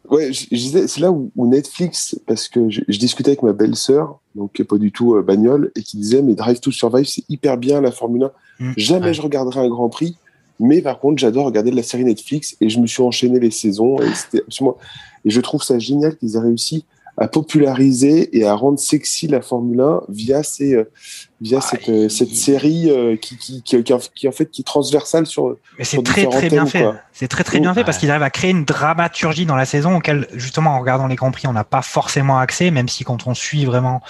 Ouais, je, je disais, c'est là où, où Netflix, parce que je, je discutais avec ma belle-sœur, donc qui est pas du tout euh, bagnole, et qui disait, mais Drive to Survive, c'est hyper bien la Formule 1. Mm, Jamais ouais. je regarderai un Grand Prix, mais par contre, j'adore regarder de la série Netflix, et je me suis enchaîné les saisons, et c'était absolument, et je trouve ça génial qu'ils aient réussi à populariser et à rendre sexy la Formule 1 via ces, euh, via Ah, cette, euh, il- cette série euh, qui, qui, qui, qui, en- fait, qui est transversale sur, Mais c'est très très bien thèmes, fait. C'est très très bien fait parce Ouais. qu'ils arrivent à créer une dramaturgie dans la saison auquel justement en regardant les grands prix on n'a pas forcément accès, même si quand on suit vraiment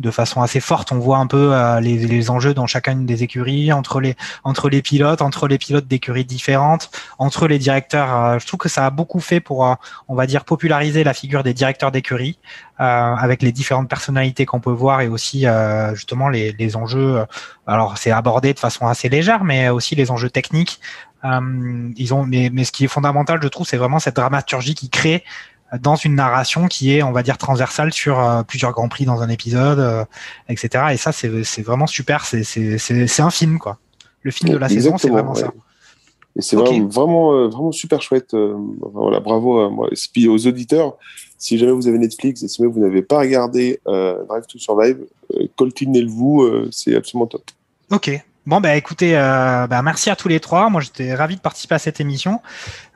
de façon assez forte, on voit un peu euh, les, les enjeux dans chacune des écuries, entre les entre les pilotes, entre les pilotes d'écuries différentes, entre les directeurs. euh, je trouve que ça a beaucoup fait pour, euh, on va dire, populariser la figure des directeurs d'écurie euh, avec les différentes personnalités qu'on peut voir et aussi euh, justement les, les enjeux. alors c'est abordé de façon assez légère, mais aussi les enjeux techniques. Ils ont, mais, mais ce qui est fondamental, je trouve, c'est vraiment cette dramaturgie qui crée dans une narration qui est, on va dire, transversale sur euh, plusieurs grands prix dans un épisode, euh, etc. Et ça, c'est c'est vraiment super. C'est c'est- c'est- c'est un film, quoi. Le film de la saison, c'est vraiment ouais. ça. Et c'est vraiment, vraiment, euh, vraiment super chouette. euh, voilà, bravo à moi. Et puis aux auditeurs, si jamais vous avez Netflix et si jamais vous n'avez pas regardé euh, Drive to Survive, euh, coltinez-le-vous, euh, c'est absolument top. Ok. Bon, bah écoutez, euh, bah, merci à tous les trois. Moi, j'étais ravi de participer à cette émission.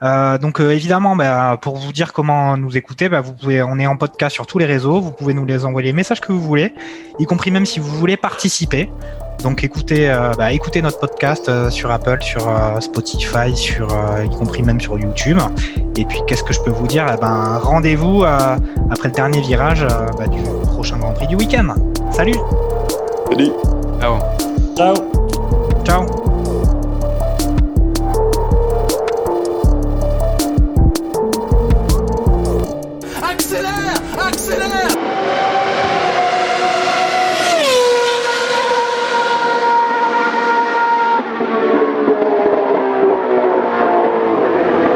Euh, donc, euh, évidemment, bah, pour vous dire comment nous écouter, bah, vous pouvez, on est en podcast sur tous les réseaux. Vous pouvez nous les envoyer les messages que vous voulez, y compris même si vous voulez participer. Donc, écoutez, euh, bah, écoutez notre podcast euh, sur Apple, sur euh, Spotify, sur, euh, y compris même sur YouTube. Et puis, qu'est-ce que je peux vous dire? Eh ben, rendez-vous euh, après le dernier virage euh, bah, du prochain Grand Prix du week-end. Salut, Salut Ciao. ciao. Ciao.